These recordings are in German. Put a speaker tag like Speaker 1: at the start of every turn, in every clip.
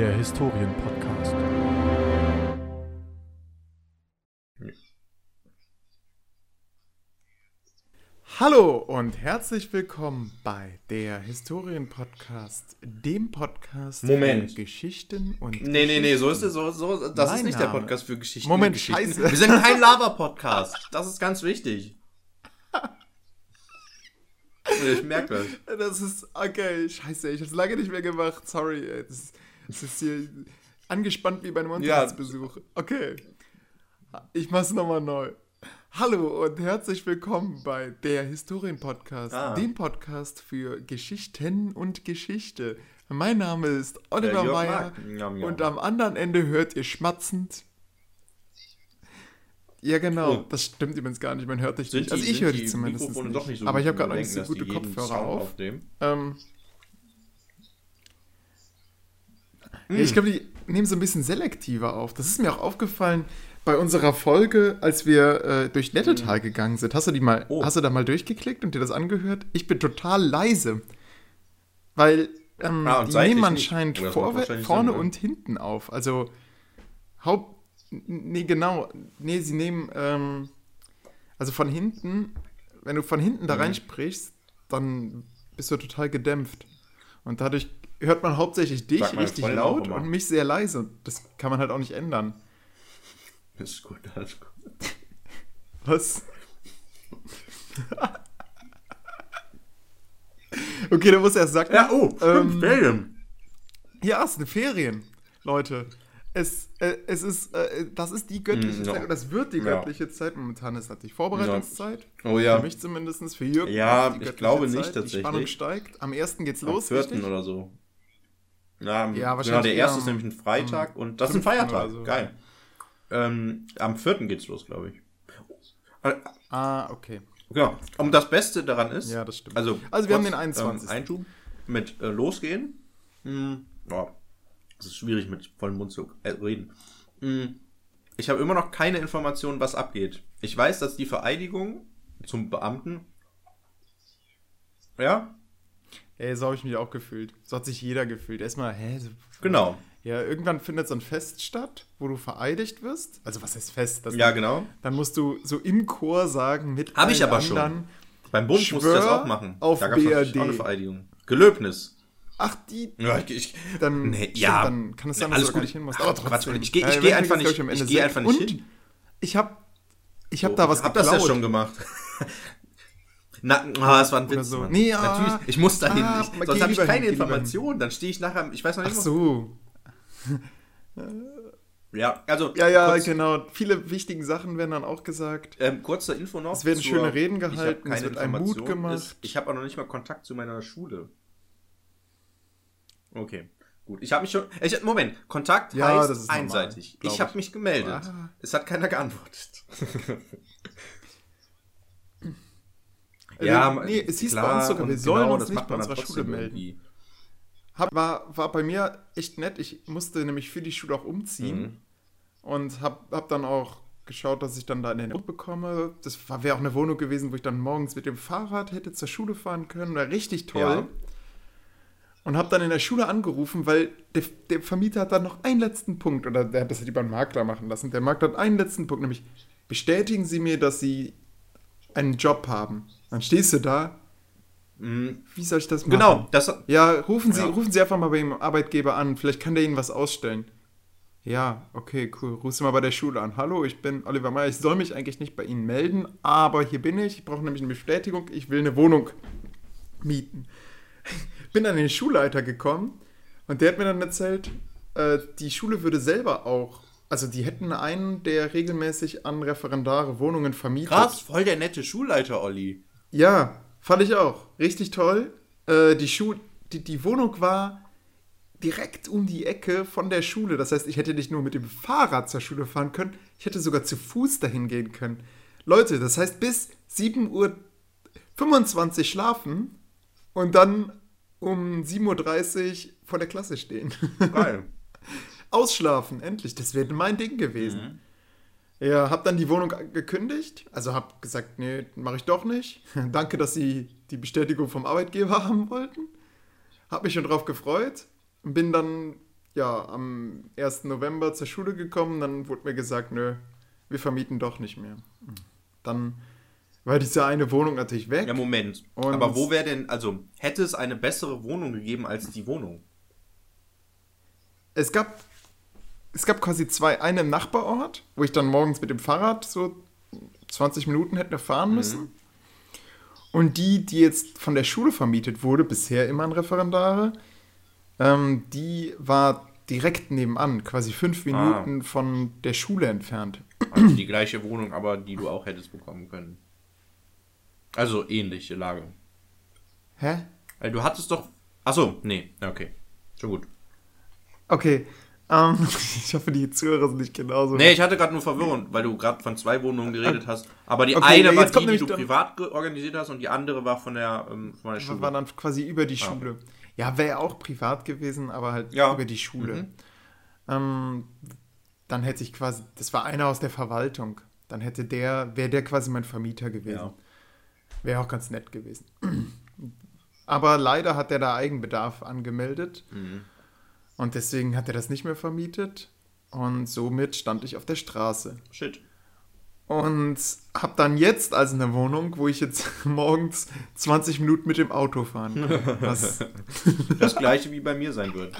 Speaker 1: der Historien-Podcast.
Speaker 2: Hallo und herzlich willkommen bei der Historien-Podcast, dem Podcast
Speaker 3: Moment.
Speaker 2: für Geschichten und.
Speaker 3: Nee, nee, nee, so ist es, so, so, das
Speaker 2: Mein
Speaker 3: ist nicht
Speaker 2: Name.
Speaker 3: der Podcast für Geschichten.
Speaker 2: Moment,
Speaker 3: und Geschichten.
Speaker 2: scheiße.
Speaker 3: Wir sind kein Lava-Podcast. Das ist ganz wichtig. Ich merke das.
Speaker 2: Das ist. Okay, scheiße, ich hab's lange nicht mehr gemacht. Sorry, ey. Das ist, das ist hier angespannt wie bei einem
Speaker 3: Ja.
Speaker 2: Unterrichtsbesuch. Okay. Ich mach's nochmal neu. Hallo und herzlich willkommen bei der Historien-Podcast,
Speaker 3: Ah.
Speaker 2: dem Podcast für Geschichten und Geschichte. Mein Name ist Oliver Meyer und am anderen Ende hört ihr schmatzend. Ja, genau.
Speaker 3: Oh.
Speaker 2: Das stimmt übrigens gar nicht. Man hört dich
Speaker 3: Sind
Speaker 2: nicht. Also
Speaker 3: die-
Speaker 2: ich
Speaker 3: sind
Speaker 2: höre dich zumindest
Speaker 3: Mikrofone
Speaker 2: nicht.
Speaker 3: doch nicht so
Speaker 2: Aber ich habe gerade noch nicht so gute Kopfhörer auf.
Speaker 3: aufnehmen.
Speaker 2: Ähm,
Speaker 3: Hm.
Speaker 2: ja, ich glaube, die nehmen so ein bisschen selektiver auf. Das ist mir auch aufgefallen bei unserer Folge, als wir äh, durch Nettetal gegangen sind. Hast du die mal.
Speaker 3: Oh.
Speaker 2: hast du da mal durchgeklickt und dir das angehört? Ich bin total leise. Weil ähm,
Speaker 3: Ah,
Speaker 2: die nehmen anscheinend vorne
Speaker 3: ne?
Speaker 2: und hinten auf. Also Haupt. Nee, genau. Nee, sie nehmen. Ähm, also von hinten, wenn du von hinten
Speaker 3: Mhm.
Speaker 2: da reinsprichst, dann bist du total gedämpft. Und dadurch hört man hauptsächlich dich richtig
Speaker 3: Freundin
Speaker 2: laut und mich sehr leise. Und das kann man halt auch nicht ändern.
Speaker 3: Ist gut, alles gut.
Speaker 2: Was? okay, dann muss er erst sagen.
Speaker 3: Ja, oh,
Speaker 2: Ähm,
Speaker 3: Ferien.
Speaker 2: Ja, es ist eine Ferien, Leute. Es, äh, es ist, äh, das ist die göttliche
Speaker 3: Mm, ja.
Speaker 2: Zeit, und das wird die
Speaker 3: Ja.
Speaker 2: göttliche Zeit. Momentan ist natürlich Vorbereitungszeit.
Speaker 3: Oh ja,
Speaker 2: Für mich zumindest, für Jürgen.
Speaker 3: Ja,
Speaker 2: ist
Speaker 3: ich glaube nicht
Speaker 2: Die Spannung
Speaker 3: tatsächlich.
Speaker 2: steigt. Am 1. geht's
Speaker 3: am
Speaker 2: los,
Speaker 3: 4.
Speaker 2: richtig?
Speaker 3: oder so. Ja, am-
Speaker 2: Ja,
Speaker 3: genau,
Speaker 2: wahrscheinlich
Speaker 3: der
Speaker 2: eher
Speaker 3: erste ist nämlich ein Freitag und das ist ein
Speaker 2: 5.
Speaker 3: Feiertag.
Speaker 2: so.
Speaker 3: Geil. Ähm, am 4. geht's los, glaube ich. Äh,
Speaker 2: Ah, okay.
Speaker 3: Ja, und das Beste daran ist,
Speaker 2: Ja, das stimmt.
Speaker 3: also,
Speaker 2: Also wir haben
Speaker 3: kurz,
Speaker 2: den 21..
Speaker 3: Ähm, Einschub mit äh, Losgehen. Hm, ja, es ist schwierig mit vollem Mund zu äh, reden. Hm, ich habe immer noch keine Informationen, was abgeht. Ich weiß, dass die Vereidigung zum Beamten. Ja,
Speaker 2: Ey, so habe ich mich auch gefühlt. So hat sich jeder gefühlt. Erstmal, hä? So,
Speaker 3: genau.
Speaker 2: Ja, irgendwann findet so ein Fest statt, wo du vereidigt wirst. Also was heißt Fest? Das
Speaker 3: Ja, genau.
Speaker 2: Dann musst du so im Chor sagen mit
Speaker 3: Hab ich aber schon.
Speaker 2: anderen.
Speaker 3: Beim Bund musste ich das
Speaker 2: Schwör
Speaker 3: auch machen.
Speaker 2: auf
Speaker 3: da gab's
Speaker 2: BRD.
Speaker 3: auch eine Vereidigung. Gelöbnis.
Speaker 2: Ach, die.
Speaker 3: Ja, ich, ich,
Speaker 2: Dann,
Speaker 3: Nee,
Speaker 2: stimmt,
Speaker 3: ja.
Speaker 2: dann kann es sein, dass
Speaker 3: alles
Speaker 2: du
Speaker 3: gut.
Speaker 2: nicht hin musst. Aber
Speaker 3: Quatsch,
Speaker 2: trotzdem.
Speaker 3: ich geh- ich
Speaker 2: Äh,
Speaker 3: geh
Speaker 2: Eventuell
Speaker 3: einfach nicht- ich geh
Speaker 2: sechs.
Speaker 3: einfach nicht
Speaker 2: Und
Speaker 3: hin.
Speaker 2: Ich habe ich hab
Speaker 3: So,
Speaker 2: da was
Speaker 3: ich hab das ja
Speaker 2: geklaut.
Speaker 3: schon gemacht. Na, ah, das war ein Witz,
Speaker 2: so.
Speaker 3: Mann.
Speaker 2: Nee, ja.
Speaker 3: Natürlich, ich muss dahin.
Speaker 2: Ah,
Speaker 3: ich, sonst habe ich keine
Speaker 2: hin,
Speaker 3: Informationen. Dann stehe ich nachher, ich weiß noch
Speaker 2: Ach
Speaker 3: nicht, wo-
Speaker 2: so.
Speaker 3: Ja, also,
Speaker 2: Ja, ja,
Speaker 3: kurz,
Speaker 2: genau. Viele wichtige Sachen werden dann auch gesagt.
Speaker 3: ähm, kurze Info noch.
Speaker 2: Es werden
Speaker 3: zur-
Speaker 2: schöne Reden gehalten, es
Speaker 3: keine
Speaker 2: wird einem Mut gemacht.
Speaker 3: Ist, ich habe auch noch nicht mal Kontakt zu meiner Schule. Okay, gut. Ich habe mich schon. Ich, Moment, Kontakt
Speaker 2: Ja,
Speaker 3: heißt
Speaker 2: das ist normal,
Speaker 3: einseitig.
Speaker 2: glaub
Speaker 3: Ich habe
Speaker 2: ich.
Speaker 3: mich gemeldet.
Speaker 2: Ah.
Speaker 3: Es hat keiner geantwortet.
Speaker 2: Also, nee, es hieß bei uns sogar, wir sollen uns
Speaker 3: das
Speaker 2: nicht bei unserer Schule melden.
Speaker 3: irgendwie.
Speaker 2: Hab, war, war bei mir echt nett. Ich musste nämlich für die Schule auch umziehen.
Speaker 3: Mhm.
Speaker 2: Und hab, hab dann auch geschaut, dass ich dann da eine Wohnung bekomme. Das wäre auch eine Wohnung gewesen, wo ich dann morgens mit dem Fahrrad hätte zur Schule fahren können. War richtig toll.
Speaker 3: Ja.
Speaker 2: Und hab dann in der Schule angerufen, weil der, der Vermieter hat dann noch einen letzten Punkt, oder der hat das über einen Makler machen lassen. Der Makler hat einen letzten Punkt, nämlich bestätigen Sie mir, dass Sie einen Job haben. Dann stehst du da.
Speaker 3: Mhm.
Speaker 2: Wie soll ich das machen?
Speaker 3: Genau, das,
Speaker 2: Ja, rufen Sie,
Speaker 3: Ja.
Speaker 2: rufen Sie einfach mal bei Ihrem Arbeitgeber an. Vielleicht kann der Ihnen was ausstellen. Ja, okay, cool. Rufst du mal bei der Schule an. Hallo, ich bin Oliver Meyer. Ich soll mich eigentlich nicht bei Ihnen melden, aber hier bin ich. Ich brauche nämlich eine Bestätigung. Ich will eine Wohnung mieten. Bin dann in den Schulleiter gekommen und der hat mir dann erzählt, äh, die Schule würde selber auch, also die hätten einen, der regelmäßig an Referendare Wohnungen vermietet.
Speaker 3: krass, voll der nette Schulleiter, Olli.
Speaker 2: Ja, fand ich auch. Richtig toll. Äh, die, Schu die, die Wohnung war direkt um die Ecke von der Schule. Das heißt, ich hätte nicht nur mit dem Fahrrad zur Schule fahren können, ich hätte sogar zu Fuß dahin gehen können. Leute, das heißt bis 7.25 Uhr schlafen und dann um 7.30 Uhr vor der Klasse stehen.
Speaker 3: Geil.
Speaker 2: Ausschlafen, endlich. Das wäre mein Ding gewesen. Ja, hab dann die Wohnung gekündigt. Also hab gesagt, nee, mache ich doch nicht. Danke, dass Sie die Bestätigung vom Arbeitgeber haben wollten. Hab mich schon drauf gefreut. Bin dann ja, am 1. November zur Schule gekommen, dann wurde mir gesagt, nö, wir vermieten doch nicht mehr. Dann war diese eine Wohnung natürlich weg.
Speaker 3: Ja, Moment.
Speaker 2: Und-
Speaker 3: Aber wo wäre denn, also hätte es eine bessere Wohnung gegeben als die Wohnung?
Speaker 2: Es gab, es gab quasi zwei, eine im Nachbarort, wo ich dann morgens mit dem Fahrrad so 20 Minuten hätte fahren müssen. Und die, die jetzt von der Schule vermietet wurde, bisher immer ein Referendare, ähm, die war direkt nebenan, quasi fünf Minuten von der Schule entfernt.
Speaker 3: Also die gleiche Wohnung, aber die du auch hättest bekommen können. Also ähnliche Lage.
Speaker 2: Hä?
Speaker 3: Du hattest doch. Achso, nee, okay. Schon gut.
Speaker 2: Okay. Ähm, ich hoffe, die Zuhörer sind nicht genauso.
Speaker 3: Nee, ich hatte gerade nur Verwirrung, weil du gerade von zwei Wohnungen geredet hast. Aber die
Speaker 2: Okay,
Speaker 3: eine
Speaker 2: ja,
Speaker 3: war die, die du privat organisiert hast und die andere war von der, ähm, von der
Speaker 2: Das
Speaker 3: Schule.
Speaker 2: war dann quasi über die Schule. Ja, wäre auch privat gewesen, aber halt
Speaker 3: Ja.
Speaker 2: über die Schule.
Speaker 3: Mhm.
Speaker 2: Ähm, dann hätte ich quasi, das war einer aus der Verwaltung. Dann hätte der, wäre der quasi mein Vermieter gewesen.
Speaker 3: Ja.
Speaker 2: Wäre auch ganz nett gewesen. Aber leider hat er da Eigenbedarf angemeldet.
Speaker 3: Mhm.
Speaker 2: Und deswegen hat er das nicht mehr vermietet. Und somit stand ich auf der Straße.
Speaker 3: Shit.
Speaker 2: Und habe dann jetzt also eine Wohnung, wo ich jetzt morgens 20 Minuten mit dem Auto fahren kann. Was,
Speaker 3: Das gleiche wie bei mir sein wird.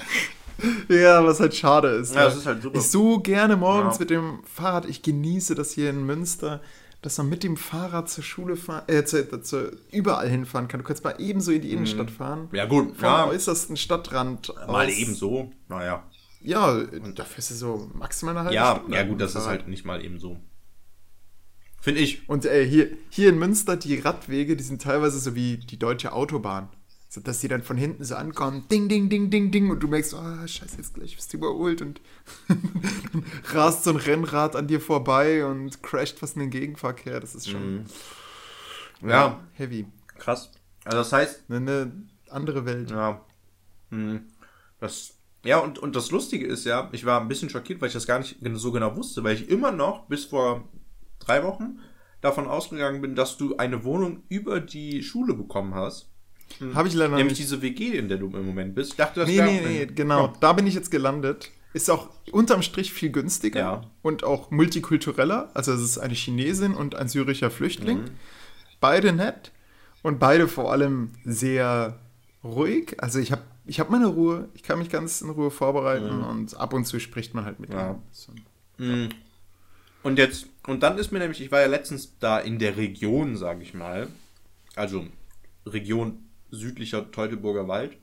Speaker 2: ja, was halt schade ist.
Speaker 3: Ja, das ist halt super.
Speaker 2: Ich so gerne morgens
Speaker 3: Ja.
Speaker 2: mit dem Fahrrad, ich genieße das hier in Münster, dass man mit dem Fahrrad zur Schule fahren, äh, zu, zu, überall hinfahren kann. Du kannst mal ebenso in die Innenstadt fahren.
Speaker 3: Ja, gut.
Speaker 2: Vom
Speaker 3: Mhm. Ja,
Speaker 2: äußersten Stadtrand
Speaker 3: mal
Speaker 2: aus.
Speaker 3: eben so. Naja.
Speaker 2: Ja, dafür ist es so maximal eine halbe
Speaker 3: Ja,
Speaker 2: Stunde.
Speaker 3: ja, gut, das ist halt nicht mal eben so. Finde ich.
Speaker 2: Und äh, hier, hier in Münster, die Radwege, die sind teilweise so wie die deutsche Autobahn. So, dass die dann von hinten so ankommen, ding, ding, ding, ding, ding, und du merkst, oh, scheiße, jetzt gleich bist du überholt und rast so ein Rennrad an dir vorbei und crasht fast in den Gegenverkehr. Das ist schon
Speaker 3: Ja,
Speaker 2: heavy.
Speaker 3: krass. Also das heißt,
Speaker 2: Eine, eine andere Welt.
Speaker 3: Ja. Hm. Das, ja, und, und das Lustige ist ja, ich war ein bisschen schockiert, weil ich das gar nicht so genau wusste, weil ich immer noch bis vor drei Wochen davon ausgegangen bin, dass du eine Wohnung über die Schule bekommen hast.
Speaker 2: Habe ich leider
Speaker 3: Nämlich
Speaker 2: nicht.
Speaker 3: diese WG, in der du im Moment bist. Ich dachte, das
Speaker 2: Nee, nee, nee, genau. Da bin ich jetzt gelandet. Ist auch unterm Strich viel günstiger
Speaker 3: Ja.
Speaker 2: und auch multikultureller. Also es ist eine Chinesin und ein syrischer Flüchtling.
Speaker 3: Mhm.
Speaker 2: Beide nett und beide vor allem sehr ruhig. Also ich habe ich hab meine Ruhe. Ich kann mich ganz in Ruhe vorbereiten und ab und zu spricht man halt mit
Speaker 3: Mhm. Ja.
Speaker 2: ihnen.
Speaker 3: Mm. Und jetzt, und dann ist mir nämlich, ich war ja letztens da in der Region, sage ich mal, also Region südlicher Teutoburger Wald,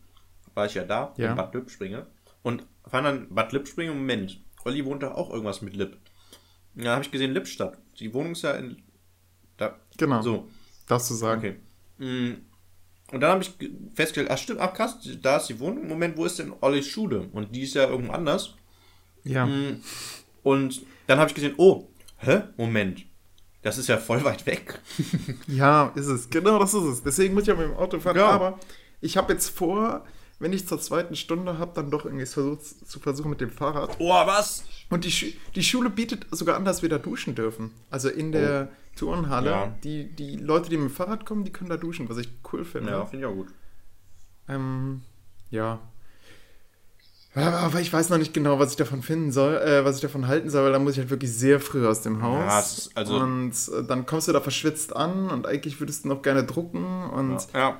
Speaker 3: war ich ja da,
Speaker 2: Ja.
Speaker 3: in Bad Lippspringe. Und fand dann Bad Lippspringe, Moment, Olli wohnt da auch irgendwas mit Lipp. Dann habe ich gesehen, Lippstadt. Die Wohnung ist ja in. Da.
Speaker 2: Genau,
Speaker 3: So,
Speaker 2: darfst du sagen.
Speaker 3: okay. Mm. Und dann habe ich ge- festgestellt, ach stimmt, ach krass, da ist die Wohnung. Moment, wo ist denn Ollis Schule? Und die ist ja irgendwo anders.
Speaker 2: Ja.
Speaker 3: Mm. Und dann habe ich gesehen, oh, hä? Moment. Das ist ja voll weit weg.
Speaker 2: Ja, ist es. Genau, das ist es. Deswegen muss ich auch mit dem Auto fahren.
Speaker 3: Ja.
Speaker 2: Aber ich habe jetzt vor, wenn ich zur zweiten Stunde habe, dann doch irgendwie versucht, zu versuchen mit dem Fahrrad.
Speaker 3: Oh, was?
Speaker 2: Und die, Schu die Schule bietet sogar an, dass wir da duschen dürfen. Also in der Turnhalle.
Speaker 3: Oh. Ja.
Speaker 2: Die, die Leute, die mit dem Fahrrad kommen, die können da duschen, was ich cool finde.
Speaker 3: Ja, finde ich auch gut.
Speaker 2: Ähm, ja. Aber ich weiß noch nicht genau, was ich davon finden soll, äh, was ich davon halten soll, weil da muss ich halt wirklich sehr früh aus dem Haus.
Speaker 3: Ja, also-
Speaker 2: und äh, dann kommst du da verschwitzt an und eigentlich würdest du noch gerne drucken und
Speaker 3: Ja.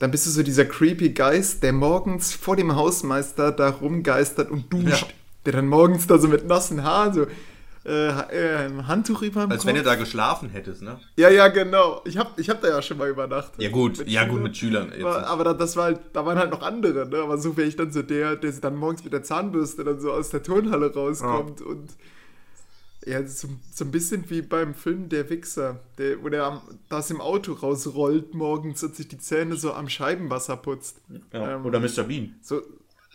Speaker 2: dann bist du so dieser creepy Geist, der morgens vor dem Hausmeister da rumgeistert und duscht.
Speaker 3: Ja.
Speaker 2: Der dann morgens da so mit nassen Haaren so äh, äh, Handtuch über dem
Speaker 3: Als wenn
Speaker 2: Kopf.
Speaker 3: du da geschlafen hättest, ne?
Speaker 2: Ja, ja, genau. Ich hab, ich hab da ja schon mal übernachtet.
Speaker 3: Ja, gut, ja, gut, mit Schülern. Jetzt.
Speaker 2: Aber, da- das war halt, da waren halt noch andere, ne? Aber so wäre ich dann so der, der dann morgens mit der Zahnbürste dann so aus der Turnhalle rauskommt und ja, so, so ein bisschen wie beim Film Der Wichser, der, wo der am, das im Auto rausrollt morgens und sich die Zähne so am Scheibenwasser putzt.
Speaker 3: ja.
Speaker 2: ähm,
Speaker 3: Oder Mr. Bean.
Speaker 2: So,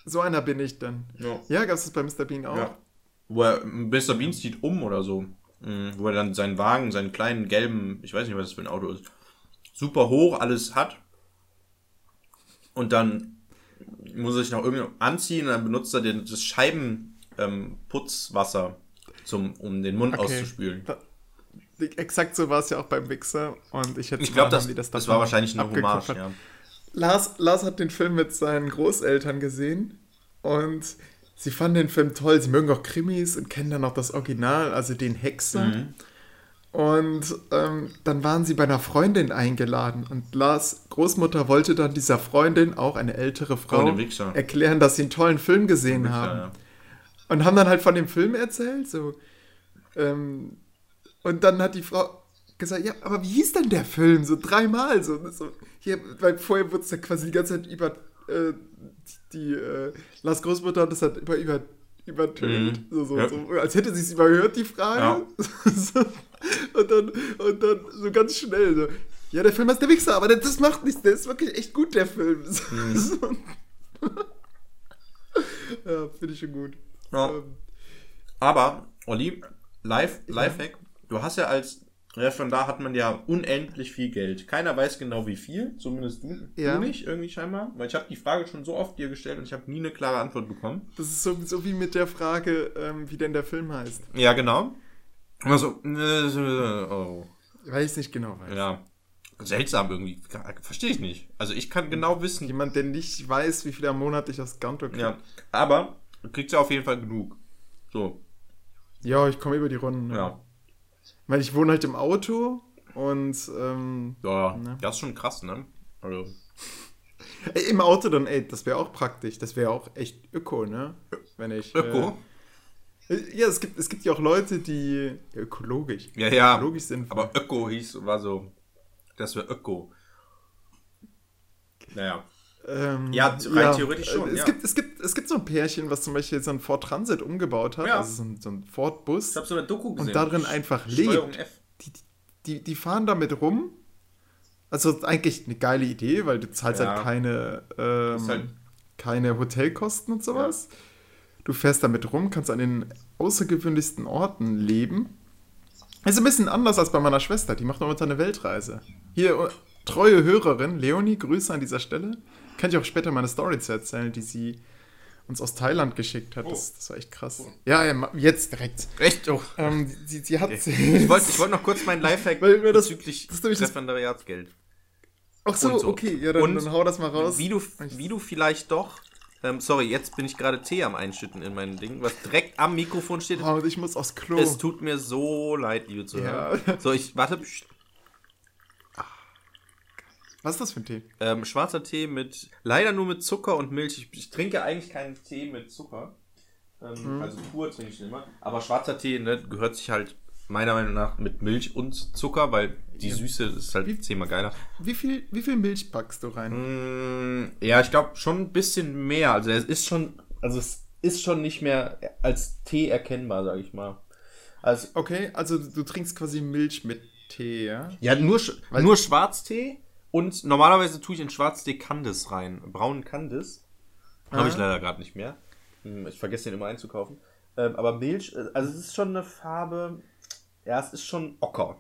Speaker 2: so einer bin ich dann.
Speaker 3: Ja.
Speaker 2: Ja, gab es das bei Mr. Bean auch?
Speaker 3: Ja. Wo er, Mr. Bean zieht um oder so. Mhm, Wo er dann seinen Wagen, seinen kleinen gelben, ich weiß nicht, was das für ein Auto ist, super hoch alles hat. Und dann muss er sich noch irgendwie anziehen und dann benutzt er den, das Scheibenputzwasser, ähm, zum, um den Mund
Speaker 2: Okay.
Speaker 3: auszuspülen.
Speaker 2: Da- Exakt so war es ja auch beim Wichser und ich hätte
Speaker 3: Ich glaube, das, das,
Speaker 2: davon
Speaker 3: war wahrscheinlich eine Hommage, ja.
Speaker 2: Lars, Lars hat den Film mit seinen Großeltern gesehen und sie fanden den Film toll, sie mögen auch Krimis und kennen dann auch das Original, also den Hexer.
Speaker 3: Mhm.
Speaker 2: Und ähm, dann waren sie bei einer Freundin eingeladen und Lars Großmutter wollte dann dieser Freundin, auch eine ältere Frau,
Speaker 3: Wichser.
Speaker 2: erklären, dass sie einen tollen Film gesehen
Speaker 3: Wichser,
Speaker 2: haben.
Speaker 3: ja.
Speaker 2: Und haben dann halt von dem Film erzählt, so. Ähm, und dann hat die Frau gesagt, ja, aber wie hieß denn der Film? So dreimal. So, so hier, weil vorher wurde es ja quasi die ganze Zeit über äh, die, äh, Lars Großmutter hat das halt über, über übertönt.
Speaker 3: Mhm.
Speaker 2: So, so,
Speaker 3: Ja.
Speaker 2: so, als hätte sie es überhört, die Frage. so, und, dann, und dann so ganz schnell so. Ja, der Film ist der Wichser, aber das macht nichts. Der ist wirklich echt gut, der Film.
Speaker 3: Mhm.
Speaker 2: ja, finde ich schon gut.
Speaker 3: Ja.
Speaker 2: Ähm,
Speaker 3: Aber, Olli, Live, Lifehack, du hast ja als Referendar hat man ja unendlich viel Geld. Keiner weiß genau wie viel, zumindest du,
Speaker 2: Ja.
Speaker 3: du nicht, irgendwie scheinbar. Weil ich habe die Frage schon so oft dir gestellt und ich habe nie eine klare Antwort bekommen.
Speaker 2: Das ist so, so wie mit der Frage, ähm, wie denn der Film heißt.
Speaker 3: Ja, genau. Also, äh, oh.
Speaker 2: Weil ich es nicht genau weiß.
Speaker 3: Ja. Seltsam irgendwie. Verstehe ich nicht. Also ich kann genau wissen.
Speaker 2: Jemand, der nicht weiß, wie viel er monatlich aus Ganto kriegt.
Speaker 3: Ja. Aber du kriegst ja auf jeden Fall genug. So.
Speaker 2: Ja, ich komme über die Runden. ne?
Speaker 3: Ja.
Speaker 2: Weil ich wohne halt im Auto und ähm,
Speaker 3: Ja,
Speaker 2: Ne?
Speaker 3: das ist schon krass, ne? Also.
Speaker 2: ey, im Auto dann, ey, das wäre auch praktisch. Das wäre auch echt öko, ne? Wenn ich.
Speaker 3: Öko?
Speaker 2: Äh, ja, es gibt, es gibt ja auch Leute, die ja, ökologisch.
Speaker 3: Ja, ja.
Speaker 2: Ökologisch sind.
Speaker 3: Aber Öko hieß, war so. Das wäre Öko. Naja.
Speaker 2: Ähm,
Speaker 3: Ja, rein theoretisch schon,
Speaker 2: Es,
Speaker 3: ja.
Speaker 2: gibt, es, gibt, es gibt so ein Pärchen, was zum Beispiel so einen Ford Transit umgebaut hat.
Speaker 3: Ja.
Speaker 2: Also so ein, so ein Ford-Bus.
Speaker 3: Ich habe so eine Doku gesehen.
Speaker 2: Und darin einfach
Speaker 3: Steuerung
Speaker 2: lebt.
Speaker 3: F.
Speaker 2: Die, die, die fahren damit rum. Also eigentlich eine geile Idee, weil du zahlst
Speaker 3: Ja.
Speaker 2: halt keine, ähm,
Speaker 3: halt-
Speaker 2: keine Hotelkosten und sowas. Du fährst damit rum, kannst an den außergewöhnlichsten Orten leben. Ist ein bisschen anders als bei meiner Schwester, die macht momentan eine Weltreise. Hier, äh, treue Hörerin, Leonie, Grüße an dieser Stelle. Kann ich auch später meine Story zu erzählen, die sie uns aus Thailand geschickt hat. Das, das war echt krass. Ja, ja, jetzt direkt.
Speaker 3: Echt? Oh.
Speaker 2: Ähm, sie, sie hat.
Speaker 3: Ich wollte ich wollt noch kurz meinen Lifehack
Speaker 2: Weil mir das-
Speaker 3: bezüglich
Speaker 2: das das-
Speaker 3: Referendariatsgeld.
Speaker 2: Ach so,
Speaker 3: so.
Speaker 2: okay, ja, dann,
Speaker 3: Und
Speaker 2: dann hau das mal raus.
Speaker 3: Wie du, wie du vielleicht doch. Ähm, sorry, jetzt bin ich gerade Tee am Einschütten in mein Ding, was direkt am Mikrofon steht.
Speaker 2: Oh, ich muss aufs Klo.
Speaker 3: Es tut mir so leid, liebe Zuhörer.
Speaker 2: Ja.
Speaker 3: So, ich warte. pst,
Speaker 2: Was ist das für ein Tee?
Speaker 3: Ähm, schwarzer Tee mit leider nur mit Zucker und Milch. Ich, ich trinke eigentlich keinen Tee mit Zucker. Ähm, Also pur trinke ich immer. Aber schwarzer Tee ne, gehört sich halt meiner Meinung nach mit Milch und Zucker, weil die Süße ist halt zehnmal geiler.
Speaker 2: Wie viel, wie viel Milch packst du rein?
Speaker 3: Mm, ja, ich glaube schon ein bisschen mehr. Also es ist schon, also es ist schon nicht mehr als Tee erkennbar, sage ich mal. Also
Speaker 2: Okay, also du trinkst quasi Milch mit Tee, ja?
Speaker 3: ja, nur, Sch- nur Schwarztee und normalerweise tue ich in Schwarztee Candice rein. Braunen Candice. Habe ich leider gerade nicht mehr. Hm, Ich vergesse den immer einzukaufen. Ähm, aber Milch, äh, also es ist schon eine Farbe, ja, es ist schon ocker.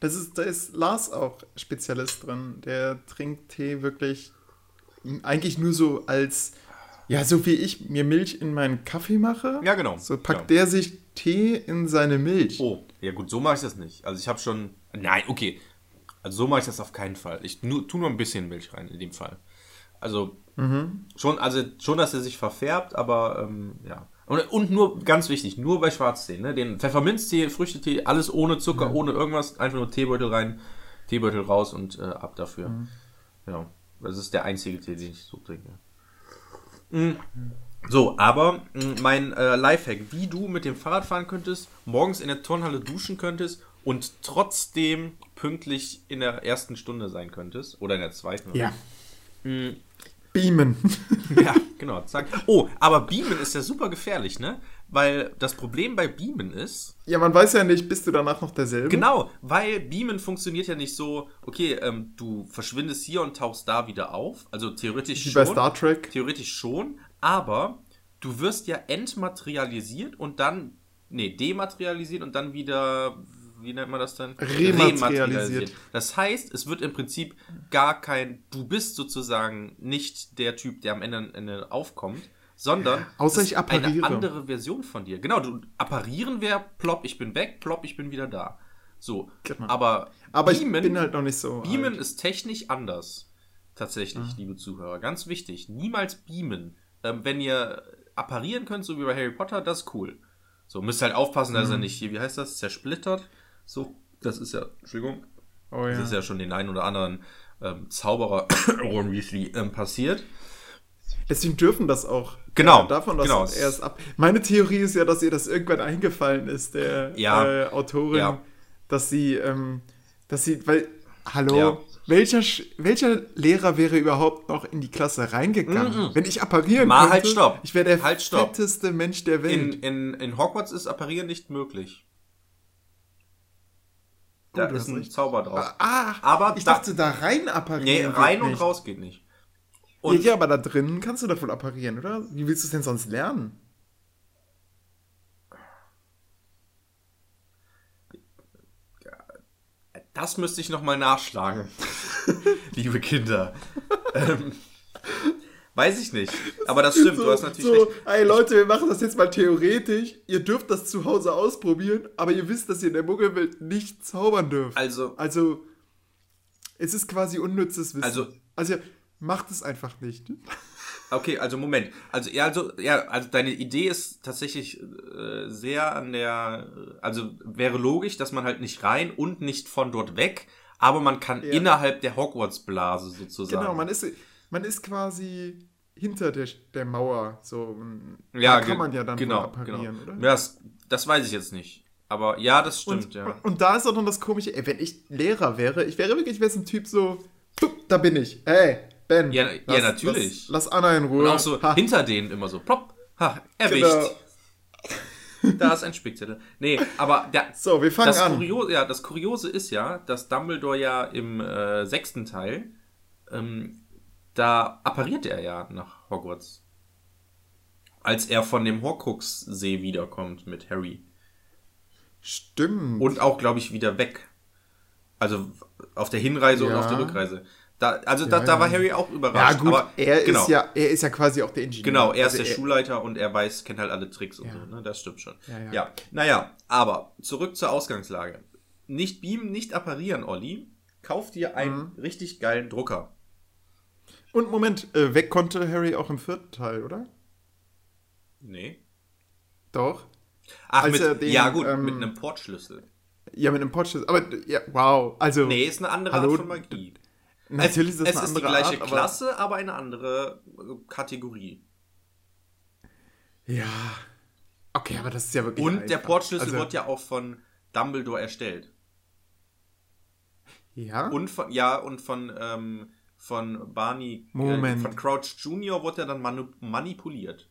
Speaker 2: Das ist, da ist Lars auch Spezialist drin. Der trinkt Tee wirklich eigentlich nur so als, ja, so wie ich mir Milch in meinen Kaffee mache.
Speaker 3: Ja, genau.
Speaker 2: So packt
Speaker 3: Genau.
Speaker 2: der sich Tee in seine Milch.
Speaker 3: Oh, ja gut, so mache ich das nicht. Also ich habe schon, nein, okay. Also so mache ich das auf keinen Fall. Ich nur, tu nur ein bisschen Milch rein in dem Fall. Also schon, also schon, dass er sich verfärbt, aber ähm, ja. Und, und nur ganz wichtig, nur bei Schwarztee, ne? Den Pfefferminztee, Früchtetee, alles ohne Zucker, ohne irgendwas, einfach nur Teebeutel rein, Teebeutel raus und äh, ab dafür. Ja, das ist der einzige Tee, den ich so trinke. Mm. So, aber mh, mein äh, Lifehack, wie du mit dem Fahrrad fahren könntest, morgens in der Turnhalle duschen könntest und trotzdem pünktlich in der ersten Stunde sein könntest oder in der zweiten.
Speaker 2: Ja.
Speaker 3: Mm,
Speaker 2: Beamen.
Speaker 3: ja, genau. Zack. Oh, aber Beamen ist ja super gefährlich, ne? Weil das Problem bei Beamen ist,
Speaker 2: ja, man weiß ja nicht, bist du danach noch derselbe?
Speaker 3: Genau, weil Beamen funktioniert ja nicht so, okay, ähm, du verschwindest hier und tauchst da wieder auf. Also theoretisch
Speaker 2: Wie
Speaker 3: schon.
Speaker 2: bei Star Trek.
Speaker 3: Theoretisch schon, aber du wirst ja entmaterialisiert und dann, nee, dematerialisiert und dann wieder, wie nennt man das dann?
Speaker 2: Rematerialisiert.
Speaker 3: Das heißt, es wird im Prinzip gar kein, du bist sozusagen nicht der Typ, der am Ende, Ende aufkommt, sondern
Speaker 2: Außer
Speaker 3: es
Speaker 2: ich
Speaker 3: ist eine
Speaker 2: appariere.
Speaker 3: andere Version von dir. Genau, du apparieren wäre, plopp, ich bin weg, plopp, ich bin wieder da. So,
Speaker 2: Genau.
Speaker 3: aber,
Speaker 2: Aber
Speaker 3: Beamen-
Speaker 2: ich bin halt noch nicht so.
Speaker 3: Beamen
Speaker 2: alt.
Speaker 3: ist technisch anders. Tatsächlich, liebe Zuhörer. Ganz wichtig. Niemals beamen. Ähm, wenn ihr apparieren könnt, so wie bei Harry Potter, das ist cool. So, müsst halt aufpassen, dass er nicht hier, wie heißt das, zersplittert. So, das ist ja, Entschuldigung,
Speaker 2: Oh
Speaker 3: das
Speaker 2: ja.
Speaker 3: ist ja schon den einen oder anderen ähm, Zauberer Ron Weasley ähm, passiert.
Speaker 2: Deswegen dürfen das auch.
Speaker 3: Genau,
Speaker 2: Äh, davon das
Speaker 3: genau.
Speaker 2: erst ab. Meine Theorie ist ja, dass ihr das irgendwann eingefallen ist, der
Speaker 3: Ja.
Speaker 2: äh, Autorin,
Speaker 3: Ja.
Speaker 2: dass sie, ähm, dass sie, weil, hallo,
Speaker 3: Ja.
Speaker 2: welcher, welcher Lehrer wäre überhaupt noch in die Klasse reingegangen? Wenn ich apparieren
Speaker 3: Mal,
Speaker 2: könnte,
Speaker 3: halt, stopp.
Speaker 2: ich wäre der
Speaker 3: Halt, stopp.
Speaker 2: fetteste Mensch der Welt.
Speaker 3: In, in, in Hogwarts ist Apparieren nicht möglich. Da ist ein
Speaker 2: recht.
Speaker 3: Zauber drauf.
Speaker 2: ah,
Speaker 3: aber
Speaker 2: ich
Speaker 3: da-
Speaker 2: dachte, da rein
Speaker 3: Nee,
Speaker 2: apparieren.
Speaker 3: rein
Speaker 2: geht
Speaker 3: und
Speaker 2: nicht.
Speaker 3: raus geht nicht.
Speaker 2: Ja,
Speaker 3: Und
Speaker 2: ja, aber da drin kannst du wohl apparieren, oder? Wie willst du es denn sonst lernen?
Speaker 3: das müsste ich nochmal nachschlagen. Liebe Kinder. ähm, weiß ich nicht. Aber das stimmt, du hast natürlich
Speaker 2: so,
Speaker 3: recht.
Speaker 2: ey Leute, wir machen das jetzt mal theoretisch. Ihr dürft das zu Hause ausprobieren, aber ihr wisst, dass ihr in der Muggelwelt nicht zaubern dürft.
Speaker 3: Also,
Speaker 2: Also, es ist quasi unnützes Wissen.
Speaker 3: Also-
Speaker 2: also macht es einfach nicht.
Speaker 3: Okay, also Moment. Also ja, also ja, also deine Idee ist tatsächlich äh, sehr an der, also wäre logisch, dass man halt nicht rein und nicht von dort weg, aber man kann
Speaker 2: Ja.
Speaker 3: innerhalb der Hogwarts-Blase sozusagen.
Speaker 2: Genau, man ist, man ist quasi hinter der, der Mauer. So,
Speaker 3: ja,
Speaker 2: da kann man ja dann
Speaker 3: genau,
Speaker 2: wohl apparieren,
Speaker 3: genau.
Speaker 2: oder?
Speaker 3: Das, das weiß ich jetzt nicht. Aber ja, das stimmt,
Speaker 2: und,
Speaker 3: ja.
Speaker 2: und da ist auch noch das Komische, ey, wenn ich Lehrer wäre, ich wäre wirklich, ich wäre so ein Typ so, "Pup, da bin ich. Ey, Ben.
Speaker 3: Ja, ja, natürlich.
Speaker 2: Lass, lass Anna in Ruhe.
Speaker 3: Und auch so
Speaker 2: Ha.
Speaker 3: hinter denen immer so, plopp, ha, erwischt.
Speaker 2: Genau.
Speaker 3: Da ist ein Spickzettel. Nee, aber der,
Speaker 2: So, wir fangen
Speaker 3: das,
Speaker 2: an.
Speaker 3: Kuriose, ja, das Kuriose ist ja, dass Dumbledore ja im äh, sechsten Teil, ähm, da appariert er ja nach Hogwarts. Als er von dem Horcrux-See wiederkommt mit Harry.
Speaker 2: Stimmt.
Speaker 3: Und auch, glaube ich, wieder weg. Also auf der Hinreise und
Speaker 2: Ja.
Speaker 3: auf der Rückreise. Da, also da, da
Speaker 2: ja.
Speaker 3: war Harry auch
Speaker 2: ja,
Speaker 3: überrascht.
Speaker 2: gut,
Speaker 3: aber,
Speaker 2: er,
Speaker 3: genau.
Speaker 2: ist ja, er ist ja quasi auch der Ingenieur.
Speaker 3: Genau, er ist
Speaker 2: Also
Speaker 3: der Schulleiter und er weiß, kennt halt alle Tricks und
Speaker 2: Ja.
Speaker 3: so, ne? Das stimmt schon.
Speaker 2: Ja, ja.
Speaker 3: ja. Naja, aber zurück zur Ausgangslage. Nicht beamen, nicht apparieren, Olli. Kauf dir einen
Speaker 2: Mhm.
Speaker 3: richtig geilen Drucker.
Speaker 2: Und Moment, äh, weg konnte Harry auch im vierten Teil, oder?
Speaker 3: Nee.
Speaker 2: Doch.
Speaker 3: Ach,
Speaker 2: Als
Speaker 3: mit,
Speaker 2: den,
Speaker 3: ja gut,
Speaker 2: ähm,
Speaker 3: mit einem Portschlüssel.
Speaker 2: Ja, mit einem Potschlüssel. Aber, ja, wow. Also,
Speaker 3: Nee, ist eine andere
Speaker 2: Hallo?
Speaker 3: Art von Magie.
Speaker 2: natürlich ist das
Speaker 3: es
Speaker 2: eine
Speaker 3: ist
Speaker 2: andere
Speaker 3: die gleiche
Speaker 2: Art, aber-
Speaker 3: Klasse, aber eine andere äh, Kategorie.
Speaker 2: Ja. Okay, aber das ist ja wirklich.
Speaker 3: Und der
Speaker 2: einfach.
Speaker 3: Portschlüssel
Speaker 2: Also,
Speaker 3: wird ja auch von Dumbledore erstellt.
Speaker 2: Ja.
Speaker 3: Und von, ja, und von, ähm, von Barney,
Speaker 2: Moment.
Speaker 3: Äh, von Crouch Jr. wurde er dann manu manipuliert.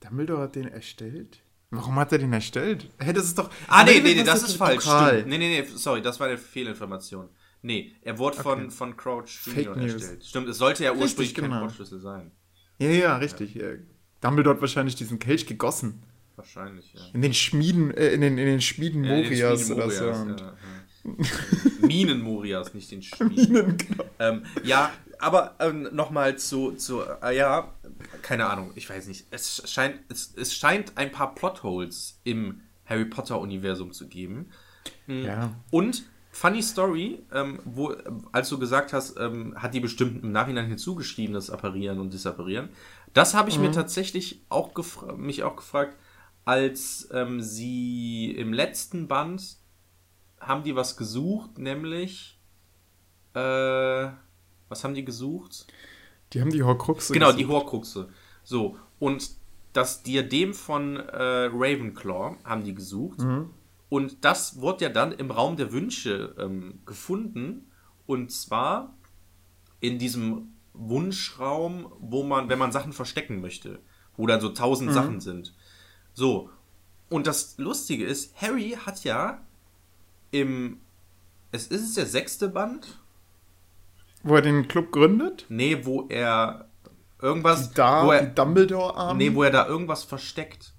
Speaker 2: Dumbledore hat den erstellt? Warum hat er den erstellt? Hä, das ist doch.
Speaker 3: Ah, nee, nee, nee, das
Speaker 2: der
Speaker 3: ist falsch.
Speaker 2: Pokal.
Speaker 3: Stimmt. Nee, nee, nee, sorry, das war eine Fehlinformation. Nee, er wurde von,
Speaker 2: Okay.
Speaker 3: von Crouch.
Speaker 2: News.
Speaker 3: erstellt. Stimmt, es sollte ja
Speaker 2: Richtig,
Speaker 3: ursprünglich kein
Speaker 2: genau.
Speaker 3: Portschlüssel sein.
Speaker 2: Ja, ja, richtig. Ja. Dumbledore hat wahrscheinlich diesen Kelch gegossen.
Speaker 3: Wahrscheinlich, ja.
Speaker 2: In den Schmieden, äh, in den, in den Schmieden Morias oder so.
Speaker 3: Ja, ja. Minen Morias, nicht den Schmieden.
Speaker 2: Minen, genau.
Speaker 3: ähm, ja, aber ähm, nochmal zu, zu äh, ja, keine Ahnung, ich weiß nicht. Es scheint, es, es scheint ein paar Plotholes im Harry Potter-Universum zu geben.
Speaker 2: Ja.
Speaker 3: Und funny Story, ähm, wo, als du gesagt hast, ähm, hat die bestimmt im Nachhinein hinzugeschrieben, das Apparieren und Disapparieren. Das habe ich mir tatsächlich auch mich auch gefragt, als ähm, sie im letzten Band haben die was gesucht, nämlich äh, was haben die gesucht?
Speaker 2: Die haben die Horcruxe.
Speaker 3: Genau,
Speaker 2: gesucht.
Speaker 3: die Horcruxe. So, und das Diadem von äh, Ravenclaw haben die gesucht. Und das wurde ja dann im Raum der Wünsche ähm, gefunden. Und zwar in diesem Wunschraum, wo man, wenn man Sachen verstecken möchte, wo dann so tausend Sachen sind. So. Und das Lustige ist, Harry hat ja im, es ist es der sechste Band?
Speaker 2: Wo er den Club gründet?
Speaker 3: Nee, wo er irgendwas,
Speaker 2: Die da,
Speaker 3: wo er,
Speaker 2: die Dumbledore-Arme?
Speaker 3: Nee, wo er da irgendwas versteckt.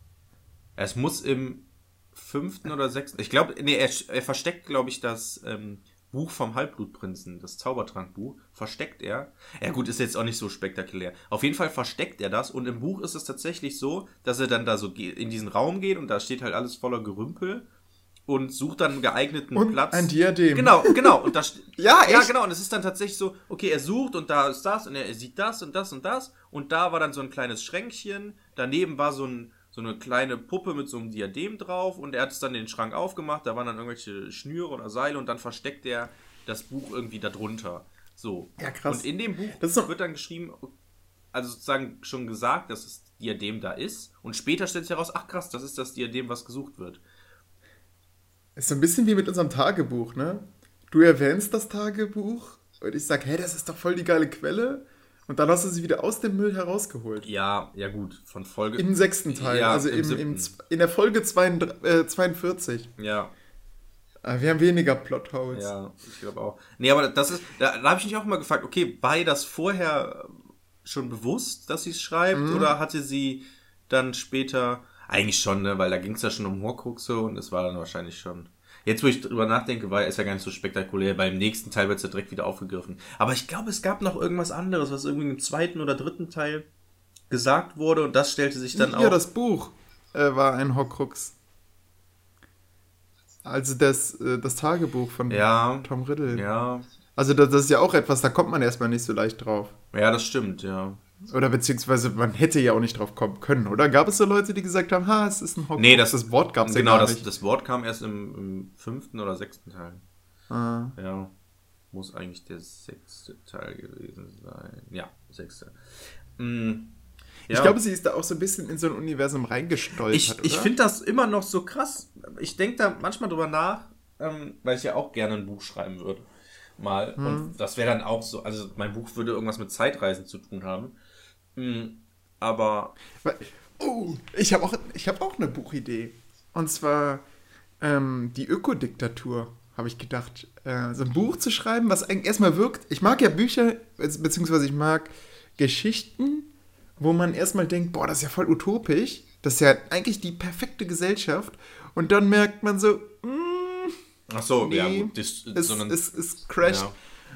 Speaker 3: Es muss im fünften oder sechsten. Ich glaube, nee, er, er versteckt, glaube ich, das ähm, Buch vom Halbblutprinzen, das Zaubertrankbuch, versteckt er. Ja, gut, ist jetzt auch nicht so spektakulär. Auf jeden Fall versteckt er das und im Buch ist es tatsächlich so, dass er dann da so in diesen Raum geht und da steht halt alles voller Gerümpel und sucht dann einen geeigneten
Speaker 2: Und
Speaker 3: Platz.
Speaker 2: ein Diadem.
Speaker 3: Genau, genau. Und das,
Speaker 2: Ja,
Speaker 3: ja,
Speaker 2: echt?
Speaker 3: genau. Und es ist dann tatsächlich so, okay, er sucht und da ist das und er sieht das und das und das. Und da war dann so ein kleines Schränkchen. Daneben war so, ein, so eine kleine Puppe mit so einem Diadem drauf. Und er hat es dann den Schrank aufgemacht. Da waren dann irgendwelche Schnüre oder Seile. Und dann versteckt er das Buch irgendwie darunter. So.
Speaker 2: Ja, krass.
Speaker 3: Und in dem Buch wird dann geschrieben, also sozusagen schon gesagt, dass das Diadem da ist. Und später stellt sich heraus, ach krass, das ist das Diadem, was gesucht wird.
Speaker 2: Ist so ein bisschen wie mit unserem Tagebuch, ne? Du erwähnst das Tagebuch und ich sag, hey, das ist doch voll die geile Quelle. Und dann hast du sie wieder aus dem Müll herausgeholt.
Speaker 3: Ja, ja gut, von Folge.
Speaker 2: Im sechsten Teil,
Speaker 3: Ja,
Speaker 2: also
Speaker 3: im
Speaker 2: im, in der Folge 32, äh, 42.
Speaker 3: Ja,
Speaker 2: Ah, Wir haben weniger Plotholes.
Speaker 3: ja, ich glaube auch. Nee, aber das ist, da, da habe ich mich auch immer gefragt, okay, war ihr das vorher schon bewusst, dass sie es schreibt,
Speaker 2: Mhm.
Speaker 3: oder hatte sie dann später, eigentlich schon, ne, weil da ging es ja schon um Horcruxe und es war dann wahrscheinlich schon. Jetzt, wo ich drüber nachdenke, war ist ja gar nicht so spektakulär. Beim nächsten Teil wird es ja direkt wieder aufgegriffen. Aber ich glaube, es gab noch irgendwas anderes, was irgendwie im zweiten oder dritten Teil gesagt wurde und das stellte sich dann
Speaker 2: ja,
Speaker 3: auch.
Speaker 2: das Buch äh, war ein Horcrux. Also das, äh, das Tagebuch von
Speaker 3: Ja.
Speaker 2: Tom Riddle.
Speaker 3: ja,
Speaker 2: Also das, das ist ja auch etwas, da kommt man erstmal nicht so leicht drauf.
Speaker 3: ja, das stimmt, ja.
Speaker 2: Oder beziehungsweise man hätte ja auch nicht drauf kommen können, oder? Gab es so Leute, die gesagt haben, ha, es ist ein Horcrux?
Speaker 3: Nee, das-
Speaker 2: das Wort gab es
Speaker 3: Genau,
Speaker 2: ja
Speaker 3: das, das Wort kam erst im, im fünften oder sechsten Teil.
Speaker 2: Ah.
Speaker 3: Ja, muss eigentlich der sechste Teil gewesen sein. Ja, sechste. Mm, ja.
Speaker 2: Ich glaube, sie ist da auch so ein bisschen in so ein Universum reingestolpert,
Speaker 3: ich, ich finde das immer noch so krass. Ich denke da manchmal drüber nach, ähm, weil ich ja auch gerne ein Buch schreiben würde. Mal.
Speaker 2: Hm.
Speaker 3: Und das wäre dann auch so, also mein Buch würde irgendwas mit Zeitreisen zu tun haben. Mm, aber
Speaker 2: Oh, ich habe auch, ich hab auch eine Buchidee. Und zwar ähm, die Ökodiktatur, habe ich gedacht. Äh, so ein Buch zu schreiben, was eigentlich erstmal wirkt. Ich mag ja Bücher, bezieh- beziehungsweise ich mag Geschichten, wo man erstmal denkt, boah, das ist ja voll utopisch. Das ist ja eigentlich die perfekte Gesellschaft. Und dann merkt man so, mm,
Speaker 3: ach so, ja
Speaker 2: nee,
Speaker 3: gut, das,
Speaker 2: es,
Speaker 3: sondern,
Speaker 2: es, es crasht.
Speaker 3: Ja.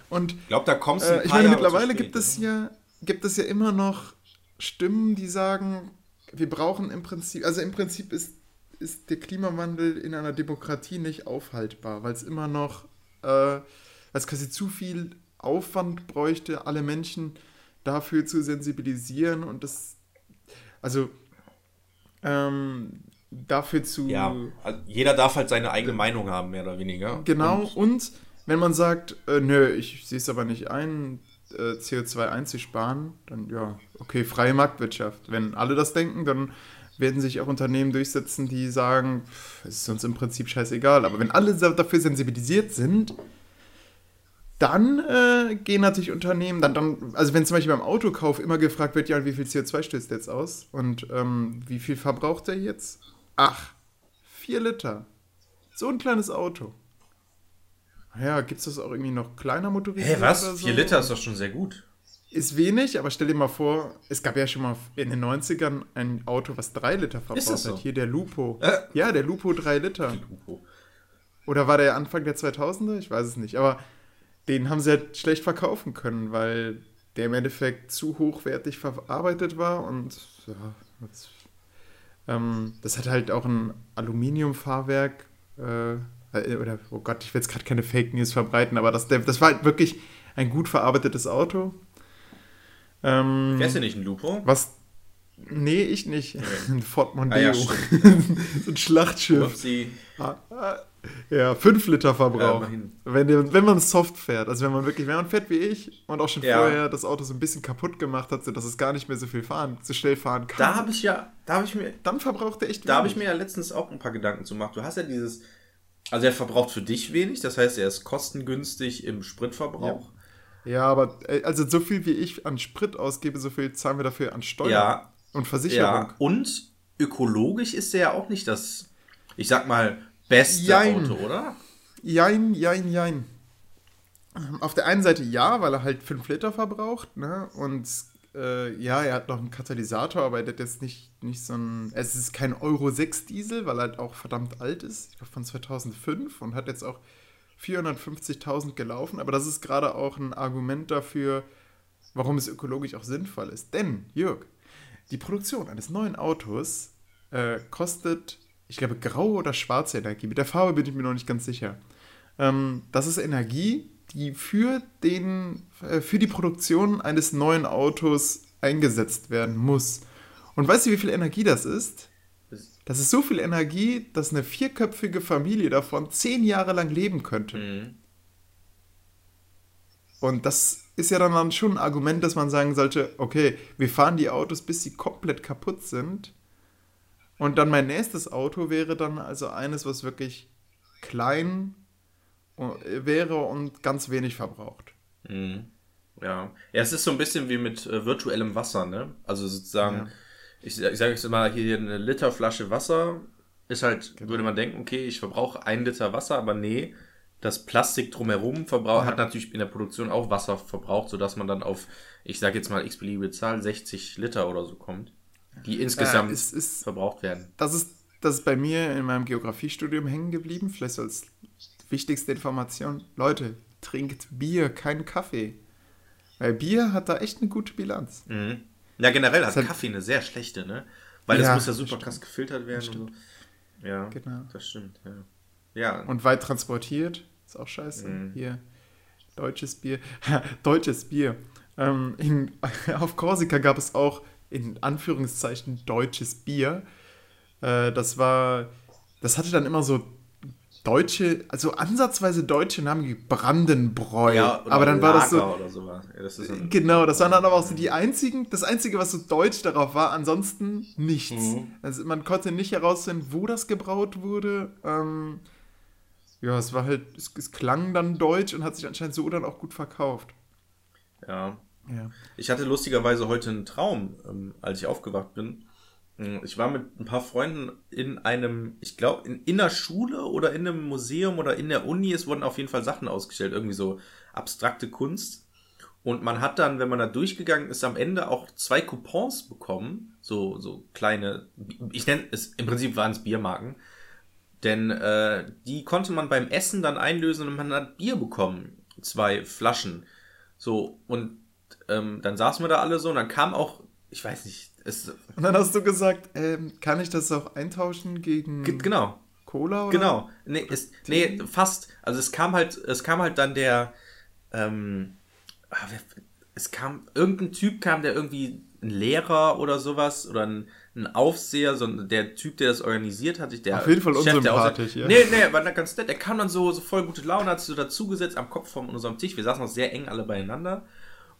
Speaker 2: Und
Speaker 3: ich glaube, da kommst du.
Speaker 2: äh, ich meine, mittlerweile gibt es
Speaker 3: oder?
Speaker 2: ja, gibt es ja immer noch Stimmen, die sagen, wir brauchen im Prinzip, also im Prinzip ist, ist der Klimawandel in einer Demokratie nicht aufhaltbar, weil es immer noch, äh, weil es quasi zu viel Aufwand bräuchte, alle Menschen dafür zu sensibilisieren und das, also ähm, dafür zu
Speaker 3: Ja, also jeder darf halt seine eigene Meinung haben, mehr oder weniger.
Speaker 2: Genau,
Speaker 3: Und,
Speaker 2: und, wenn man sagt, äh, nö, ich sehe es aber nicht ein, äh, CO2 einzusparen, dann ja, okay, freie Marktwirtschaft. Wenn alle das denken, dann werden sich auch Unternehmen durchsetzen, die sagen, es ist uns im Prinzip scheißegal. Aber wenn alle dafür sensibilisiert sind, dann äh, gehen natürlich Unternehmen, dann, dann, also wenn zum Beispiel beim Autokauf immer gefragt wird, ja, wie viel CO2 stößt jetzt aus und ähm, wie viel verbraucht der jetzt? Ach, vier Liter. So ein kleines Auto. Ja, gibt es das auch irgendwie noch kleiner motorisiert?
Speaker 3: Hä, was?
Speaker 2: so?
Speaker 3: Vier Liter ist doch schon sehr gut.
Speaker 2: Ist wenig, aber stell dir mal vor, es gab ja schon mal in den 90ern ein Auto, was drei Liter verbraucht
Speaker 3: Ist das so?
Speaker 2: hat. Hier der Lupo.
Speaker 3: Äh.
Speaker 2: Ja, der Lupo drei Liter.
Speaker 3: Lupo.
Speaker 2: Oder war der Anfang der 2000er? Ich weiß es nicht. Aber den haben sie halt schlecht verkaufen können, weil der im Endeffekt zu hochwertig verarbeitet war und ja, das, ähm, das hat halt auch ein Aluminiumfahrwerk. Äh, oder, oh Gott, ich will jetzt gerade keine Fake News verbreiten, aber das, das war halt wirklich ein gut verarbeitetes Auto. Ähm,
Speaker 3: Fährst du nicht ein Lupo?
Speaker 2: was. Nee, ich nicht. Ein Ford Mondeo.
Speaker 3: Ah ja,
Speaker 2: so ein Schlachtschiff.
Speaker 3: Upsi.
Speaker 2: Ah, ah, Ja, 5 Liter
Speaker 3: Ja,
Speaker 2: Verbrauch.
Speaker 3: immerhin.
Speaker 2: wenn, wenn man soft fährt, also wenn man wirklich, wenn man fährt wie ich und auch schon
Speaker 3: Ja.
Speaker 2: vorher das Auto so ein bisschen kaputt gemacht hat, sodass es gar nicht mehr so viel fahren, so schnell fahren kann,
Speaker 3: Da habe ich ja, da habe ich mir,
Speaker 2: dann verbraucht er echt
Speaker 3: da habe ich mir ja letztens auch ein paar Gedanken zu gemacht. Du hast ja dieses, also er verbraucht für dich wenig, das heißt, er ist kostengünstig im Spritverbrauch.
Speaker 2: Ja, aber äh, also so viel wie ich an Sprit ausgebe, so viel zahlen wir dafür an Steuern
Speaker 3: Ja,
Speaker 2: und Versicherung.
Speaker 3: ja. Und ökologisch ist er ja auch nicht das, ich sag mal, beste
Speaker 2: Jein.
Speaker 3: Auto, oder?
Speaker 2: Jein, jein, jein. Auf der einen Seite ja, weil er halt 5 Liter verbraucht, ne? Und äh, ja, er hat noch einen Katalysator, aber er hat jetzt nicht, nicht so ein. Es ist kein Euro 6 Diesel, weil er halt auch verdammt alt ist. Ich glaube von 2005 und hat jetzt auch 450.000 gelaufen. Aber das ist gerade auch ein Argument dafür, warum es ökologisch auch sinnvoll ist. Denn, Jörg, die Produktion eines neuen Autos äh, kostet ich glaube, graue oder schwarze Energie. Mit der Farbe bin ich mir noch nicht ganz sicher. Ähm, das ist Energie, die für, den, äh, für die Produktion eines neuen Autos eingesetzt werden muss. Und weißt du, wie viel Energie das ist? Das ist so viel Energie, dass eine vierköpfige Familie davon zehn Jahre lang leben könnte.
Speaker 3: Mhm.
Speaker 2: Und das ist ja dann schon ein Argument, dass man sagen sollte, okay, wir fahren die Autos, bis sie komplett kaputt sind. Und dann mein nächstes Auto wäre dann also eines, was wirklich klein wäre und ganz wenig verbraucht.
Speaker 3: Mhm. Ja. ja, es ist so ein bisschen wie mit äh, virtuellem Wasser, ne? Also sozusagen,
Speaker 2: Ja.
Speaker 3: ich, ich sage jetzt mal, hier eine Liter Flasche Wasser ist halt,
Speaker 2: Genau.
Speaker 3: würde man denken, okay, ich verbrauche ein Liter Wasser, aber nee, das Plastik drumherum verbraucht,
Speaker 2: Ja.
Speaker 3: hat natürlich in der Produktion auch Wasser verbraucht, sodass man dann auf, ich sage jetzt mal x-beliebige Zahl, 60 Liter oder so kommt, die insgesamt
Speaker 2: Äh, es ist,
Speaker 3: verbraucht werden.
Speaker 2: das, ist, das ist bei mir in meinem Geografiestudium hängen geblieben, vielleicht so als wichtigste Information. Leute, trinkt Bier, keinen Kaffee. Weil Bier hat da echt eine gute Bilanz.
Speaker 3: Mhm. Ja, generell hat
Speaker 2: hat-
Speaker 3: Kaffee eine sehr schlechte, ne? Weil
Speaker 2: Ja,
Speaker 3: das muss ja super krass gefiltert werden. Und so. Ja,
Speaker 2: Genau.
Speaker 3: das stimmt, ja. Ja,
Speaker 2: Und weit transportiert, ist auch scheiße.
Speaker 3: Mhm.
Speaker 2: Hier, deutsches Bier. deutsches Bier. Ähm, in, auf Korsika gab es auch in Anführungszeichen deutsches Bier. Äh, das war, das hatte dann immer so deutsche, also ansatzweise deutsche Namen wie Brandenbräu.
Speaker 3: ja
Speaker 2: aber dann war das so,
Speaker 3: Lager oder sowas. Ja, das
Speaker 2: Genau, das waren dann aber auch so die einzigen, das einzige, was so deutsch darauf war, ansonsten nichts.
Speaker 3: Mhm.
Speaker 2: Also man konnte nicht herausfinden, wo das gebraut wurde. Ähm, ja, es war halt, es, es klang dann deutsch und hat sich anscheinend so dann auch gut verkauft.
Speaker 3: ja.
Speaker 2: Ja.
Speaker 3: Ich hatte lustigerweise heute einen Traum, ähm, als ich aufgewacht bin. Ähm, Ich war mit ein paar Freunden in einem, ich glaube, in, in der Schule oder in einem Museum oder in der Uni. Es wurden auf jeden Fall Sachen ausgestellt, irgendwie so abstrakte Kunst. Und man hat dann, wenn man da durchgegangen ist, am Ende auch zwei Coupons bekommen. So, so kleine, ich nenne es, im Prinzip waren es Biermarken. Denn äh, die konnte man beim Essen dann einlösen und man hat Bier bekommen. Zwei Flaschen. So, und ähm, dann saßen wir da alle so und dann kam auch, ich weiß nicht, es,
Speaker 2: Und dann hast du gesagt, ähm, kann ich das auch eintauschen gegen
Speaker 3: ge- genau,
Speaker 2: Cola? Oder?
Speaker 3: genau. Nee, es, nee, fast. Also es kam halt, es kam halt dann der, ähm, ah, es kam, irgendein Typ kam, der irgendwie ein Lehrer oder sowas oder ein, ein Aufseher, so ein- der Typ, der das organisiert hat, der
Speaker 2: Auf jeden Fall
Speaker 3: Chef der
Speaker 2: unsympathisch,
Speaker 3: Aufseher-
Speaker 2: ja.
Speaker 3: Nee, nee, war ganz nett. Er kam dann so, so voll gute Laune, hat sich so dazugesetzt am Kopf von unserem Tisch. Wir saßen noch sehr eng alle beieinander.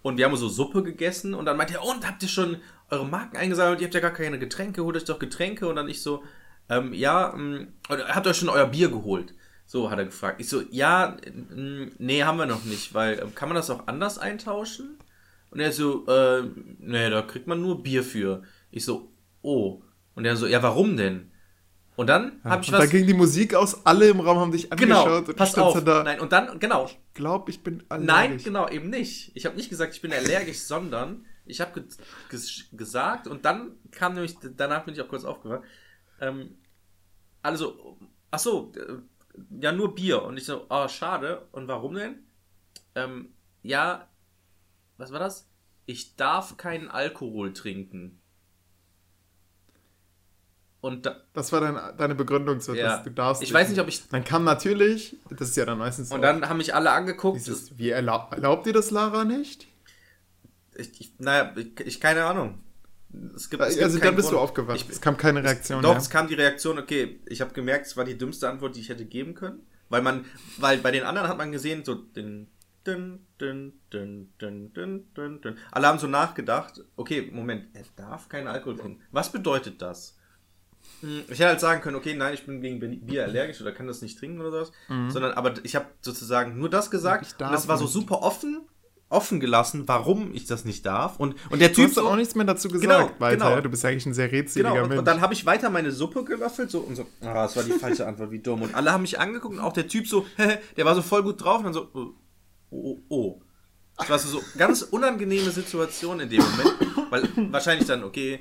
Speaker 3: Und wir haben so Suppe gegessen und dann meinte er, und habt ihr schon eure Marken eingesammelt? Ihr habt ja gar keine Getränke, holt euch doch Getränke. Und dann ich so, ähm, ja, ähm, habt ihr euch schon euer Bier geholt? So hat er gefragt. Ich so, ja, ähm, nee, haben wir noch nicht, weil ähm, kann man das auch anders eintauschen? Und er so, äh, nee, da kriegt man nur Bier für. Ich so, oh. Und er so, ja, warum denn? Und dann habe ich
Speaker 2: und da
Speaker 3: was.
Speaker 2: ging die Musik aus, alle im Raum haben dich
Speaker 3: Genau,
Speaker 2: angeschaut und
Speaker 3: pass
Speaker 2: du standst
Speaker 3: auf.
Speaker 2: da.
Speaker 3: Nein, und dann, genau,
Speaker 2: Ich glaube, ich bin allergisch.
Speaker 3: Nein, genau, eben nicht. Ich habe nicht gesagt, ich bin allergisch, sondern ich habe ge ges gesagt und dann kam nämlich, danach bin ich auch kurz aufgewacht. Ähm, also, ach so, äh, ja, nur Bier. Und ich so, ah, schade. Und warum denn? Ähm, ja, was war das? Ich darf keinen Alkohol trinken. Und da,
Speaker 2: Das war dein, deine Begründung, so,
Speaker 3: ja,
Speaker 2: dass du darfst.
Speaker 3: ich weiß nicht, ob ich.
Speaker 2: Dann kam natürlich, das ist ja dann meistens
Speaker 3: Und dann haben mich alle angeguckt.
Speaker 2: dieses, wie erlaub, erlaubt ihr das, Lara, nicht?
Speaker 3: Ich, ich, naja, ich, ich keine Ahnung. Es gibt, es gibt
Speaker 2: Also dann bist du
Speaker 3: Grund.
Speaker 2: aufgewacht.
Speaker 3: Ich,
Speaker 2: es kam keine Reaktion.
Speaker 3: Doch,
Speaker 2: ja.
Speaker 3: es kam die Reaktion, okay, ich habe gemerkt, es war die dümmste Antwort, die ich hätte geben können. Weil man, weil bei den anderen hat man gesehen, so den, dün, dün, dün, dün, dün, dün, dün. Alle haben so nachgedacht, okay, Moment, er darf keinen Alkohol trinken. Was bedeutet das? Hm, Ich hätte halt sagen können, okay, nein, ich bin gegen Bier allergisch oder kann das nicht trinken oder sowas. Sondern, aber ich habe sozusagen nur das gesagt.
Speaker 2: Mhm.
Speaker 3: Und das war so super offen, offen gelassen, warum ich das nicht darf. Und, und der
Speaker 2: Du
Speaker 3: Typ
Speaker 2: hast
Speaker 3: so,
Speaker 2: auch nichts mehr dazu gesagt,
Speaker 3: Genau,
Speaker 2: weiter.
Speaker 3: genau.
Speaker 2: ja? Du bist eigentlich ein sehr redseliger
Speaker 3: Genau, und,
Speaker 2: Mensch.
Speaker 3: und dann habe ich weiter meine Suppe gelöffelt, so und so, ah, das war die falsche Antwort, wie dumm. Und alle haben mich angeguckt und auch der Typ so, der war so voll gut drauf und dann so, oh, oh, oh. Das war so, ganz unangenehme Situation in dem Moment, weil wahrscheinlich dann, okay,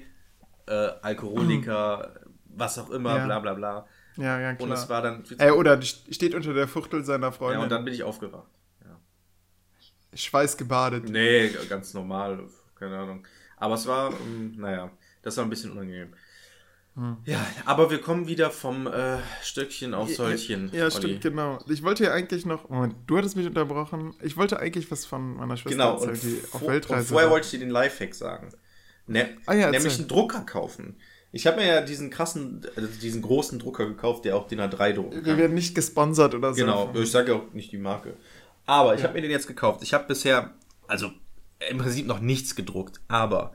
Speaker 3: äh, Alkoholiker, was auch immer,
Speaker 2: Ja.
Speaker 3: bla bla bla.
Speaker 2: ja, ja,
Speaker 3: Und
Speaker 2: klar.
Speaker 3: es war dann,
Speaker 2: äh, oder steht unter der Fuchtel seiner
Speaker 3: ja,
Speaker 2: Freundin.
Speaker 3: und dann bin ich aufgewacht. Ja.
Speaker 2: Schweißgebadet.
Speaker 3: Nee, ganz normal, keine Ahnung. Aber es war, ähm, naja, das war ein bisschen unangenehm. Ja, aber wir kommen wieder vom äh, Stöckchen auf Säulchen.
Speaker 2: Ja,
Speaker 3: Olli.
Speaker 2: stimmt, genau. Ich wollte ja eigentlich noch. Moment, du hattest mich unterbrochen. Ich wollte eigentlich was von meiner Schwester
Speaker 3: Genau, und,
Speaker 2: erzählen, die auf
Speaker 3: vor- und
Speaker 2: Weltreise
Speaker 3: vorher
Speaker 2: war.
Speaker 3: wollte ich dir den Lifehack sagen. Ne,
Speaker 2: Ah ja,
Speaker 3: nämlich
Speaker 2: erzähl.
Speaker 3: einen Drucker kaufen. Ich habe mir ja diesen krassen, also diesen großen Drucker gekauft, der auch DIN A3 drucken
Speaker 2: Wir werden nicht gesponsert oder so.
Speaker 3: Genau, ich sage ja auch nicht die Marke. Aber ich habe mir den jetzt gekauft. Ich habe bisher, also im Prinzip noch nichts gedruckt, aber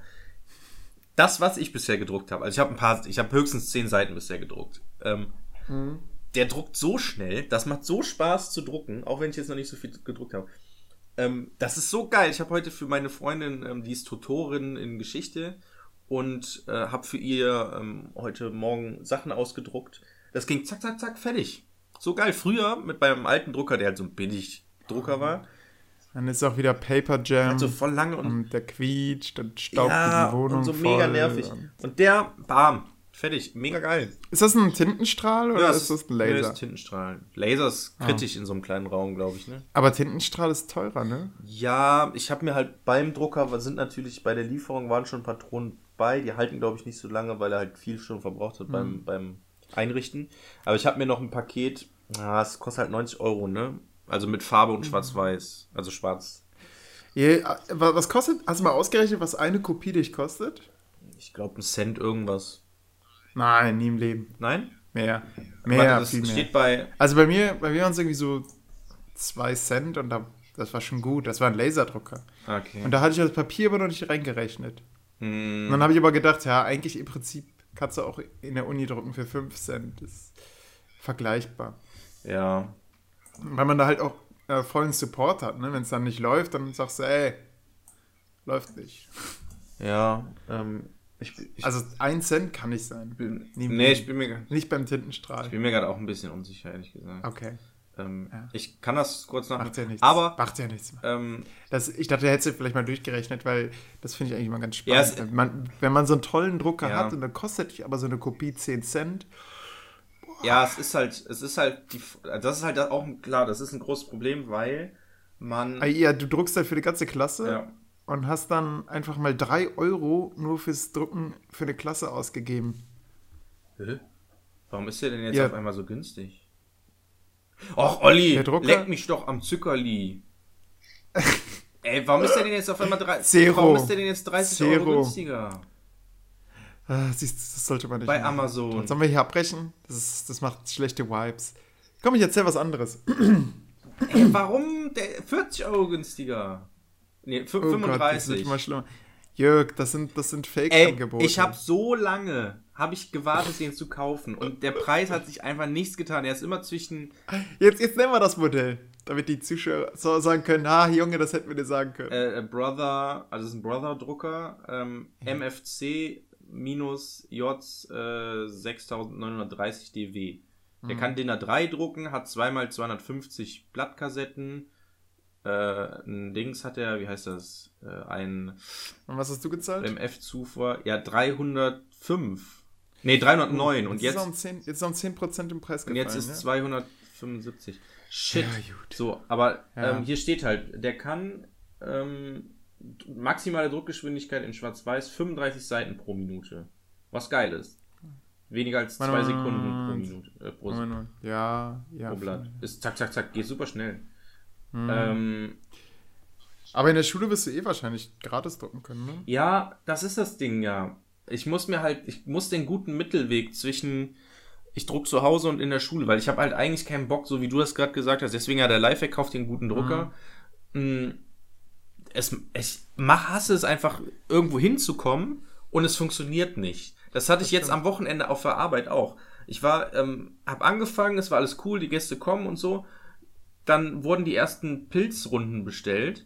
Speaker 3: das, was ich bisher gedruckt habe, also ich habe ein paar, ich habe höchstens zehn Seiten bisher gedruckt. Ähm, Der druckt so schnell, das macht so Spaß zu drucken, auch wenn ich jetzt noch nicht so viel gedruckt habe. Ähm, das ist so geil. Ich habe heute für meine Freundin, ähm, die ist Tutorin in Geschichte und äh, habe für ihr ähm, heute Morgen Sachen ausgedruckt. Das ging zack, zack, zack, fertig. So geil. Früher mit meinem alten Drucker, der halt so ein billig Drucker war,
Speaker 2: Dann ist auch wieder Paper Jam.
Speaker 3: so voll lange und,
Speaker 2: und der quietscht, dann staubt
Speaker 3: ja,
Speaker 2: die Wohnung
Speaker 3: und so mega nervig. Und der, bam, fertig. Mega geil.
Speaker 2: Ist das ein Tintenstrahl oder ist das ein
Speaker 3: nee,
Speaker 2: Laser?
Speaker 3: ist Tintenstrahl. Laser ist kritisch in so einem kleinen Raum, glaube ich, ne?
Speaker 2: Aber Tintenstrahl ist teurer, ne?
Speaker 3: Ja, ich habe mir halt beim Drucker, sind natürlich bei der Lieferung waren schon Patronen bei, die halten glaube ich nicht so lange, weil er halt viel schon verbraucht hat beim, beim Einrichten. Aber ich habe mir noch ein Paket, ah, es kostet halt 90 Euro, ne? Also mit Farbe und Schwarz-Weiß, also schwarz.
Speaker 2: Ja, wa- was kostet? Hast du mal ausgerechnet, was eine Kopie dich kostet?
Speaker 3: Ich glaube ein Cent irgendwas.
Speaker 2: Nein, nie im Leben.
Speaker 3: Nein?
Speaker 2: Mehr. Mehr,
Speaker 3: Warte, das
Speaker 2: viel mehr.
Speaker 3: steht bei,
Speaker 2: Also bei mir, bei mir waren es irgendwie so zwei Cent und da, das war schon gut. Das war ein Laserdrucker.
Speaker 3: okay.
Speaker 2: Und da hatte ich das Papier aber noch nicht reingerechnet.
Speaker 3: Hm,
Speaker 2: Und dann habe ich aber gedacht, ja, eigentlich im Prinzip kannst du auch in der Uni drucken für 5 Cent. Das ist vergleichbar.
Speaker 3: ja.
Speaker 2: Weil man da halt auch äh, vollen Support hat. Ne? Wenn es dann nicht läuft, dann sagst du, ey, läuft nicht.
Speaker 3: Ja, ähm, ich, ich
Speaker 2: Also ein Cent kann nicht sein.
Speaker 3: bin,
Speaker 2: nie-
Speaker 3: nee, ich bin mir,
Speaker 2: Nicht beim Tintenstrahl.
Speaker 3: ich bin mir gerade auch ein bisschen unsicher, ehrlich gesagt.
Speaker 2: Okay,
Speaker 3: Ähm,
Speaker 2: Ja.
Speaker 3: Ich kann das kurz nach.
Speaker 2: macht ja nichts.
Speaker 3: Aber
Speaker 2: macht ja nichts.
Speaker 3: ähm,
Speaker 2: Das, ich dachte, hättest du vielleicht mal durchgerechnet, weil das finde ich eigentlich mal ganz
Speaker 3: Ja,
Speaker 2: spannend.
Speaker 3: es-
Speaker 2: wenn, man, wenn man so einen tollen Drucker
Speaker 3: Ja.
Speaker 2: hat und dann kostet dich aber so eine Kopie 10 Cent.
Speaker 3: Ja, es ist halt, es ist halt die, das ist halt auch klar, das ist ein großes Problem, weil man,
Speaker 2: Ah, Ja, du druckst halt für die ganze Klasse
Speaker 3: ja,
Speaker 2: und hast dann einfach mal 3 Euro nur fürs Drucken für eine Klasse ausgegeben.
Speaker 3: Hä? warum ist der denn jetzt
Speaker 2: Ja.
Speaker 3: auf einmal so günstig? Och, Olli, leck mich doch am Zuckerli. Ey, warum ist der denn jetzt auf einmal 30,
Speaker 2: Zero.
Speaker 3: warum ist der denn jetzt 30 Euro günstiger?
Speaker 2: Ah, siehst, das sollte man nicht
Speaker 3: Bei
Speaker 2: machen.
Speaker 3: Amazon.
Speaker 2: Sollen wir hier abbrechen? Das, ist, das macht schlechte Vibes. Komm, ich erzähl was anderes.
Speaker 3: Ey, warum der 40 Euro günstiger? Nee, fü-
Speaker 2: Oh Gott, das
Speaker 3: 35.
Speaker 2: immer schlimmer. Jörg, das sind, das sind Fake-Angebote.
Speaker 3: ich habe so lange, habe ich gewartet, den zu kaufen und der Preis hat sich einfach nichts getan. Er ist immer zwischen
Speaker 2: Jetzt, jetzt nennen wir das Modell, damit die Zuschauer so sagen können, ah, Junge, das hätten wir dir sagen können.
Speaker 3: äh, Brother, also es ist ein Brother-Drucker, ähm, MFC minus J äh, 6930 DW. Der kann DIN A3 drucken, hat zweimal 250 Blattkassetten. Äh, ein Dings hat er, wie heißt das? Äh, ein
Speaker 2: Und was hast du gezahlt?
Speaker 3: MF-Zufuhr, ja, 305. Nee, 309. Und
Speaker 2: Ist auch
Speaker 3: jetzt,
Speaker 2: um 10, jetzt ist um 10% im Preis
Speaker 3: und
Speaker 2: gefallen.
Speaker 3: jetzt ist
Speaker 2: ja?
Speaker 3: 275. Shit.
Speaker 2: Ja.
Speaker 3: So, aber
Speaker 2: Ja.
Speaker 3: ähm, hier steht halt, der kann ähm, maximale Druckgeschwindigkeit in Schwarz-Weiß 35 Seiten pro Minute. Was geil ist. Weniger als zwei
Speaker 2: Moment.
Speaker 3: Sekunden pro Minute. Äh, pro,
Speaker 2: Moment. Ja, ja.
Speaker 3: pro Blatt. Ist zack, zack, zack, geht super schnell.
Speaker 2: Hm.
Speaker 3: Ähm,
Speaker 2: Aber in der Schule wirst du eh wahrscheinlich gratis drucken können, ne?
Speaker 3: Ja, das ist das Ding, ja. Ich muss mir halt, ich muss den guten Mittelweg zwischen, ich druck zu Hause und in der Schule, weil ich habe halt eigentlich keinen Bock, so wie du das gerade gesagt hast. Deswegen ja der Lifehack, kauft den guten Drucker. Mm, Es, ich mach, hasse es einfach, irgendwo hinzukommen und es funktioniert nicht. Das hatte ich jetzt am Wochenende auf der Arbeit auch. Ich war, ähm, hab angefangen, es war alles cool, die Gäste kommen und so. Dann wurden die ersten Pilzrunden bestellt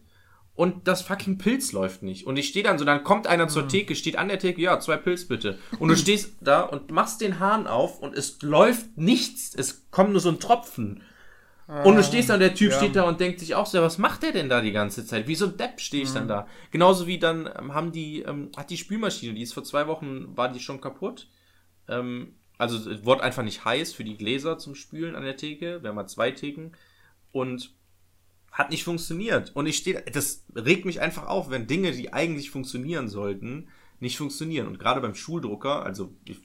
Speaker 3: und das fucking Pilz läuft nicht. Und ich stehe dann so, dann kommt einer zur Theke, steht an der Theke, ja, zwei Pilz bitte. Und du stehst da und machst den Hahn auf und es läuft nichts. Es kommt nur so ein Tropfen. Und du stehst da und der Typ
Speaker 2: ja.
Speaker 3: steht da und denkt sich auch so, was macht der denn da die ganze Zeit? Wie so ein Depp stehe ich dann da. Genauso wie dann ähm, haben die, ähm, hat die Spülmaschine, die ist vor zwei Wochen, war die schon kaputt. Ähm, also es wurde einfach nicht heiß für die Gläser zum Spülen an der Theke. Wir haben mal zwei Theken. Und hat nicht funktioniert. Und ich stehe, das regt mich einfach auf, wenn Dinge, die eigentlich funktionieren sollten, nicht funktionieren. Und gerade beim Schuldrucker, also ich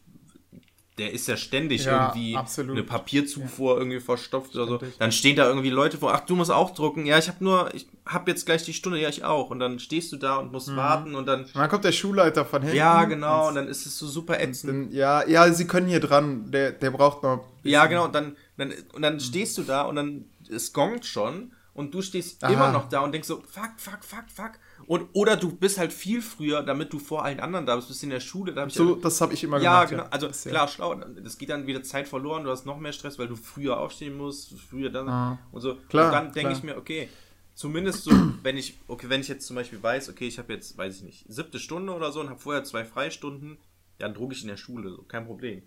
Speaker 3: der ist ja ständig
Speaker 2: Ja,
Speaker 3: irgendwie
Speaker 2: absolut.
Speaker 3: eine Papierzufuhr irgendwie verstopft oder so. Dann stehen da irgendwie Leute vor, ach, du musst auch drucken. Ja, ich habe nur, ich habe jetzt gleich die Stunde, ja, ich auch. Und dann stehst du da und
Speaker 2: Mhm.
Speaker 3: musst warten und dann,
Speaker 2: Und dann kommt der Schulleiter von hinten.
Speaker 3: ja, genau, und dann ist es so super ätzend.
Speaker 2: Dann, ja, ja, sie können hier dran. Der, der braucht noch.
Speaker 3: Ja, genau, und dann, dann, und dann stehst du da und dann, es gongt schon und du stehst
Speaker 2: Aha.
Speaker 3: immer noch da und denkst so, fuck, fuck, fuck, fuck. Und, oder du bist halt viel früher, damit du vor allen anderen da bist, bist in der Schule, da hab ich
Speaker 2: So, das habe ich immer
Speaker 3: Ja,
Speaker 2: gemacht.
Speaker 3: genau. Also
Speaker 2: Das ist ja-
Speaker 3: klar, schlau. Das geht dann wieder Zeit verloren. Du hast noch mehr Stress, weil du früher aufstehen musst, früher dann
Speaker 2: Ah.
Speaker 3: und so.
Speaker 2: Klar,
Speaker 3: und dann denke ich mir, okay, zumindest so, wenn ich, okay, wenn ich jetzt zum Beispiel weiß, okay, ich habe jetzt, weiß ich nicht, siebte Stunde oder so und habe vorher zwei Freistunden, dann drucke ich in der Schule, so, kein Problem.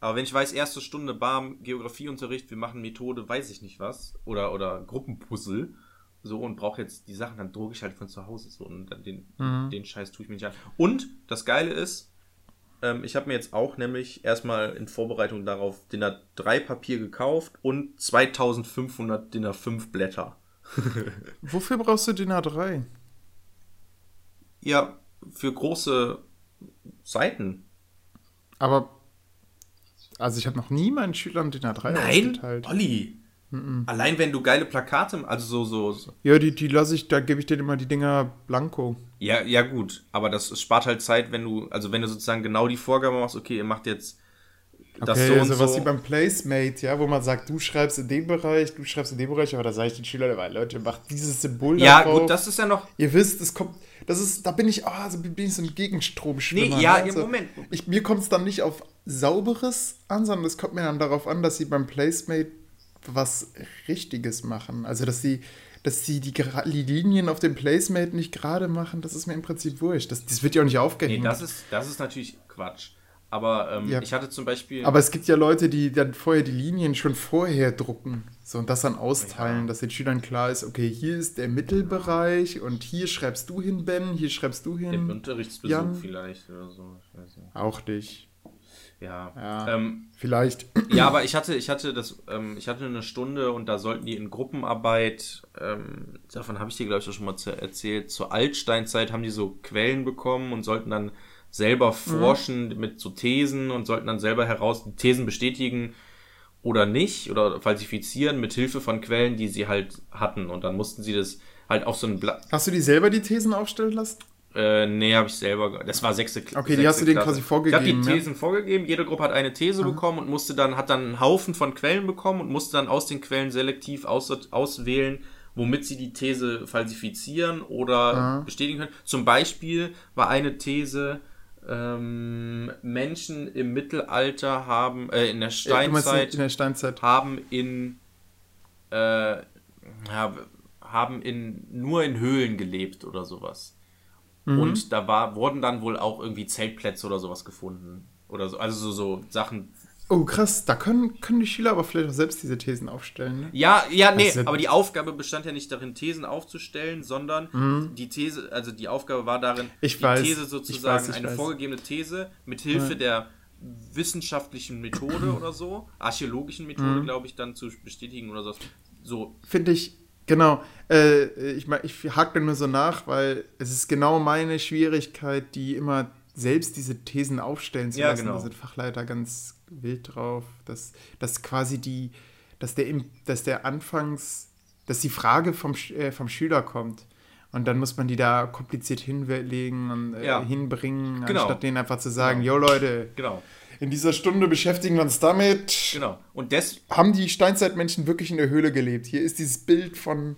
Speaker 3: Aber wenn ich weiß, erste Stunde Barm, Geografieunterricht, wir machen Methode, weiß ich nicht was, oder, oder Gruppenpuzzle, so und brauche jetzt die Sachen, dann drucke ich halt von zu Hause so und dann den,
Speaker 2: Mhm.
Speaker 3: den Scheiß tue ich mir nicht an. Und das Geile ist, ähm, ich habe mir jetzt auch nämlich erstmal in Vorbereitung darauf DIN A3 Papier gekauft und 2500 DIN A5 Blätter.
Speaker 2: Wofür brauchst du DIN A3?
Speaker 3: Ja, für große Seiten.
Speaker 2: Aber. Also, ich habe noch nie meinen Schülern DIN A3
Speaker 3: Nein,
Speaker 2: ausgeteilt.
Speaker 3: Olli. Allein wenn du geile Plakate, also so, so.
Speaker 2: Ja, die, die lasse ich, da gebe ich denen immer die Dinger blanko.
Speaker 3: Ja, ja gut, aber das spart halt Zeit, wenn du, also wenn du sozusagen genau die Vorgabe machst, okay, ihr macht jetzt das
Speaker 2: Okay,
Speaker 3: so und
Speaker 2: sowas
Speaker 3: so.
Speaker 2: wie beim Placemate, ja, wo man sagt, du schreibst in dem Bereich, du schreibst in dem Bereich, aber da sage ich den Schülern immer, Leute, macht dieses Symbol
Speaker 3: ja,
Speaker 2: drauf.
Speaker 3: gut, das ist ja noch.
Speaker 2: Ihr wisst, es kommt, das ist, da bin ich, ah, so bin ich so ein Gegenstromschwimmer.
Speaker 3: Nee, ja,
Speaker 2: ne?
Speaker 3: im Moment.
Speaker 2: Ich, mir kommt es dann nicht auf sauberes an, sondern es kommt mir dann darauf an, dass sie beim Placemate was Richtiges machen. Also, dass sie, dass sie die, die Linien auf dem Placemate nicht gerade machen, das ist mir im Prinzip wurscht. Das, das wird ja auch nicht
Speaker 3: Nee,
Speaker 2: aufgehängt.
Speaker 3: das ist, das ist natürlich Quatsch. Aber ähm,
Speaker 2: Ja.
Speaker 3: ich hatte zum Beispiel.
Speaker 2: Aber es gibt ja Leute, die dann vorher die Linien schon vorher drucken. So und das dann austeilen,
Speaker 3: Ja.
Speaker 2: dass den Schülern klar ist, okay, hier ist der Mittelbereich und hier schreibst du hin, Ben, hier schreibst du
Speaker 3: im
Speaker 2: hin.
Speaker 3: Unterrichtsbesuch
Speaker 2: Jan?
Speaker 3: vielleicht oder so. Ich weiß nicht.
Speaker 2: Auch nicht.
Speaker 3: Ja.
Speaker 2: Ja.
Speaker 3: Ähm,
Speaker 2: Vielleicht.
Speaker 3: ja, aber ich hatte, ich hatte das, ähm, ich hatte eine Stunde und da sollten die in Gruppenarbeit, ähm, davon habe ich dir, glaube ich, auch schon mal zu- erzählt, zur Altsteinzeit haben die so Quellen bekommen und sollten dann selber forschen mit so Thesen und sollten dann selber heraus die Thesen bestätigen oder nicht oder falsifizieren mit Hilfe von Quellen, die sie halt hatten. Und dann mussten sie das halt auf so ein Blatt.
Speaker 2: Hast du die selber die Thesen aufstellen lassen?
Speaker 3: Äh, nee, habe ich selber. Das war sechste Klasse.
Speaker 2: Okay, die hast du denen quasi vorgegeben,
Speaker 3: Ich habe
Speaker 2: ja?
Speaker 3: die Thesen vorgegeben. Jede Gruppe hat eine These bekommen und musste dann hat dann einen Haufen von Quellen bekommen und musste dann aus den Quellen selektiv aus, auswählen, womit sie die These falsifizieren oder
Speaker 2: Aha.
Speaker 3: bestätigen können. Zum Beispiel war eine These ähm, Menschen im Mittelalter haben äh, in der
Speaker 2: Äh,
Speaker 3: Steinzeit
Speaker 2: in der Steinzeit.
Speaker 3: haben in äh, ja, haben in nur in Höhlen gelebt oder sowas.
Speaker 2: Mhm.
Speaker 3: Und da war, wurden dann wohl auch irgendwie Zeltplätze oder sowas gefunden. Oder so, also so, so Sachen.
Speaker 2: Oh, krass. Da können, können die Schüler aber vielleicht auch selbst diese Thesen aufstellen. Ne?
Speaker 3: Ja, ja, nee,
Speaker 2: ja-
Speaker 3: aber die Aufgabe bestand ja nicht darin, Thesen aufzustellen, sondern die These, also die Aufgabe war darin,
Speaker 2: Mhm. Ich
Speaker 3: die
Speaker 2: weiß,
Speaker 3: These
Speaker 2: ich
Speaker 3: sozusagen,
Speaker 2: weiß, ich
Speaker 3: eine
Speaker 2: weiß.
Speaker 3: vorgegebene These mit Hilfe
Speaker 2: Ja.
Speaker 3: der wissenschaftlichen Methode oder so, archäologischen Methode,
Speaker 2: Mhm.
Speaker 3: glaube ich, dann zu bestätigen oder so. So,
Speaker 2: Finde ich, genau. Äh, ich ich hake nur so nach, weil es ist genau meine Schwierigkeit, die immer selbst diese Thesen aufstellen zu
Speaker 3: Ja,
Speaker 2: lassen.
Speaker 3: genau.
Speaker 2: Da sind Fachleiter ganz wild drauf, dass, dass quasi die, dass der, dass der Anfangs, dass die Frage vom, äh, vom Schüler kommt. Und dann muss man die da kompliziert hinlegen und äh,
Speaker 3: Ja.
Speaker 2: hinbringen,
Speaker 3: Genau.
Speaker 2: anstatt denen einfach zu sagen, jo Leute,
Speaker 3: genau,
Speaker 2: in dieser Stunde beschäftigen wir uns damit,
Speaker 3: genau. Und des,
Speaker 2: haben die Steinzeitmenschen wirklich in der Höhle gelebt? Hier ist dieses Bild von,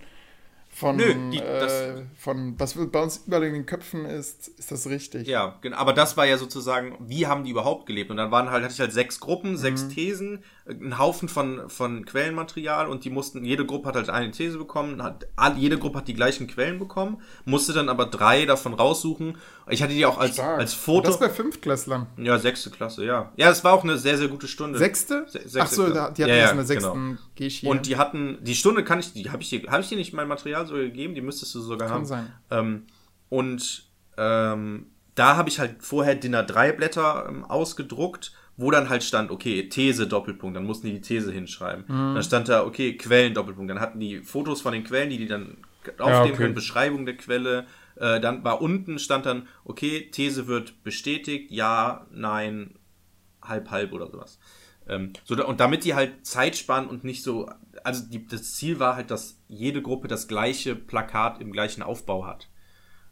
Speaker 2: von,
Speaker 3: Nö, die-
Speaker 2: äh,
Speaker 3: das-
Speaker 2: von was bei uns überall in den Köpfen ist, ist das richtig?
Speaker 3: Ja, genau. Aber das war ja sozusagen, wie haben die überhaupt gelebt? Und dann waren halt, hatte ich halt sechs Gruppen,
Speaker 2: Mhm.
Speaker 3: sechs Thesen, äh, einen Haufen von, von Quellenmaterial und die mussten, jede Gruppe hat halt eine These bekommen, hat, jede Gruppe hat die gleichen Quellen bekommen, musste dann aber drei davon raussuchen. Ich hatte die auch als,
Speaker 2: Stark.
Speaker 3: als
Speaker 2: Und
Speaker 3: Foto.
Speaker 2: Das bei Fünftklässlern.
Speaker 3: ja, sechste Klasse, ja. Ja, es war auch eine sehr, sehr gute Stunde.
Speaker 2: Sechste?
Speaker 3: Se- sechste
Speaker 2: Ach so,
Speaker 3: Klasse.
Speaker 2: die hatten
Speaker 3: Ja, ja,
Speaker 2: in der sechsten
Speaker 3: genau. Und die hatten, die Stunde kann ich, die habe ich dir, habe ich dir nicht mein Material so gegeben, die müsstest du sogar
Speaker 2: Kann
Speaker 3: haben.
Speaker 2: sein.
Speaker 3: Ähm, und ähm, da habe ich halt vorher DIN A3 Blätter ähm, ausgedruckt, wo dann halt stand, okay, These Doppelpunkt, dann mussten die die These hinschreiben.
Speaker 2: Mhm.
Speaker 3: Dann stand da, okay, Quellen Doppelpunkt, dann hatten die Fotos von den Quellen, die die dann aufnehmen
Speaker 2: Ja, okay.
Speaker 3: können, Beschreibung der Quelle. Äh, dann war unten stand dann, okay, These wird bestätigt, ja, nein, halb-halb oder sowas. Ähm, so, und damit die halt Zeit sparen und nicht so, also die, das Ziel war halt, dass jede Gruppe das gleiche Plakat im gleichen Aufbau hat.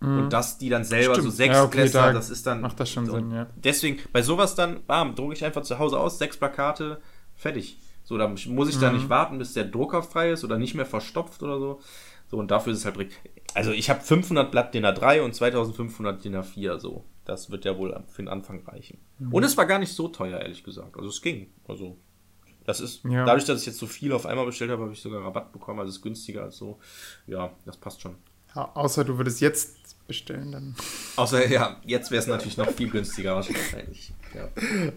Speaker 3: Und dass die dann selber so
Speaker 2: Mhm. Stimmt.
Speaker 3: sechs
Speaker 2: Ja, okay,
Speaker 3: Klässler,
Speaker 2: da
Speaker 3: das ist dann.
Speaker 2: macht das schon
Speaker 3: so,
Speaker 2: Sinn, ja.
Speaker 3: Deswegen, bei sowas dann, bam, drucke ich einfach zu Hause aus, sechs Plakate, fertig. So, dann muss ich da
Speaker 2: Mhm.
Speaker 3: nicht warten, bis der Drucker frei ist oder nicht mehr verstopft oder so. So, und dafür ist es halt. Also, ich habe 500 Blatt DIN A3 und 2500 DIN A4, so. Das wird ja wohl für den Anfang reichen.
Speaker 2: Mhm.
Speaker 3: Und es war gar nicht so teuer, ehrlich gesagt. Also, es ging. Also, das ist,
Speaker 2: Ja.
Speaker 3: dadurch, dass ich jetzt so viel auf einmal bestellt habe, habe ich sogar Rabatt bekommen. Also, es ist günstiger als so. Ja, das passt schon.
Speaker 2: Ja, außer du würdest jetzt bestellen, dann.
Speaker 3: Außer, ja, jetzt wäre es natürlich noch viel günstiger wahrscheinlich. Ja.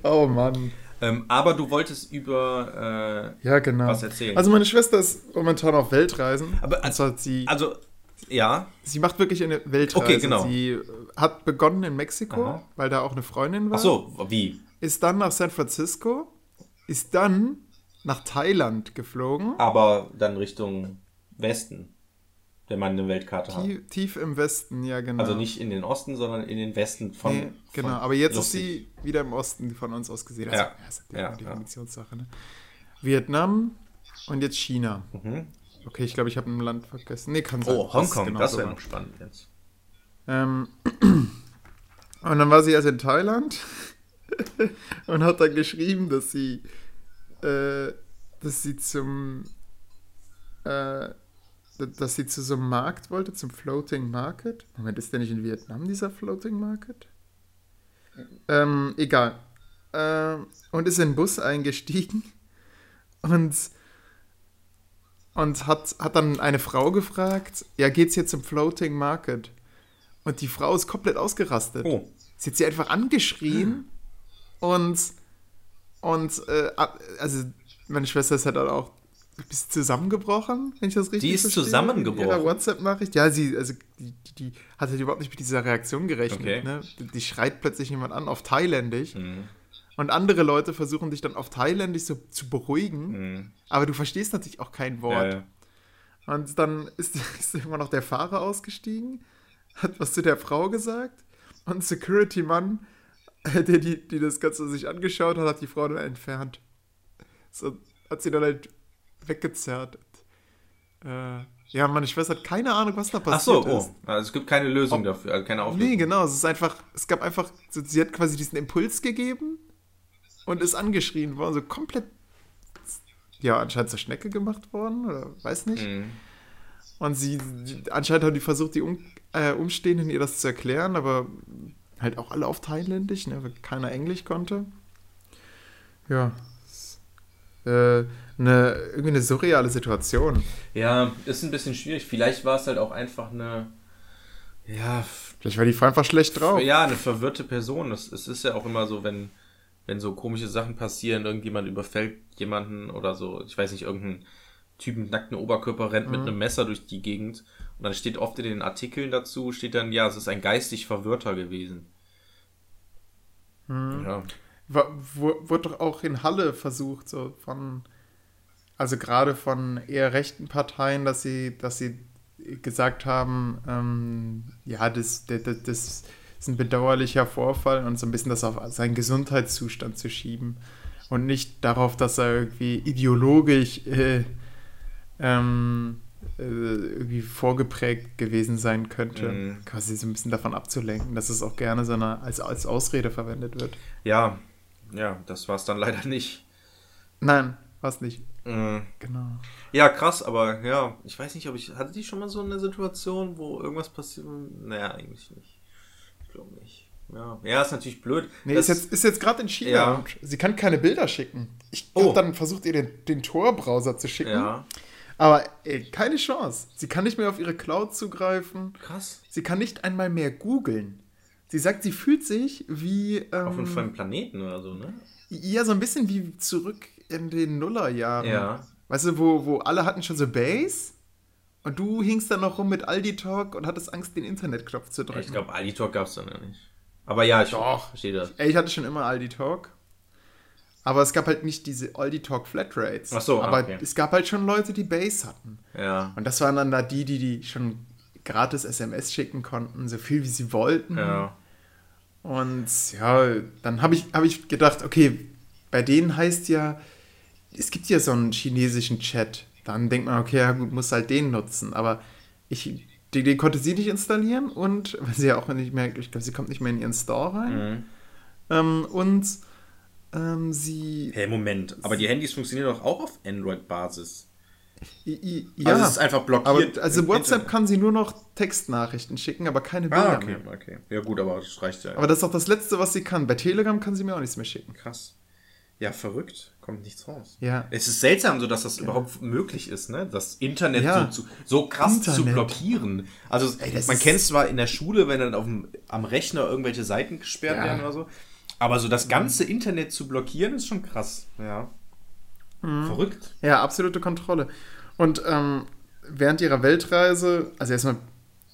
Speaker 2: Oh Mann.
Speaker 3: Ähm, aber du wolltest über,
Speaker 2: Ja, genau.
Speaker 3: Was erzählen?
Speaker 2: Also meine Schwester ist momentan auf Weltreisen.
Speaker 3: Aber-
Speaker 2: zwar sie,
Speaker 3: äh, also, ja,
Speaker 2: sie macht wirklich eine Weltreise.
Speaker 3: Okay, genau.
Speaker 2: Sie äh, hat begonnen in Mexiko,
Speaker 3: Aha.
Speaker 2: weil da auch eine Freundin war.
Speaker 3: ach so, wie?
Speaker 2: Ist dann nach San Francisco, ist dann nach Thailand geflogen.
Speaker 3: Aber dann Richtung Westen, wenn man eine Weltkarte hat.
Speaker 2: Tief, tief im Westen, ja genau.
Speaker 3: Also nicht in den Osten, sondern in den Westen von.
Speaker 2: Nee, genau,
Speaker 3: von-
Speaker 2: aber jetzt
Speaker 3: lustig.
Speaker 2: ist sie wieder im Osten von uns aus gesehen. Also,
Speaker 3: Ja,
Speaker 2: ja, ist natürlich
Speaker 3: ja,
Speaker 2: eine
Speaker 3: ja.
Speaker 2: Definitionssache. Ne? Vietnam und jetzt China.
Speaker 3: Mhm.
Speaker 2: Okay, ich glaube, ich habe ein Land vergessen. Nee, kann sein.
Speaker 3: Oh, Hongkong,
Speaker 2: genau
Speaker 3: das wäre noch spannend jetzt.
Speaker 2: Ähm, und dann war sie also in Thailand und hat dann geschrieben, dass sie, äh, dass sie zum, äh, dass sie zu so einem Markt wollte, zum Floating Market. Moment, ist der nicht in Vietnam, dieser Floating Market? Ähm, egal. Ähm, und ist in den Bus eingestiegen und, und hat, hat dann eine Frau gefragt, ja, geht's hier zum Floating Market? Und die Frau ist komplett ausgerastet.
Speaker 3: Oh,
Speaker 2: Sie hat sie einfach angeschrien und, und äh, also meine Schwester ist halt auch ein bisschen zusammengebrochen, wenn ich das richtig
Speaker 3: Die ist
Speaker 2: verstehe,
Speaker 3: zusammengebrochen?
Speaker 2: In ihrer WhatsApp-Nachricht. Ja, sie, also die, die, hat halt überhaupt nicht mit dieser Reaktion gerechnet.
Speaker 3: Okay.
Speaker 2: Ne? Die, die schreit plötzlich jemand an auf Thailändisch
Speaker 3: mhm.
Speaker 2: und andere Leute versuchen dich dann auf Thailändisch so zu beruhigen,
Speaker 3: Mhm.
Speaker 2: aber du verstehst natürlich auch kein Wort.
Speaker 3: Ja, ja.
Speaker 2: Und dann ist, ist immer noch der Fahrer ausgestiegen, hat was zu der Frau gesagt und ein Security-Mann, äh, der die, die das Ganze sich angeschaut hat, hat die Frau dann entfernt. So hat sie dann halt weggezerrt. Äh, ja, meine Schwester hat keine Ahnung, was da
Speaker 3: Ach
Speaker 2: passiert
Speaker 3: so,
Speaker 2: ist.
Speaker 3: oh. Also es gibt keine Lösung dafür, also keine Auflösung.
Speaker 2: Nee, genau, es ist einfach, es gab einfach, so, sie hat quasi diesen Impuls gegeben und ist angeschrien worden, so komplett, ja, anscheinend zur Schnecke gemacht worden, oder weiß nicht.
Speaker 3: Mhm.
Speaker 2: Und sie, anscheinend haben die versucht, die um, äh, Umstehenden ihr das zu erklären, aber halt auch alle auf Thailändisch, ne, weil keiner Englisch konnte. Ja. Äh, eine, irgendwie eine surreale Situation.
Speaker 3: Ja, ist ein bisschen schwierig. Vielleicht war es halt auch einfach eine, ja,
Speaker 2: Vielleicht war die Frau einfach schlecht drauf.
Speaker 3: ja, eine verwirrte Person. Es, ist ja auch immer so, wenn, wenn so komische Sachen passieren, irgendjemand überfällt jemanden oder so, ich weiß nicht, irgendein Typ mit nackten Oberkörper rennt mit einem Messer durch die Gegend und dann steht oft in den Artikeln dazu, steht dann, ja, es ist ein geistig Verwirrter gewesen. Ja.
Speaker 2: Wa- wo- Wurde doch auch in Halle versucht, so von, also gerade von eher rechten Parteien, dass sie, dass sie gesagt haben, ähm, ja, das, das, das ist ein bedauerlicher Vorfall und so ein bisschen das auf seinen Gesundheitszustand zu schieben und nicht darauf, dass er irgendwie ideologisch äh, ähm, äh, irgendwie vorgeprägt gewesen sein könnte.
Speaker 3: Mhm.
Speaker 2: Quasi so ein bisschen davon abzulenken, dass es auch gerne so eine, als, als Ausrede verwendet wird.
Speaker 3: Ja, ja, das war es dann leider nicht.
Speaker 2: Nein, was nicht.
Speaker 3: Mhm.
Speaker 2: Genau.
Speaker 3: Ja, krass, aber ja, ich weiß nicht, ob ich. Hatte die schon mal so eine Situation, wo irgendwas passiert? Naja, eigentlich nicht. Ich glaube nicht. Ja. ja, ist natürlich blöd.
Speaker 2: Nee,
Speaker 3: Das-
Speaker 2: ist jetzt, ist jetzt gerade in China
Speaker 3: Ja.
Speaker 2: und sie kann keine Bilder schicken. Ich
Speaker 3: Oh.
Speaker 2: habe dann versucht, ihr den, den Tor-Browser zu schicken.
Speaker 3: Ja,
Speaker 2: Aber ey, keine Chance. Sie kann nicht mehr auf ihre Cloud zugreifen.
Speaker 3: krass.
Speaker 2: Sie kann nicht einmal mehr googeln. Sie sagt, sie fühlt sich wie. Ähm,
Speaker 3: Auf einem fremden Planeten oder so, ne?
Speaker 2: ja, so ein bisschen wie zurück in den Nullerjahren.
Speaker 3: Ja.
Speaker 2: Weißt du, wo, wo alle hatten schon so Base und du hingst dann noch rum mit Aldi Talk und hattest Angst, den Internetknopf zu drücken.
Speaker 3: Ich glaube, Alitalk gab es dann ja nicht. Aber ja, ich
Speaker 2: Doch.
Speaker 3: verstehe das.
Speaker 2: Ey, ich hatte schon immer Aldi Talk. Aber es gab halt nicht diese Aldi Talk Flatrates.
Speaker 3: Ach so, ah,
Speaker 2: aber
Speaker 3: okay.
Speaker 2: es gab halt schon Leute, die Base hatten.
Speaker 3: Ja.
Speaker 2: Und das waren dann da die, die die schon gratis SMS schicken konnten, so viel wie sie wollten.
Speaker 3: Ja.
Speaker 2: Und ja, dann habe ich, hab ich gedacht, okay, bei denen heißt ja, es gibt ja so einen chinesischen Chat. Dann denkt man, okay, ja gut, muss halt den nutzen. Aber ich, die, den konnte sie nicht installieren und, weil sie ja auch nicht mehr, ich glaube, sie kommt nicht mehr in ihren Store rein.
Speaker 3: Mhm.
Speaker 2: Ähm, und ähm, sie.
Speaker 3: Hey, Moment, aber die Handys funktionieren doch auch auf Android-Basis.
Speaker 2: I, I,
Speaker 3: Ja. Also es ist einfach
Speaker 2: aber
Speaker 3: blockiert.
Speaker 2: also
Speaker 3: im
Speaker 2: WhatsApp
Speaker 3: Internet.
Speaker 2: kann sie nur noch Textnachrichten schicken, aber keine Bilder
Speaker 3: Ah, okay,
Speaker 2: mehr.
Speaker 3: okay. Ja gut, aber das reicht ja.
Speaker 2: Aber das ist auch das Letzte, was sie kann. Bei Telegram kann sie mir auch nichts mehr schicken.
Speaker 3: Krass. Ja, verrückt. Kommt nichts raus.
Speaker 2: Ja.
Speaker 3: Es ist seltsam, so dass das überhaupt möglich ist, ne? Das Internet
Speaker 2: Ja.
Speaker 3: so, zu, so krass zu
Speaker 2: Internet.
Speaker 3: blockieren. Also
Speaker 2: Ey,
Speaker 3: man kennt es zwar in der Schule, wenn dann auf dem, am Rechner irgendwelche Seiten gesperrt
Speaker 2: Ja.
Speaker 3: werden oder so, aber so das ganze Internet zu blockieren ist schon krass. Ja.
Speaker 2: Mhm.
Speaker 3: Verrückt.
Speaker 2: Ja, absolute Kontrolle. Und ähm, während ihrer Weltreise, also erstmal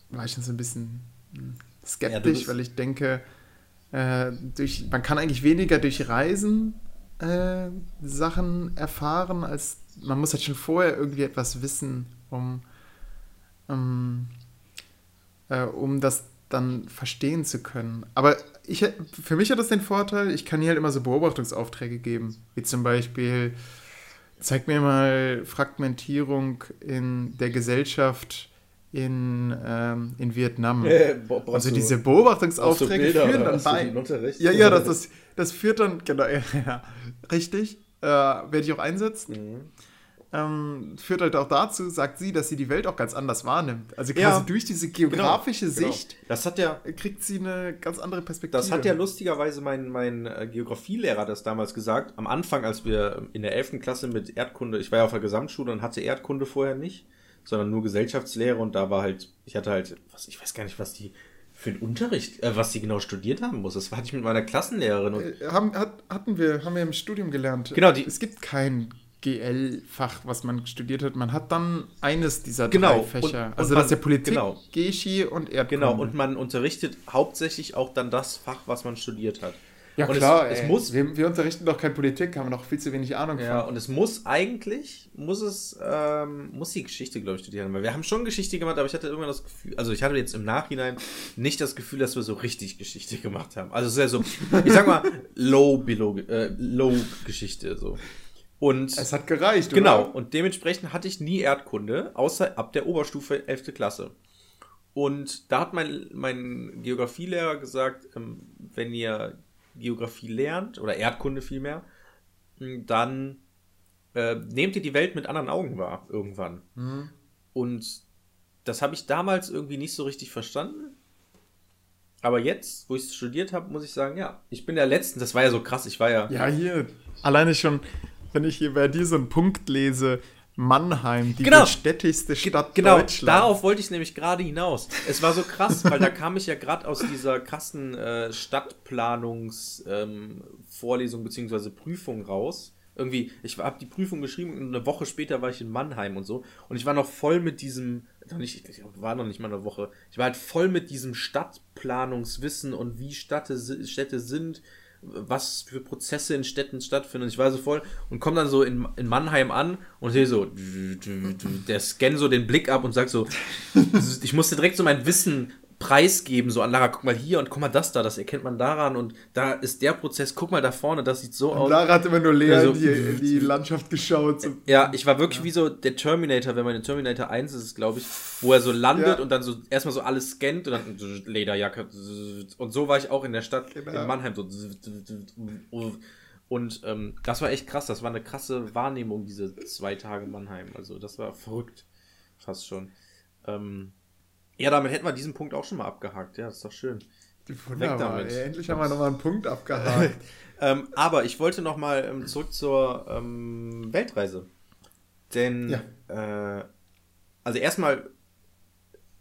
Speaker 2: war ich so ein bisschen hm,
Speaker 3: Ja,
Speaker 2: skeptisch,
Speaker 3: bist-
Speaker 2: weil ich denke, äh, durch, man kann eigentlich weniger durch Reisen äh, Sachen erfahren, als man muss halt schon vorher irgendwie etwas wissen, um, um, äh, um das dann verstehen zu können. Aber ich, für mich hat das den Vorteil, ich kann hier halt immer so Beobachtungsaufträge geben, wie zum Beispiel Zeig mir mal Fragmentierung in der Gesellschaft in, ähm, in Vietnam. also diese Beobachtungsaufträge führen dann bei. Ja, ja, das, das, das führt dann, genau, ja, richtig, äh, werde ich auch einsetzen.
Speaker 3: Mhm.
Speaker 2: Ähm, führt halt auch dazu, sagt sie, dass sie die Welt auch ganz anders wahrnimmt. Also quasi
Speaker 3: Ja.
Speaker 2: durch diese geografische
Speaker 3: Genau.
Speaker 2: Sicht
Speaker 3: Das hat ja,
Speaker 2: kriegt sie eine ganz andere Perspektive.
Speaker 3: Das hat ja lustigerweise mein, mein äh, Geografielehrer das damals gesagt. Am Anfang, als wir in der 11. Klasse mit Erdkunde, ich war ja auf der Gesamtschule und hatte Erdkunde vorher nicht, sondern nur Gesellschaftslehre und da war halt, ich hatte halt, was, ich weiß gar nicht, was die für einen Unterricht, äh, was die genau studiert haben muss. Das hatte ich mit meiner Klassenlehrerin und
Speaker 2: Äh, haben, hat, hatten wir, haben wir im Studium gelernt.
Speaker 3: Genau, die-
Speaker 2: es gibt kein GL-Fach, was man studiert hat. Man hat dann eines dieser
Speaker 3: Genau,
Speaker 2: drei Fächer.
Speaker 3: und- und
Speaker 2: also
Speaker 3: man-
Speaker 2: das ist ja Politik,
Speaker 3: genau.
Speaker 2: Geschi und Erdkunde.
Speaker 3: genau, und man unterrichtet hauptsächlich auch dann das Fach, was man studiert hat.
Speaker 2: Ja
Speaker 3: und
Speaker 2: klar,
Speaker 3: es, es muss
Speaker 2: wir, wir unterrichten doch keine Politik, haben noch viel zu wenig Ahnung
Speaker 3: Ja,
Speaker 2: von.
Speaker 3: und es muss eigentlich, muss es, ähm, muss die Geschichte, glaube ich, studieren. Weil wir haben schon Geschichte gemacht, aber ich hatte irgendwann das Gefühl, also ich hatte jetzt im Nachhinein nicht das Gefühl, dass wir so richtig Geschichte gemacht haben. Also es ist ja so, ich sag mal, low, below, äh, low Geschichte, so. Und,
Speaker 2: Es hat gereicht,
Speaker 3: genau,
Speaker 2: oder?
Speaker 3: und dementsprechend hatte ich nie Erdkunde, außer ab der Oberstufe 11. Klasse. Und da hat mein, mein Geografielehrer gesagt, ähm, wenn ihr Geografie lernt, oder Erdkunde vielmehr, mh, dann äh, nehmt ihr die Welt mit anderen Augen wahr, irgendwann.
Speaker 2: Mhm.
Speaker 3: Und das habe ich damals irgendwie nicht so richtig verstanden. Aber jetzt, wo ich es studiert habe, muss ich sagen, ja, ich bin der Letzte. Das war ja so krass. Ich war ja.
Speaker 2: Ja, hier. Alleine schon, wenn ich hier bei dir so einen Punkt lese, Mannheim, die
Speaker 3: Genau.
Speaker 2: wohl städtischste Stadt
Speaker 3: Genau,
Speaker 2: Deutschlands.
Speaker 3: darauf wollte ich nämlich gerade hinaus. Es war so krass, weil da kam ich ja gerade aus dieser krassen äh, Stadtplanungsvorlesung Vorlesung beziehungsweise Prüfung raus. Irgendwie, ich habe die Prüfung geschrieben und eine Woche später war ich in Mannheim und so. Und ich war noch voll mit diesem, noch nicht, ich war noch nicht mal eine Woche, ich war halt voll mit diesem Stadtplanungswissen und wie Städte, Städte sind, was für Prozesse in Städten stattfinden. Ich war so voll und komme dann so in, in Mannheim an und sehe so, der scannt so den Blick ab und sagt so, ich musste direkt so mein Wissen preisgeben, so an Lara, guck mal hier und guck mal das da, das erkennt man daran und da ist der Prozess, guck mal da vorne, das sieht so aus.
Speaker 2: Lara hat immer nur leer
Speaker 3: Also-
Speaker 2: in, die, in die Landschaft geschaut. So.
Speaker 3: Ja, ich war wirklich wie so der Terminator, wenn man in Terminator 1 ist, glaube ich, wo er so landet
Speaker 2: Ja.
Speaker 3: und dann so erstmal so alles scannt und dann Lederjacke. Und so war ich auch in der Stadt
Speaker 2: Genau.
Speaker 3: in Mannheim. So und ähm, das war echt krass. Das war eine krasse Wahrnehmung, diese zwei Tage Mannheim. Also das war verrückt. Fast schon. Ähm, ja, damit hätten wir diesen Punkt auch schon mal abgehakt. Ja, das ist doch schön.
Speaker 2: Wunderbar,
Speaker 3: damit.
Speaker 2: ey, endlich haben wir nochmal einen Punkt abgehakt.
Speaker 3: Ähm, aber ich wollte noch mal ähm, zurück zur ähm, Weltreise. Denn, äh, also erstmal,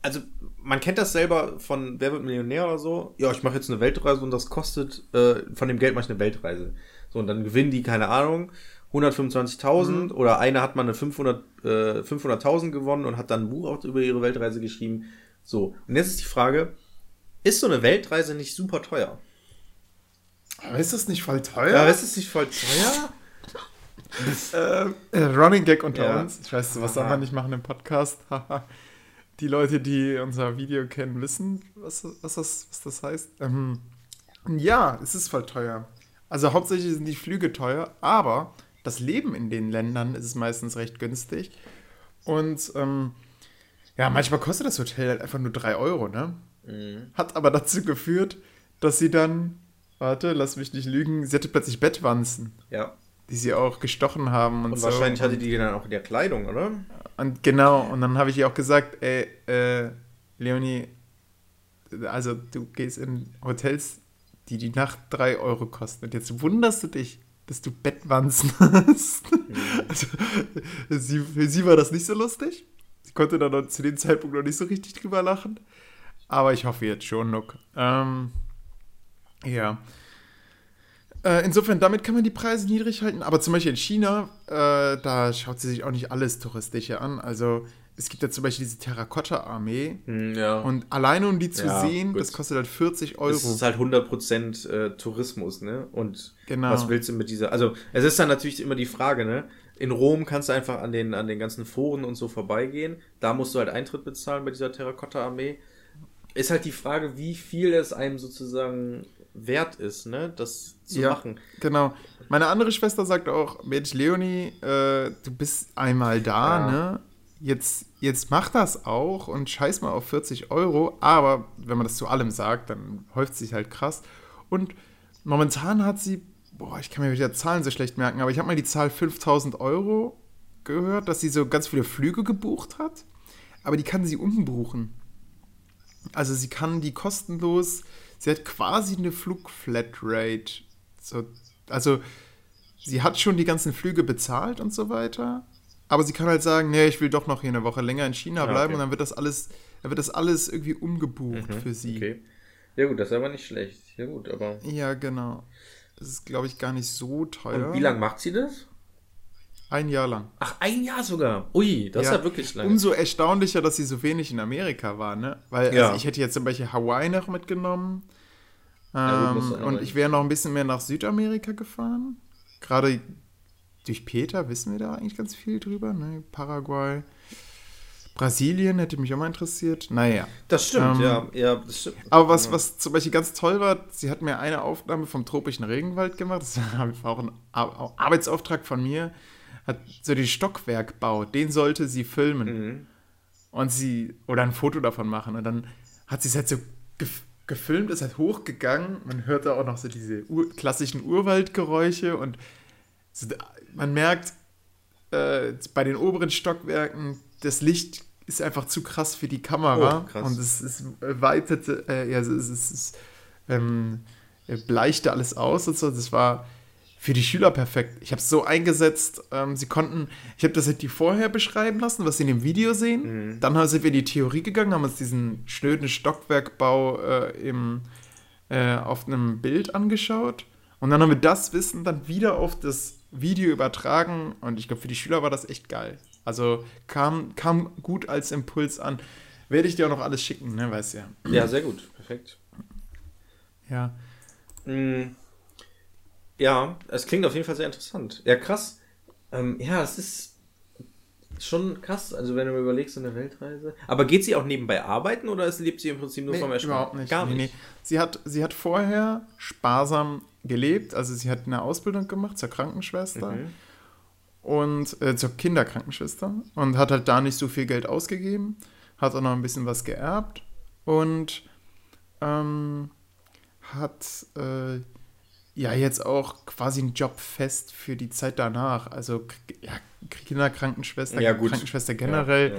Speaker 3: also man kennt das selber von Wer wird Millionär oder so. Ja, ich mache jetzt eine Weltreise und das kostet, äh, von dem Geld mache ich eine Weltreise. So, und dann gewinnen die, keine Ahnung, 125.000 oder eine hat mal eine 500, äh, 500.000 gewonnen und hat dann ein Buch auch über ihre Weltreise geschrieben. So, und jetzt ist die Frage, ist so eine Weltreise nicht super teuer?
Speaker 2: Aber ist das nicht voll teuer?
Speaker 3: Ja, ist es nicht voll teuer?
Speaker 2: äh, äh, Running Gag unter
Speaker 3: Ja.
Speaker 2: uns. Ich weiß, was soll man nicht machen im Podcast? Die Leute, die unser Video kennen, wissen, was, was, das, was das heißt. Ähm, Ja, es ist voll teuer. Also hauptsächlich sind die Flüge teuer, aber das Leben in den Ländern ist meistens recht günstig. Und ähm, ja, manchmal kostet das Hotel halt einfach nur 3 Euro, ne?
Speaker 3: Mhm.
Speaker 2: Hat aber dazu geführt, dass sie dann, warte, lass mich nicht lügen, sie hatte plötzlich Bettwanzen,
Speaker 3: Ja.
Speaker 2: die sie auch gestochen haben und,
Speaker 3: Und
Speaker 2: so.
Speaker 3: wahrscheinlich hatte die dann auch in der Kleidung, oder?
Speaker 2: und genau, und dann habe ich ihr auch gesagt, ey, äh, Leonie, also du gehst in Hotels, die die Nacht 3 Euro kosten. Und jetzt wunderst du dich, dass du Bettwanzen hast. Also, sie, für sie war das nicht so lustig. Sie konnte da noch zu dem Zeitpunkt noch nicht so richtig drüber lachen. Aber ich hoffe jetzt schon, Nook. Ähm, ja. Äh, insofern, damit kann man die Preise niedrig halten. Aber zum Beispiel in China, äh, da schaut sie sich auch nicht alles Touristische an. Also es gibt ja zum Beispiel diese Terrakotta-Armee.
Speaker 3: Hm, ja.
Speaker 2: Und alleine um die zu
Speaker 3: Ja,
Speaker 2: sehen,
Speaker 3: gut.
Speaker 2: das kostet halt 40 Euro.
Speaker 3: Es ist halt 100% äh, Tourismus, ne? Und
Speaker 2: Genau.
Speaker 3: was willst du mit dieser... Also, es ist dann natürlich immer die Frage, ne? In Rom kannst du einfach an den, an den ganzen Foren und so vorbeigehen. Da musst du halt Eintritt bezahlen bei dieser Terrakotta-Armee. Ist halt die Frage, wie viel es einem sozusagen wert ist, ne? Das zu
Speaker 2: Ja.
Speaker 3: machen.
Speaker 2: Genau. Meine andere Schwester sagt auch, Mensch, Leonie, äh, du bist einmal da,
Speaker 3: Ja.
Speaker 2: ne? Jetzt, jetzt mach das auch und scheiß mal auf 40 Euro. Aber wenn man das zu allem sagt, dann häuft sich halt krass. Und momentan hat sie, boah, ich kann mir wieder Zahlen so schlecht merken, aber ich habe mal die Zahl 5000 Euro gehört, dass sie so ganz viele Flüge gebucht hat. Aber die kann sie umbuchen. Also sie kann die kostenlos, sie hat quasi eine Flugflatrate. So, also sie hat schon die ganzen Flüge bezahlt und so weiter. Aber sie kann halt sagen, nee, ich will doch noch hier eine Woche länger in China
Speaker 3: Ja,
Speaker 2: bleiben
Speaker 3: okay.
Speaker 2: und dann wird das alles, dann wird das alles irgendwie umgebucht für sie.
Speaker 3: Okay. Ja gut, das ist aber nicht schlecht. Ja gut, aber...
Speaker 2: Ja, genau. Das ist, glaube ich, gar nicht so teuer.
Speaker 3: Und wie lange macht sie das?
Speaker 2: Ein Jahr lang.
Speaker 3: Ach, ein Jahr sogar. Ui, das ist ja wirklich lang.
Speaker 2: Umso erstaunlicher, dass sie so wenig in Amerika war, ne? Weil
Speaker 3: Ja.
Speaker 2: also ich hätte jetzt zum Beispiel Hawaii noch mitgenommen.
Speaker 3: Ja,
Speaker 2: Ähm,
Speaker 3: du
Speaker 2: und ich wäre noch ein bisschen mehr nach Südamerika gefahren. Gerade durch Peter wissen wir da eigentlich ganz viel drüber, ne? Paraguay. Brasilien hätte mich auch mal interessiert. Naja.
Speaker 3: Das stimmt,
Speaker 2: Ähm,
Speaker 3: ja. ja das stimmt.
Speaker 2: Aber was, was zum Beispiel ganz toll war, sie hat mir eine Aufnahme vom tropischen Regenwald gemacht. Das war auch ein Ar- Arbeitsauftrag von mir. Hat so den Stockwerkbau, den sollte sie filmen.
Speaker 3: Mhm.
Speaker 2: Und sie, oder ein Foto davon machen. Und dann hat sie es halt so gef gefilmt, ist halt hochgegangen. Man hört da auch noch so diese Ur klassischen Urwaldgeräusche. Und so, man merkt äh, bei den oberen Stockwerken, das Licht ist einfach zu krass für die Kamera.
Speaker 3: Oh.
Speaker 2: Und es, es weitete, äh, ja, es, es, es, ähm, bleichte alles aus und so. Das war für die Schüler perfekt. Ich habe es so eingesetzt, ähm, sie konnten, ich habe das halt die vorher beschreiben lassen, was sie in dem Video sehen.
Speaker 3: Mhm.
Speaker 2: Dann haben- sind wir in die Theorie gegangen, haben uns diesen schnöden Stockwerkbau äh, im, äh, auf einem Bild angeschaut. Und dann haben wir das Wissen dann wieder auf das Video übertragen. Und ich glaube, für die Schüler war das echt geil. Also kam, kam gut als Impuls an. Werde ich dir auch noch alles schicken, ne? Weißt ja.
Speaker 3: Ja, sehr gut. Perfekt.
Speaker 2: Ja.
Speaker 3: Mm, Ja, es klingt auf jeden Fall sehr interessant. Ja, krass. Ähm, ja, es ist schon krass. Also, wenn du mir überlegst, so eine Weltreise. Aber geht sie auch nebenbei arbeiten oder lebt sie im Prinzip nur
Speaker 2: Nee,
Speaker 3: vom Ersparen?
Speaker 2: überhaupt nicht.
Speaker 3: Gar
Speaker 2: Nee,
Speaker 3: nicht.
Speaker 2: nee. Sie, hat, sie hat vorher sparsam gelebt. Also sie hat eine Ausbildung gemacht zur Krankenschwester
Speaker 3: Mhm.
Speaker 2: Und äh, zur Kinderkrankenschwester und hat halt da nicht so viel Geld ausgegeben. Hat auch noch ein bisschen was geerbt und ähm, hat äh, ja jetzt auch quasi einen Job fest für die Zeit danach. Also ja, Kinderkrankenschwester,
Speaker 3: Ja.
Speaker 2: Krankenschwester generell
Speaker 3: Ja,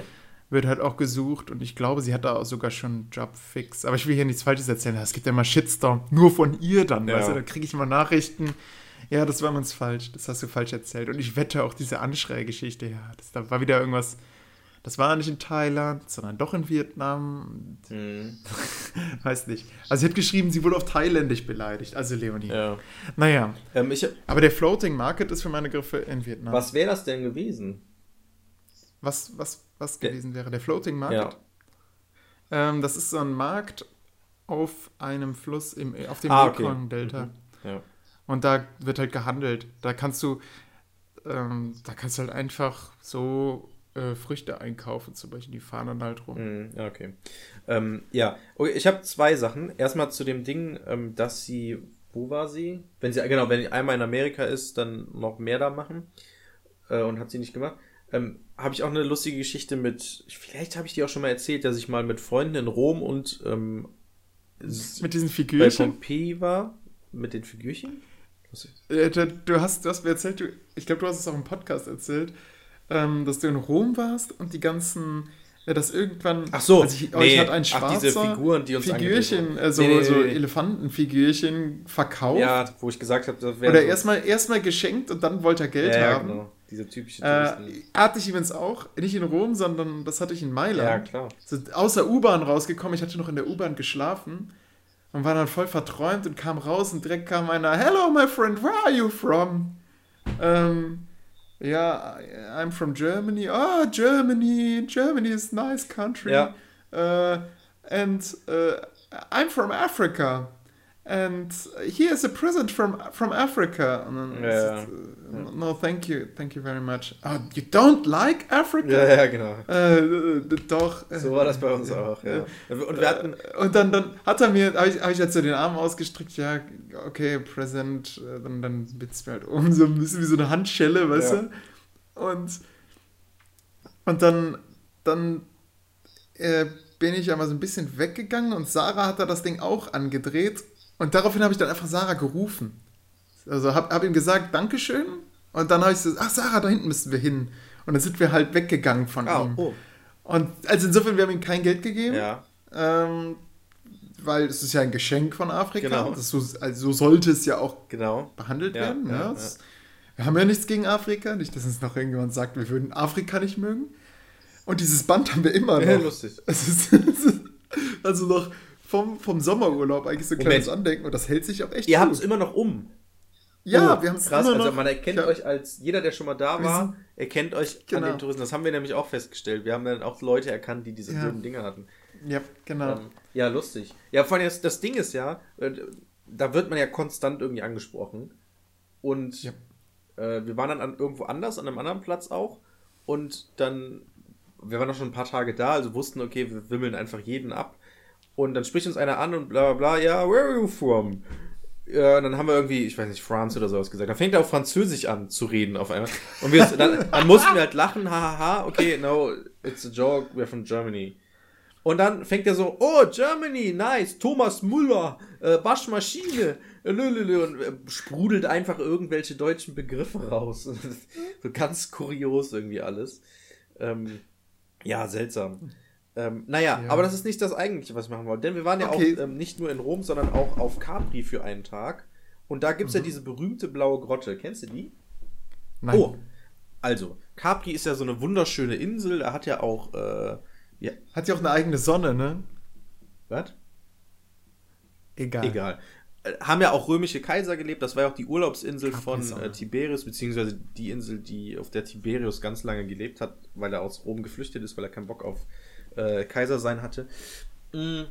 Speaker 2: wird halt auch gesucht und ich glaube, sie hat da auch sogar schon einen Job fix. Aber ich will hier nichts Falsches erzählen. Es gibt ja mal Shitstorm, nur von ihr dann,
Speaker 3: Ja.
Speaker 2: weißt du, da kriege ich mal Nachrichten. Ja, das war ganz falsch, das hast du falsch erzählt. Und ich wette auch diese Anschreigeschichte, ja, das, da war wieder irgendwas, das war nicht in Thailand, sondern doch in Vietnam,
Speaker 3: Mhm.
Speaker 2: weiß nicht. Also sie hat geschrieben, sie wurde auf Thailändisch beleidigt, also Leonie.
Speaker 3: Ja.
Speaker 2: Naja,
Speaker 3: Ähm, ich,
Speaker 2: aber der Floating Market ist für meine Griffe in Vietnam.
Speaker 3: was wäre das denn gewesen?
Speaker 2: was, was, was gewesen wäre? Der Floating Market?
Speaker 3: Ja.
Speaker 2: Ähm, das ist so ein Markt auf einem Fluss im, auf dem
Speaker 3: Ah, okay.
Speaker 2: Mekong-Delta.
Speaker 3: Ja.
Speaker 2: Und da wird halt gehandelt. Da kannst du, ähm, da kannst du halt einfach so äh, Früchte einkaufe, zum Beispiel. Die fahren dann halt rum.
Speaker 3: Ja, okay. Ähm, ja, okay, ich habe zwei Sachen. Erstmal zu dem Ding, ähm, dass sie, wo war sie? Wenn sie, genau, wenn sie einmal in Amerika ist, dann noch mehr da machen. Äh, und hat sie nicht gemacht. Ähm, habe ich auch eine lustige Geschichte mit, vielleicht habe ich die auch schon mal erzählt, dass ich mal mit Freunden in Rom und ähm,
Speaker 2: mit diesen
Speaker 3: bei
Speaker 2: Figürchen.
Speaker 3: Pompeji war. Mit den Figürchen?
Speaker 2: Äh, du, hast, du hast mir erzählt, du, ich glaube, du hast es auch im Podcast erzählt, ähm, dass du in Rom warst und die ganzen, ja, dass irgendwann.
Speaker 3: Ach so,
Speaker 2: also ich,
Speaker 3: nee.
Speaker 2: hat ein
Speaker 3: Ach,
Speaker 2: schwarzer
Speaker 3: diese Figuren, die uns
Speaker 2: Figürchen, äh, so,
Speaker 3: Nee, nee,
Speaker 2: so. Elefantenfigürchen verkauft.
Speaker 3: Ja, wo ich gesagt habe, das wäre.
Speaker 2: Oder
Speaker 3: so-
Speaker 2: erstmal erstmal geschenkt und dann wollte er Geld
Speaker 3: ja, ja,
Speaker 2: haben.
Speaker 3: genau. Diese typische
Speaker 2: Äh,
Speaker 3: Touristen.
Speaker 2: hatte ich übrigens auch, nicht in Rom, sondern das hatte ich in
Speaker 3: ja,
Speaker 2: Mailand.
Speaker 3: klar.
Speaker 2: So, aus der U-Bahn rausgekommen, ich hatte noch in der U-Bahn geschlafen und war dann voll verträumt und kam raus und direkt kam einer, Hello my friend, where are you from? Ähm, ja, I'm from Germany. Oh, Germany, Germany is a nice country.
Speaker 3: Ja.
Speaker 2: Äh, and äh, I'm from Africa. And here's a present from, from Africa. Dann es, äh, No, thank you, thank you very much. Oh, you don't like Africa?
Speaker 3: Ja, ja, genau.
Speaker 2: Äh, äh, doch. äh,
Speaker 3: So war das bei uns auch, ja. Und wir hatten.
Speaker 2: Und dann, dann hat er mir, habe ich, hab ich jetzt so den Arm ausgestreckt, ja, okay, Present, äh, dann, dann bitzt mir halt um, so ein bisschen wie so eine Handschelle, weißt
Speaker 3: Ja.
Speaker 2: du? Und, und dann, dann äh, bin ich einmal so ein bisschen weggegangen und Sarah hat da das Ding auch angedreht und daraufhin habe ich dann einfach Sarah gerufen. Also habe hab ihm gesagt, Dankeschön und dann habe ich so, ach Sarah, da hinten müssen wir hin. Und dann sind wir halt weggegangen von
Speaker 3: Ah,
Speaker 2: ihm.
Speaker 3: oh.
Speaker 2: Und also insofern, wir haben ihm kein Geld gegeben.
Speaker 3: Ja.
Speaker 2: Ähm, weil es ist ja ein Geschenk von Afrika.
Speaker 3: Genau.
Speaker 2: Das so, also so sollte es ja auch
Speaker 3: Genau.
Speaker 2: behandelt
Speaker 3: Ja,
Speaker 2: werden.
Speaker 3: ja,
Speaker 2: Ja,
Speaker 3: ja.
Speaker 2: Es- Wir haben ja nichts gegen Afrika. Nicht, dass uns noch irgendjemand sagt, wir würden Afrika nicht mögen. Und dieses Band haben wir immer noch.
Speaker 3: Ja, lustig.
Speaker 2: Ist also noch vom, vom Sommerurlaub eigentlich so ein
Speaker 3: Moment.
Speaker 2: kleines Andenken. Und das hält sich auch echt
Speaker 3: Ihr habt es immer noch um.
Speaker 2: Ja,
Speaker 3: Oh,
Speaker 2: wir haben es
Speaker 3: krass.
Speaker 2: immer noch.
Speaker 3: Also man erkennt
Speaker 2: Ja.
Speaker 3: euch als jeder, der schon mal da war, erkennt euch an
Speaker 2: Genau.
Speaker 3: den Touristen. Das haben wir nämlich auch festgestellt. Wir haben dann auch Leute erkannt, die diese
Speaker 2: Ja.
Speaker 3: blöden Dinge hatten.
Speaker 2: Ja, genau.
Speaker 3: Ähm, ja, lustig. Ja, vor allem das, das Ding ist ja, äh, da wird man ja konstant irgendwie angesprochen. Und
Speaker 2: Ja.
Speaker 3: äh, wir waren dann an, irgendwo anders, an einem anderen Platz auch. Und dann, wir waren noch schon ein paar Tage da, also wussten, okay, wir wimmeln einfach jeden ab. Und dann spricht uns einer an und bla bla bla, ja, where are you from? Ja, und dann haben wir irgendwie, ich weiß nicht, France oder sowas gesagt. Dann fängt er auf Französisch an zu reden auf einmal. Und wir, dann, dann mussten wir halt lachen, hahaha, okay, no, it's a joke, we're from Germany. Und dann fängt er so, oh, Germany, nice, Thomas Müller, äh, Waschmaschine, lülülü, und äh, sprudelt einfach irgendwelche deutschen Begriffe raus. so ganz kurios irgendwie alles. Ähm, ja, seltsam. Ähm, naja,
Speaker 2: Ja.
Speaker 3: aber das ist nicht das Eigentliche, was wir machen wollen. Denn wir waren ja
Speaker 2: Okay.
Speaker 3: auch ähm, nicht nur in Rom, sondern auch auf Capri für einen Tag. Und da gibt es ja diese berühmte blaue Grotte. Kennst du die?
Speaker 2: Nein.
Speaker 3: Oh, also, Capri ist ja so eine wunderschöne Insel. Da hat ja auch, äh, ja,
Speaker 2: Hat ja auch eine eigene Sonne, ne?
Speaker 3: was?
Speaker 2: Egal.
Speaker 3: Egal. Äh, Haben ja auch römische Kaiser gelebt. Das war ja auch die Urlaubsinsel
Speaker 2: Capri
Speaker 3: von äh, Tiberius, beziehungsweise die Insel, die auf der Tiberius ganz lange gelebt hat, weil er aus Rom geflüchtet ist, weil er keinen Bock auf äh, Kaiser sein hatte. Mm.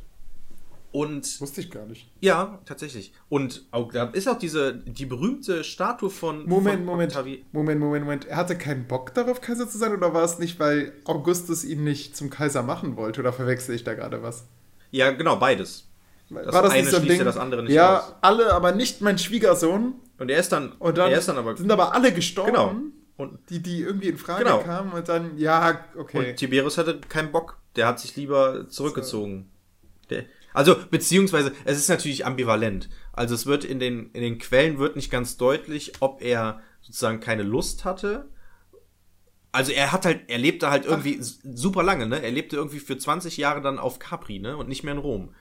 Speaker 3: Und
Speaker 2: Wusste ich gar nicht.
Speaker 3: ja, tatsächlich. Und auch, da ist auch diese die berühmte Statue von
Speaker 2: Moment,
Speaker 3: von
Speaker 2: Moment,
Speaker 3: Octavi-
Speaker 2: Moment, Moment, Moment. Er hatte keinen Bock darauf, Kaiser zu sein, oder war es nicht, weil Augustus ihn nicht zum Kaiser machen wollte? Oder verwechsel ich da gerade was?
Speaker 3: Ja, genau, beides.
Speaker 2: Das
Speaker 3: eine schließt ja das andere nicht
Speaker 2: ja,
Speaker 3: aus.
Speaker 2: alle, aber nicht mein Schwiegersohn.
Speaker 3: Und er ist dann,
Speaker 2: Und dann,
Speaker 3: er ist dann aber
Speaker 2: sind aber alle gestorben,
Speaker 3: genau. Und,
Speaker 2: die, die irgendwie in Frage
Speaker 3: Genau.
Speaker 2: kamen. Und dann, ja, okay.
Speaker 3: und Tiberius hatte keinen Bock. Der hat sich lieber zurückgezogen. Der, also, beziehungsweise, es ist natürlich ambivalent. Also, es wird in den, in den Quellen wird nicht ganz deutlich, ob er sozusagen keine Lust hatte. Also, er hat halt, er lebte halt irgendwie s- super lange, ne? Er lebte irgendwie für 20 Jahre dann auf Capri, ne? Und nicht mehr in Rom.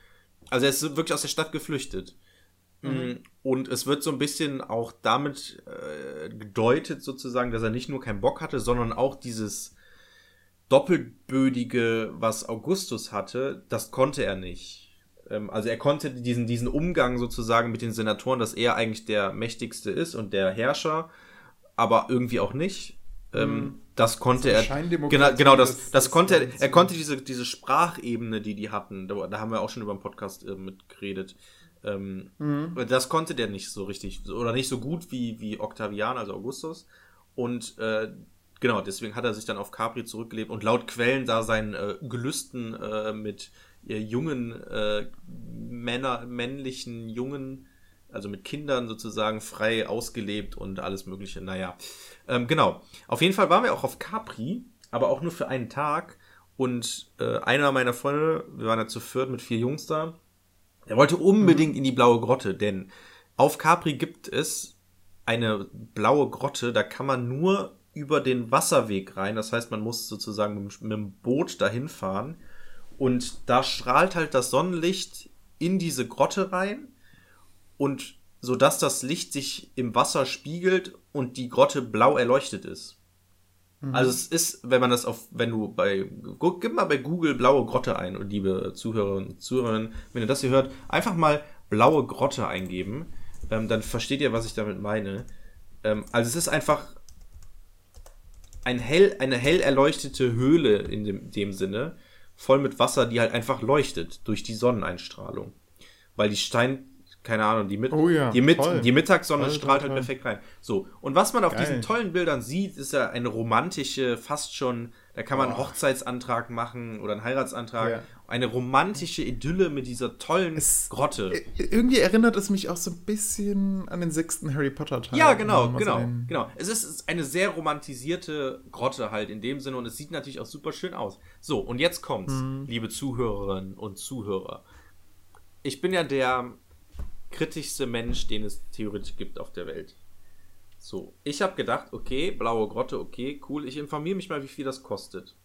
Speaker 3: Also, er ist wirklich aus der Stadt geflüchtet. Mm, Und es wird so ein bisschen auch damit äh, gedeutet, sozusagen, dass er nicht nur keinen Bock hatte, sondern auch dieses Doppelbödige, was Augustus hatte, das konnte er nicht. Ähm, also er konnte diesen, diesen Umgang sozusagen mit den Senatoren, dass er eigentlich der mächtigste ist und der Herrscher, aber irgendwie auch nicht. Ähm, Das konnte
Speaker 2: eine
Speaker 3: er. Genau, genau das, das
Speaker 2: des
Speaker 3: konnte er. Er konnte diese, diese Sprachebene, die die hatten, da, da haben wir auch schon über den Podcast äh, mitgeredet. Ähm,
Speaker 2: Mhm.
Speaker 3: Das konnte der nicht so richtig oder nicht so gut wie, wie Octavian, also Augustus. Und äh, genau, deswegen hat er sich dann auf Capri zurückgelebt und laut Quellen da seinen äh, Gelüsten äh, mit äh, jungen äh, Männer, männlichen Jungen, also mit Kindern sozusagen frei ausgelebt und alles Mögliche. Naja, ähm, genau. Auf jeden Fall waren wir auch auf Capri, aber auch nur für einen Tag. Und äh, einer meiner Freunde, wir waren ja zu viert mit vier Jungs da, der wollte unbedingt in die blaue Grotte, denn auf Capri gibt es eine blaue Grotte, da kann man nur über den Wasserweg rein. Das heißt, man muss sozusagen mit, mit dem Boot dahin fahren. Und da strahlt halt das Sonnenlicht in diese Grotte rein und so dass das Licht sich im Wasser spiegelt und die Grotte blau erleuchtet ist. Mhm. Also es ist, wenn man das auf, wenn du bei, gib mal bei Google blaue Grotte ein und liebe Zuhörerinnen und Zuhörer, wenn ihr das hier hört, einfach mal blaue Grotte eingeben, ähm, dann versteht ihr, was ich damit meine. Ähm, also es ist einfach ein hell, eine hell erleuchtete Höhle in dem, dem Sinne, voll mit Wasser, die halt einfach leuchtet durch die Sonneneinstrahlung. Weil die Stein, keine Ahnung, die, mit,
Speaker 2: Oh ja,
Speaker 3: die, mit, die Mittagssonne
Speaker 2: Toll,
Speaker 3: strahlt halt perfekt rein. So, und was man auf
Speaker 2: Geil.
Speaker 3: diesen tollen Bildern sieht, ist ja eine romantische, fast schon, da kann man einen
Speaker 2: Oh.
Speaker 3: Hochzeitsantrag machen oder einen Heiratsantrag.
Speaker 2: Ja.
Speaker 3: Eine romantische Idylle mit dieser tollen
Speaker 2: Es-
Speaker 3: Grotte.
Speaker 2: Äh, Irgendwie erinnert es mich auch so ein bisschen an den sechsten Harry Potter Teil.
Speaker 3: Ja, genau, genau,
Speaker 2: ein-
Speaker 3: genau. Es ist, ist eine sehr romantisierte Grotte halt in dem Sinne und es sieht natürlich auch super schön aus. So, und jetzt kommt's,
Speaker 2: Mhm.
Speaker 3: liebe Zuhörerinnen und Zuhörer. Ich bin ja der kritischste Mensch, den es theoretisch gibt auf der Welt. So, ich habe gedacht, okay, blaue Grotte, okay, cool, ich informiere mich mal, wie viel das kostet.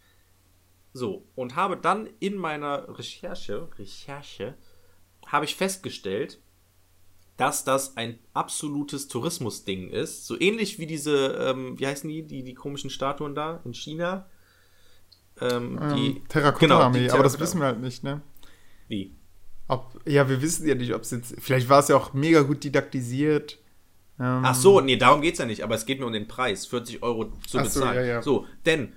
Speaker 3: So, und habe dann in meiner Recherche, Recherche, habe ich festgestellt, dass das ein absolutes Tourismusding ist. So ähnlich wie diese, ähm, wie heißen die, die, die komischen Statuen da in China? Ähm, die,
Speaker 2: Ähm, Terrakotta-Armee,
Speaker 3: Genau, die
Speaker 2: aber das wissen wir halt nicht, ne?
Speaker 3: Wie?
Speaker 2: Ob, ja, wir wissen ja nicht, ob es jetzt. Vielleicht war es ja auch mega gut didaktisiert. Ähm,
Speaker 3: Ach so, nee, darum geht's ja nicht, aber es geht mir um den Preis, 40 Euro zu
Speaker 2: Ach so,
Speaker 3: bezahlen.
Speaker 2: ja, ja.
Speaker 3: So, denn,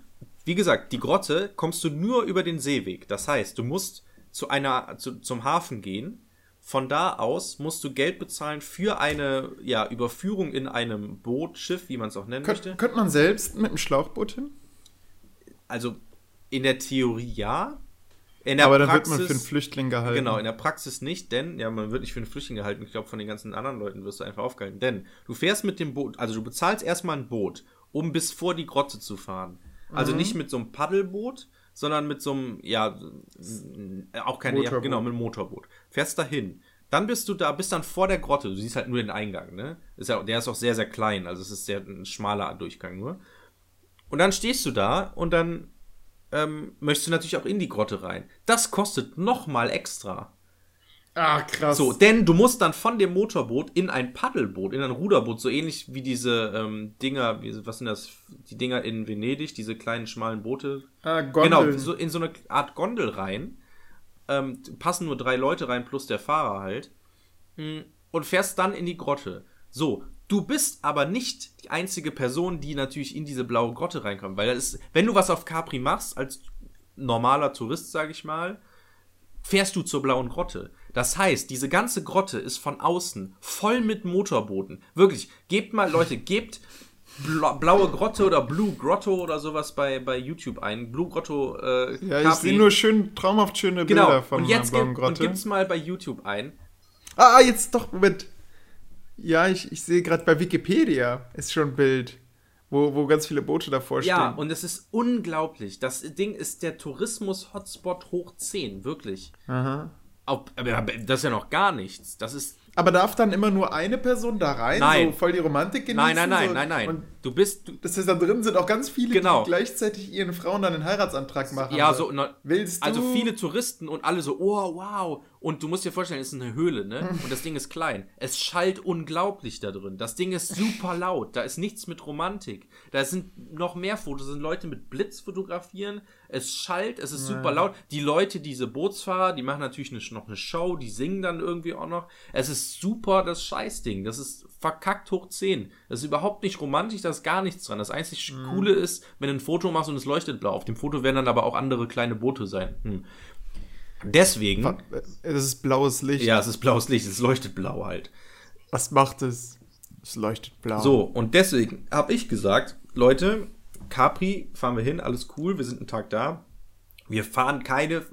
Speaker 3: wie gesagt, die Grotte kommst du nur über den Seeweg. Das heißt, du musst zu einer, zu, zum Hafen gehen. Von da aus musst du Geld bezahlen für eine ja, Überführung in einem Boot, Schiff, wie man es auch nennen
Speaker 2: Könnt,
Speaker 3: möchte.
Speaker 2: könnte man selbst mit einem Schlauchboot hin?
Speaker 3: Also in der Theorie ja. In der
Speaker 2: Aber dann
Speaker 3: Praxis,
Speaker 2: wird man für einen Flüchtling gehalten.
Speaker 3: Genau, in der Praxis nicht, denn, ja, man wird nicht für einen Flüchtling gehalten. Ich glaube, von den ganzen anderen Leuten wirst du einfach aufgehalten. Denn du fährst mit dem Boot, also du bezahlst erstmal ein Boot, um bis vor die Grotte zu fahren. Also
Speaker 2: Mhm.
Speaker 3: nicht mit so einem Paddelboot, sondern mit so einem, ja, äh, auch keine, ja,
Speaker 2: Motorboot.
Speaker 3: genau, mit einem Motorboot. Fährst dahin. Dann bist du da, bist dann vor der Grotte. Du siehst halt nur den Eingang, ne? Ist ja, der ist auch sehr, sehr klein. Also es ist sehr ein schmaler Durchgang nur. Und dann stehst du da und dann ähm, möchtest du natürlich auch in die Grotte rein. Das kostet nochmal extra.
Speaker 2: Ah, krass.
Speaker 3: So, denn du musst dann von dem Motorboot in ein Paddelboot, in ein Ruderboot, so ähnlich wie diese ähm, Dinger, wie, was sind das, die Dinger in Venedig, diese kleinen schmalen Boote.
Speaker 2: ah, Gondeln.
Speaker 3: Genau, so in so eine Art Gondel rein. Ähm, passen nur drei Leute rein plus der Fahrer halt. Mm, Und fährst dann in die Grotte. So, du bist aber nicht die einzige Person, die natürlich in diese blaue Grotte reinkommt. Weil das ist, wenn du was auf Capri machst, als normaler Tourist, sag ich mal, fährst du zur blauen Grotte. Das heißt, diese ganze Grotte ist von außen voll mit Motorbooten. Wirklich, gebt mal, Leute, gebt Bla blaue Grotte oder Blue Grotto oder sowas bei, bei YouTube ein. Blue Grotto, äh,
Speaker 2: ja, ich sehe nur schön, traumhaft schöne Bilder
Speaker 3: genau.
Speaker 2: von
Speaker 3: und jetzt
Speaker 2: blauen
Speaker 3: gib, und
Speaker 2: Grotte.
Speaker 3: gibt's mal bei YouTube ein.
Speaker 2: Ah, jetzt doch, Moment. Ja, ich, ich sehe gerade bei Wikipedia ist schon ein Bild, wo, wo ganz viele Boote davor stehen.
Speaker 3: Ja, und es ist unglaublich. Das Ding ist der Tourismus-Hotspot hoch 10, wirklich.
Speaker 2: Aha.
Speaker 3: Ob- Aber das ist ja noch gar nichts. Das ist.
Speaker 2: Aber darf dann immer nur eine Person da rein?
Speaker 3: Nein.
Speaker 2: So voll die Romantik genießen?
Speaker 3: Nein, nein, nein,
Speaker 2: so,
Speaker 3: nein, nein. Du bist. Du,
Speaker 2: das heißt, da drin sind auch ganz viele,
Speaker 3: Genau.
Speaker 2: die gleichzeitig ihren Frauen dann einen Heiratsantrag machen.
Speaker 3: ja, so. na-
Speaker 2: Willst du?
Speaker 3: Also viele Touristen und alle so, oh, wow. Und du musst dir vorstellen, es ist eine Höhle, ne? Und das Ding ist klein. Es schallt unglaublich da drin. Das Ding ist super laut. Da ist nichts mit Romantik. Da sind noch mehr Fotos. Da sind Leute mit Blitz fotografieren. Es schallt, es ist super laut. Die Leute, diese Bootsfahrer, die machen natürlich eine, noch eine Show, die singen dann irgendwie auch noch. Es ist super das Scheißding. Das ist verkackt hoch 10. Das ist überhaupt nicht romantisch, da ist gar nichts dran. Das einzig Coole ist, wenn du ein Foto machst und es leuchtet blau. Auf dem Foto werden dann aber auch andere kleine Boote sein. Hm. Deswegen,
Speaker 2: Das ist blaues Licht.
Speaker 3: ja, es ist blaues Licht, es leuchtet blau halt.
Speaker 2: Was macht es? Es leuchtet blau.
Speaker 3: So, und deswegen habe ich gesagt, Leute, Capri fahren wir hin, alles cool, wir sind einen Tag da. Wir fahren keine,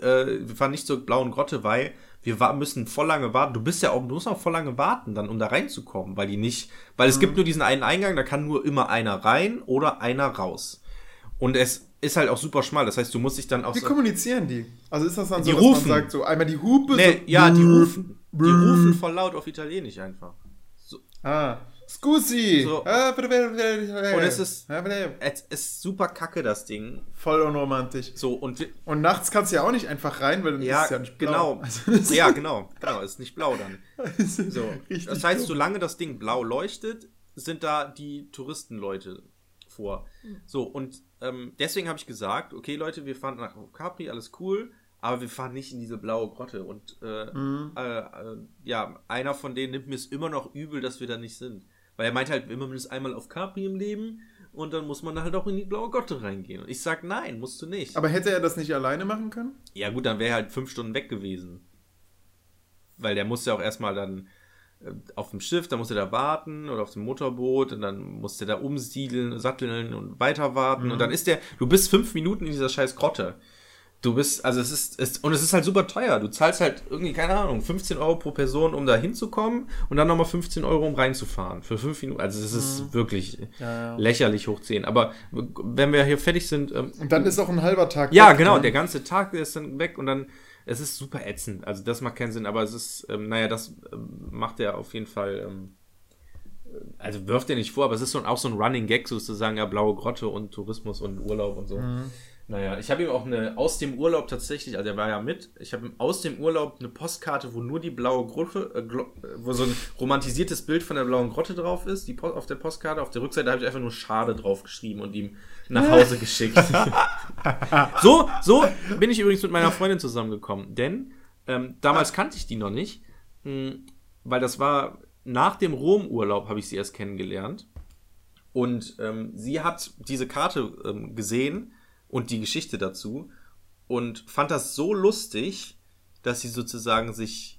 Speaker 3: äh, wir fahren nicht zur blauen Grotte, weil wir müssen voll lange warten. Du bist ja auch, du musst auch voll lange warten, dann, um da reinzukommen, weil die nicht, weil es gibt nur diesen einen Eingang, da kann nur immer einer rein oder einer raus. Und es ist halt auch super schmal, das heißt, du musst dich dann auch
Speaker 2: Wie
Speaker 3: so,
Speaker 2: kommunizieren die? Also ist das dann so,
Speaker 3: Die
Speaker 2: dass
Speaker 3: rufen.
Speaker 2: man sagt, so einmal die Hupe?
Speaker 3: nee,
Speaker 2: so,
Speaker 3: ja, die rufen, die rufen voll laut auf Italienisch einfach.
Speaker 2: Ah, scusi.
Speaker 3: So.
Speaker 2: Ah.
Speaker 3: Und es ist-. Es ist super kacke, das Ding.
Speaker 2: Voll unromantisch.
Speaker 3: So, und
Speaker 2: Und nachts kannst du ja auch nicht einfach rein, weil dann
Speaker 3: ja,
Speaker 2: ist ja nicht blau.
Speaker 3: genau.
Speaker 2: Also
Speaker 3: ja, genau, genau, ist nicht blau dann. So. Das heißt, solange das Ding blau leuchtet, sind da die Touristenleute vor. So, und ähm, deswegen habe ich gesagt, okay, Leute, wir fahren nach Capri, alles cool, aber wir fahren nicht in diese blaue Grotte. Und äh,
Speaker 2: Mhm.
Speaker 3: äh, äh, ja, einer von denen nimmt mir es immer noch übel, dass wir da nicht sind. Weil er meint halt immer mindestens einmal auf Capri im Leben und dann muss man halt auch in die blaue Grotte reingehen. Und ich sag, nein, musst du nicht.
Speaker 2: Aber hätte er das nicht alleine machen können?
Speaker 3: Ja, gut, dann wäre er halt fünf Stunden weg gewesen. Weil der musste ja auch erstmal dann äh, auf dem Schiff, da musste er da warten oder auf dem Motorboot und dann musste er da umsiedeln, satteln und weiter warten. Und dann ist der, du bist fünf Minuten in dieser scheiß Grotte. Du bist, also es ist, es, und es ist halt super teuer. Du zahlst halt irgendwie, keine Ahnung, 15 Euro pro Person, um da hinzukommen und dann nochmal 15 Euro, um reinzufahren. Für fünf Minuten. Also es ist wirklich
Speaker 2: Ja, ja.
Speaker 3: lächerlich hoch 10. Aber wenn wir hier fertig sind, ähm,
Speaker 2: Und dann ist auch ein halber Tag.
Speaker 3: ja,
Speaker 2: weg,
Speaker 3: genau,
Speaker 2: ne?
Speaker 3: der ganze Tag ist dann weg und dann, es ist super ätzend. Also das macht keinen Sinn, aber es ist, ähm, naja, das ähm, macht er auf jeden Fall, ähm, äh, also wirft er nicht vor, aber es ist so, auch so ein Running Gag sozusagen, ja, blaue Grotte und Tourismus und Urlaub und so.
Speaker 2: Mhm.
Speaker 3: Naja, ich habe ihm auch eine, aus dem Urlaub tatsächlich, also er war ja mit, ich habe ihm aus dem Urlaub eine Postkarte, wo nur die blaue Grotte, äh, äh, wo so ein romantisiertes Bild von der blauen Grotte drauf ist, die Po- auf der Postkarte, auf der Rückseite habe ich einfach nur Schade drauf geschrieben und ihm nach Hause geschickt. So, so bin ich übrigens mit meiner Freundin zusammengekommen. Denn ähm, damals kannte ich die noch nicht, mh, weil das war nach dem Rom-Urlaub habe ich sie erst kennengelernt. Und ähm, sie hat diese Karte ähm, gesehen und die Geschichte dazu und fand das so lustig, dass sie sozusagen sich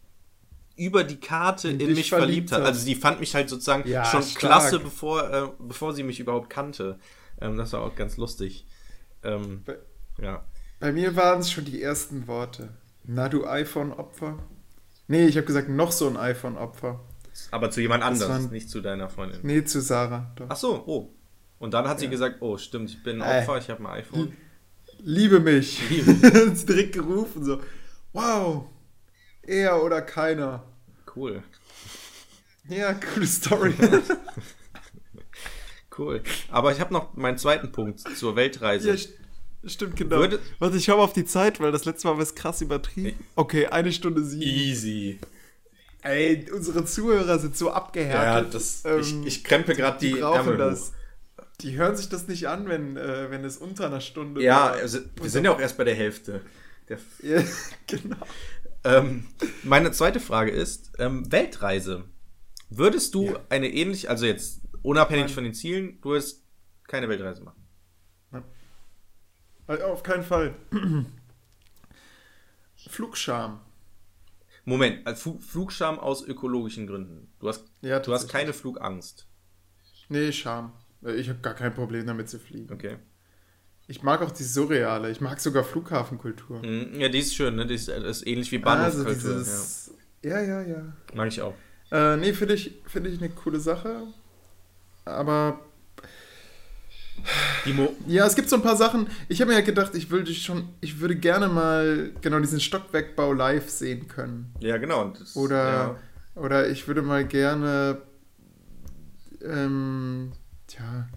Speaker 3: über die Karte in,
Speaker 2: In
Speaker 3: mich verliebt,
Speaker 2: verliebt
Speaker 3: hat. Also sie fand mich halt sozusagen
Speaker 2: Ja,
Speaker 3: schon
Speaker 2: stark.
Speaker 3: klasse, bevor, äh, bevor sie mich überhaupt kannte. Ähm, das war auch ganz lustig. Ähm,
Speaker 2: Bei-
Speaker 3: ja.
Speaker 2: Bei mir waren es schon die ersten Worte. Na, du iPhone-Opfer? Nee, ich habe gesagt, noch so ein iPhone-Opfer.
Speaker 3: Aber zu jemand anderes,
Speaker 2: waren-
Speaker 3: nicht zu deiner Freundin.
Speaker 2: Nee, zu Sarah. Doch.
Speaker 3: Ach so, oh. Und dann hat sie
Speaker 2: Ja.
Speaker 3: gesagt, oh, stimmt, ich bin ein. Opfer, ich habe ein iPhone.
Speaker 2: Liebe mich.
Speaker 3: Liebe.
Speaker 2: Hat sie direkt gerufen, so. Wow. Er oder keiner.
Speaker 3: Cool,
Speaker 2: Ja, coole Story.
Speaker 3: cool. Aber ich habe noch meinen zweiten Punkt zur Weltreise.
Speaker 2: ja, st- stimmt, genau.
Speaker 3: Würde-
Speaker 2: Warte, ich schau auf die Zeit, weil das letzte Mal war es krass übertrieben. Okay, eine Stunde sieben.
Speaker 3: Easy.
Speaker 2: Ey, unsere Zuhörer sind so
Speaker 3: Ja,
Speaker 2: abgehärtet.
Speaker 3: das,
Speaker 2: ähm,
Speaker 3: ich, ich krempe gerade die,
Speaker 2: die
Speaker 3: Ärmel
Speaker 2: das.
Speaker 3: hoch.
Speaker 2: Die hören sich das nicht an, wenn, äh, wenn es unter einer Stunde
Speaker 3: Ja,
Speaker 2: war.
Speaker 3: also, wir sind ja auch erst bei der Hälfte. Der,
Speaker 2: Ja, genau.
Speaker 3: ähm, meine zweite Frage ist, ähm, Weltreise. Würdest du
Speaker 2: Ja.
Speaker 3: eine ähnliche, also jetzt unabhängig
Speaker 2: Nein.
Speaker 3: von den Zielen, du würdest keine Weltreise machen?
Speaker 2: Äh, Auf keinen Fall. Flugscham.
Speaker 3: Moment, als Fu- Flugscham aus ökologischen Gründen. Du hast,
Speaker 2: Ja,
Speaker 3: du hast keine Flugangst.
Speaker 2: Nee, Scham. Äh, Ich habe gar kein Problem damit zu fliegen.
Speaker 3: Okay.
Speaker 2: Ich mag auch die Surreale. Ich mag sogar Flughafenkultur.
Speaker 3: Mhm, Ja, die ist schön, ne? Die ist, das ist ähnlich wie
Speaker 2: Also
Speaker 3: Bahnhofskultur.
Speaker 2: dieses. Ja, ja, ja.
Speaker 3: ja. Mag ich auch.
Speaker 2: Äh, nee, finde ich, find ich eine coole Sache. Aber ja, es gibt so ein paar Sachen. Ich habe mir ja gedacht, ich würde schon, ich würde gerne mal genau diesen Stockwerkbau live sehen können.
Speaker 3: ja, genau. Das,
Speaker 2: Oder,
Speaker 3: Ja.
Speaker 2: oder ich würde mal gerne, ähm, tja,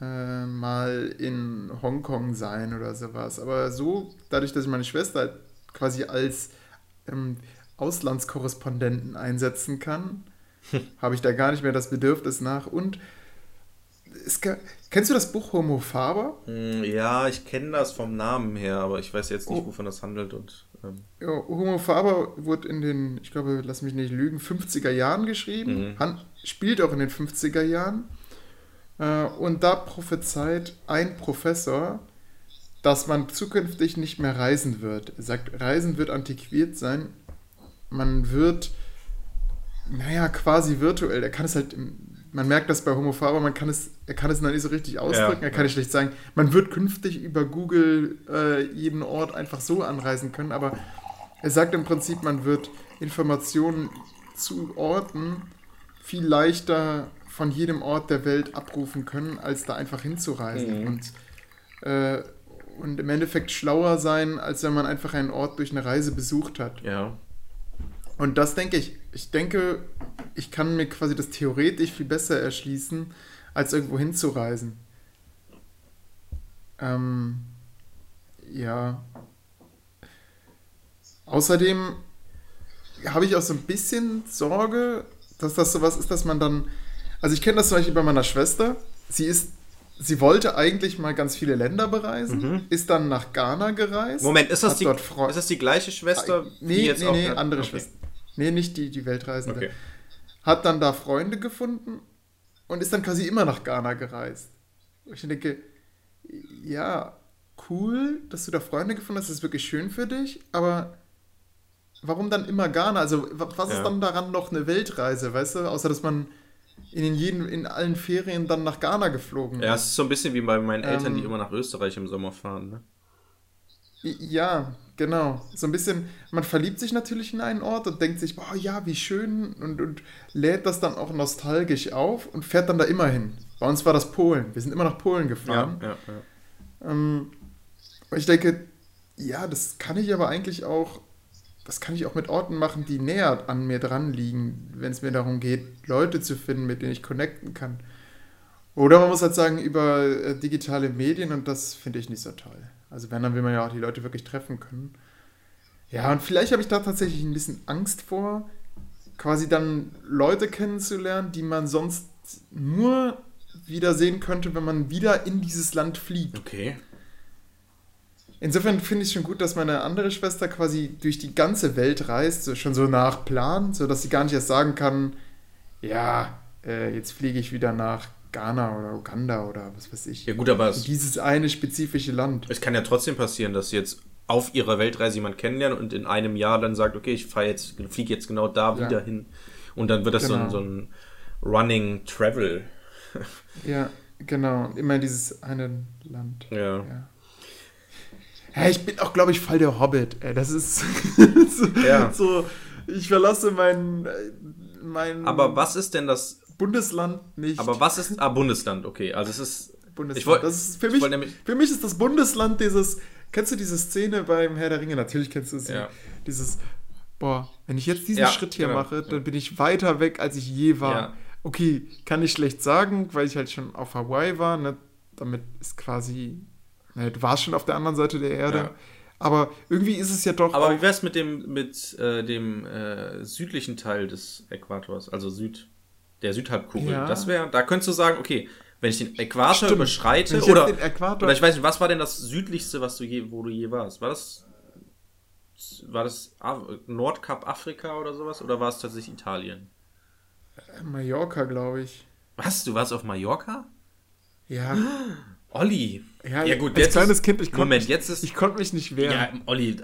Speaker 2: äh, mal in Hongkong sein oder sowas. Aber so, dadurch, dass ich meine Schwester halt quasi als ähm, Auslandskorrespondenten einsetzen kann, habe ich da gar nicht mehr das Bedürfnis nach. Und es, kennst du das Buch Homo Faber?
Speaker 3: Mm, ja, ich kenne das vom Namen her, aber ich weiß jetzt nicht,
Speaker 2: Oh.
Speaker 3: wovon das handelt. Und, ähm,
Speaker 2: Ja, Homo Faber wurde in den, ich glaube, lass mich nicht lügen, 50er Jahren geschrieben,
Speaker 3: Mhm.
Speaker 2: Han, spielt auch in den 50er Jahren. Äh, und da prophezeit ein Professor, dass man zukünftig nicht mehr reisen wird. Er sagt, Reisen wird antiquiert sein. Man wird, naja, quasi virtuell. Er kann es halt, man merkt das bei Homo Faber, man kann es, er kann es noch nicht so richtig ausdrücken,
Speaker 3: Ja,
Speaker 2: er kann nicht schlecht sagen, man wird künftig über Google äh, jeden Ort einfach so anreisen können, aber er sagt im Prinzip, man wird Informationen zu Orten viel leichter von jedem Ort der Welt abrufen können, als da einfach hinzureisen.
Speaker 3: Mhm.
Speaker 2: Und, äh, und im Endeffekt schlauer sein, als wenn man einfach einen Ort durch eine Reise besucht hat.
Speaker 3: Ja.
Speaker 2: Und das denke ich. Ich denke, ich kann mir quasi das theoretisch viel besser erschließen, als irgendwo hinzureisen. Ähm, ja. Außerdem habe ich auch so ein bisschen Sorge, dass das sowas ist, dass man dann. Also ich kenne das zum Beispiel bei meiner Schwester. Sie ist. Sie wollte eigentlich mal ganz viele Länder bereisen, ist dann nach Ghana gereist.
Speaker 3: Mhm. Moment, ist das, die, ist das die gleiche Schwester? die
Speaker 2: Nee,
Speaker 3: jetzt
Speaker 2: nee,
Speaker 3: auch
Speaker 2: nee, andere
Speaker 3: okay.
Speaker 2: Schwester. Nee, nicht die, die Weltreisende.
Speaker 3: Okay.
Speaker 2: Hat dann da Freunde gefunden und ist dann quasi immer nach Ghana gereist. Ich denke, ja, cool, dass du da Freunde gefunden hast, das ist wirklich schön für dich, aber warum dann immer Ghana? Also, wa- was
Speaker 3: Ja.
Speaker 2: ist dann daran noch eine Weltreise, weißt du? Außer, dass man in, den jeden, in allen Ferien dann nach Ghana geflogen
Speaker 3: Ja, es ist so ein bisschen wie bei meinen Eltern, die
Speaker 2: Ähm,
Speaker 3: immer nach Österreich im Sommer fahren. Ne?
Speaker 2: Ja, genau. So ein bisschen, man verliebt sich natürlich in einen Ort und denkt sich, boah, ja, wie schön und, und lädt das dann auch nostalgisch auf und fährt dann da immer hin. Bei uns war das Polen. Wir sind immer nach Polen gefahren.
Speaker 3: ja, ja.
Speaker 2: Ähm, und ich denke, ja, das kann ich aber eigentlich auch, das kann ich auch mit Orten machen, die näher an mir dran liegen, wenn es mir darum geht, Leute zu finden, mit denen ich connecten kann. Oder man muss halt sagen, über äh, digitale Medien und das finde ich nicht so toll. Also wenn, dann will man ja auch die Leute wirklich treffen können. Ja, und vielleicht habe ich da tatsächlich ein bisschen Angst vor, quasi dann Leute kennenzulernen, die man sonst nur wieder sehen könnte, wenn man wieder in dieses Land fliegt.
Speaker 3: Okay.
Speaker 2: Insofern finde ich es schon gut, dass meine andere Schwester quasi durch die ganze Welt reist, schon so nach Plan, sodass sie gar nicht erst sagen kann, ja, äh, jetzt fliege ich wieder nach Ghana oder Uganda oder was weiß ich.
Speaker 3: Ja gut, aber es,
Speaker 2: dieses eine spezifische Land.
Speaker 3: es kann ja trotzdem passieren, dass jetzt auf ihrer Weltreise jemand kennenlernen und in einem Jahr dann sagt, okay, ich fahre jetzt, fliege jetzt genau da
Speaker 2: Ja.
Speaker 3: wieder hin. Und dann wird das so, ein,
Speaker 2: Genau.
Speaker 3: so ein Running Travel.
Speaker 2: Ja, genau. Immer dieses eine Land.
Speaker 3: Ja.
Speaker 2: Ja. Ja, ich bin auch, glaube ich, voll der Hobbit. Ey, das ist so,
Speaker 3: Ja.
Speaker 2: so. Ich verlasse mein, mein
Speaker 3: Aber was ist denn das?
Speaker 2: Bundesland nicht.
Speaker 3: Aber was ist? Ah, Bundesland, okay. Also es ist.
Speaker 2: Bundesland.
Speaker 3: Ich wollt-
Speaker 2: das ist für
Speaker 3: ich
Speaker 2: mich, für mich ist das Bundesland dieses. Kennst du diese Szene beim Herr der Ringe? Natürlich kennst du sie.
Speaker 3: Ja.
Speaker 2: Dieses. Boah, wenn ich jetzt diesen
Speaker 3: Ja,
Speaker 2: Schritt hier
Speaker 3: genau.
Speaker 2: mache, dann bin ich weiter weg, als ich je war.
Speaker 3: Ja.
Speaker 2: Okay, kann ich schlecht sagen, weil ich halt schon auf Hawaii war. Ne? Damit ist quasi. Ne, du warst schon auf der anderen Seite der Erde.
Speaker 3: Ja.
Speaker 2: Aber irgendwie ist es ja doch.
Speaker 3: Aber wie wär's mit dem mit äh, dem äh, südlichen Teil des Äquators, also Süd der Südhalbkugel?
Speaker 2: Ja.
Speaker 3: Das wäre, da könntest du sagen, okay, wenn ich den Äquator
Speaker 2: Stimmt.
Speaker 3: überschreite
Speaker 2: ich
Speaker 3: oder
Speaker 2: Äquator-
Speaker 3: oder ich weiß nicht, was war denn das südlichste, was du je, wo du je warst? War das war das Af Nordkap Afrika oder sowas oder war es tatsächlich Italien?
Speaker 2: Mallorca, glaube ich.
Speaker 3: Was? Du warst auf Mallorca?
Speaker 2: Ja.
Speaker 3: Olli.
Speaker 2: Ja,
Speaker 3: ja gut,
Speaker 2: als
Speaker 3: jetzt
Speaker 2: kleines
Speaker 3: ist,
Speaker 2: Kind, ich konnte mich,
Speaker 3: jetzt ist
Speaker 2: ich konnte mich nicht wehren.
Speaker 3: ja, Olli,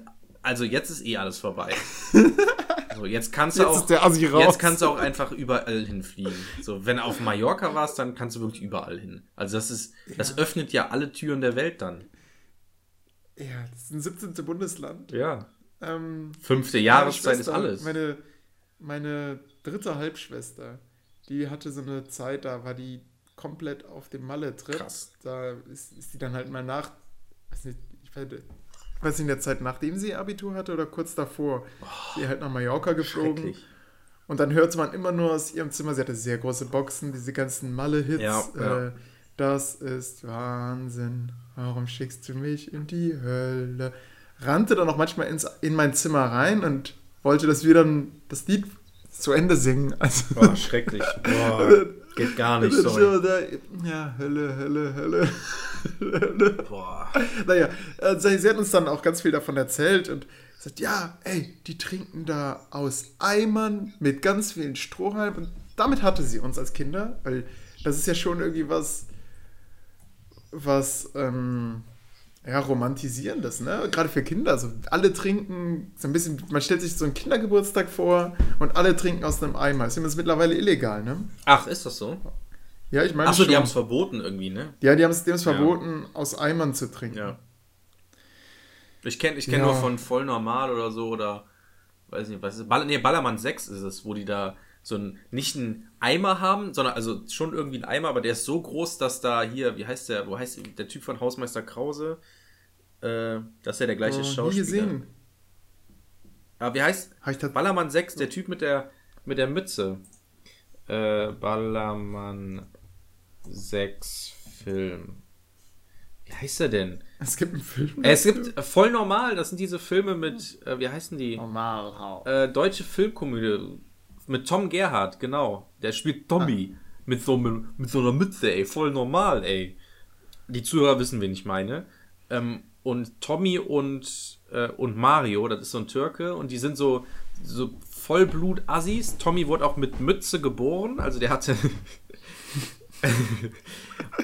Speaker 3: also jetzt ist eh alles vorbei. so, jetzt kannst du
Speaker 2: Jetzt
Speaker 3: auch
Speaker 2: ist der Assi raus.
Speaker 3: Jetzt kannst du auch einfach überall hinfliegen. So, wenn du auf Mallorca warst, dann kannst du wirklich überall hin. Also das ist, das öffnet ja alle Türen der Welt dann.
Speaker 2: Ja, das ist ein 17. Bundesland.
Speaker 3: Ja.
Speaker 2: Ähm,
Speaker 3: Fünfte Jahreszeit ist alles.
Speaker 2: Meine, meine dritte Halbschwester, die hatte so eine Zeit, da war die komplett auf dem Malle-Trip.
Speaker 3: Krass.
Speaker 2: Da ist, ist die dann halt mal nach, weiß nicht, ich weiß, weiß nicht, in der Zeit, nachdem sie Abitur hatte oder kurz davor, die halt nach Mallorca geflogen. Und dann hörte man immer nur aus ihrem Zimmer, sie hatte sehr große Boxen, diese ganzen Malle-Hits.
Speaker 3: Ja, ja.
Speaker 2: Äh, das ist Wahnsinn. Warum schickst du mich in die Hölle? Rannte dann auch manchmal ins, in mein Zimmer rein und wollte, dass wir dann das Lied zu Ende singen. Also,
Speaker 3: Boah, schrecklich. Boah, geht gar nicht, sorry.
Speaker 2: so da, ja, Hölle, Hölle, Hölle. Hölle.
Speaker 3: Boah.
Speaker 2: Naja, äh, sie hat uns dann auch ganz viel davon erzählt und gesagt, ja, ey, die trinken da aus Eimern mit ganz vielen Strohhalmen. Und damit hatte sie uns als Kinder, weil das ist ja schon irgendwie was, was, ähm, ja, romantisieren das, ne? Gerade für Kinder. So, alle trinken, so ein bisschen, man stellt sich so einen Kindergeburtstag vor und alle trinken aus einem Eimer. Ist das mittlerweile illegal, ne?
Speaker 3: Ach, ist das so?
Speaker 2: Ja, ich meine.
Speaker 3: Achso, die haben es verboten irgendwie, ne?
Speaker 2: Ja, die haben es verboten, aus Eimern zu trinken.
Speaker 3: Ja. Ich kenne ich kenn
Speaker 2: Ja.
Speaker 3: nur von voll normal oder so oder weiß nicht, was ist Ball, nee, Ballermann 6 ist es, wo die da so ein nicht einen Eimer haben, sondern also schon irgendwie ein Eimer, aber der ist so groß, dass da hier, wie heißt der, wo heißt der Typ von Hausmeister Krause? Äh, das ist ja der gleiche
Speaker 2: Oh, nie
Speaker 3: Schauspieler.
Speaker 2: gesehen.
Speaker 3: Aber wie heißt
Speaker 2: das-
Speaker 3: Ballermann 6, der Typ mit der mit der Mütze. Äh, Ballermann 6 Film. Wie heißt er denn?
Speaker 2: Es gibt einen Film.
Speaker 3: Es gibt äh, voll normal, das sind diese Filme mit, äh, wie heißen die?
Speaker 2: Normal.
Speaker 3: Äh, deutsche Filmkomödie mit Tom Gerhardt, genau. Der spielt Tommy mit, so, einem- mit so einer Mütze, ey, voll normal, ey. Die Zuhörer wissen, wen ich meine. Ähm, und Tommy und, äh, und Mario, das ist so ein Türke, und die sind so, so Vollblut-Assis. Tommy wurde auch mit Mütze geboren, also der hatte.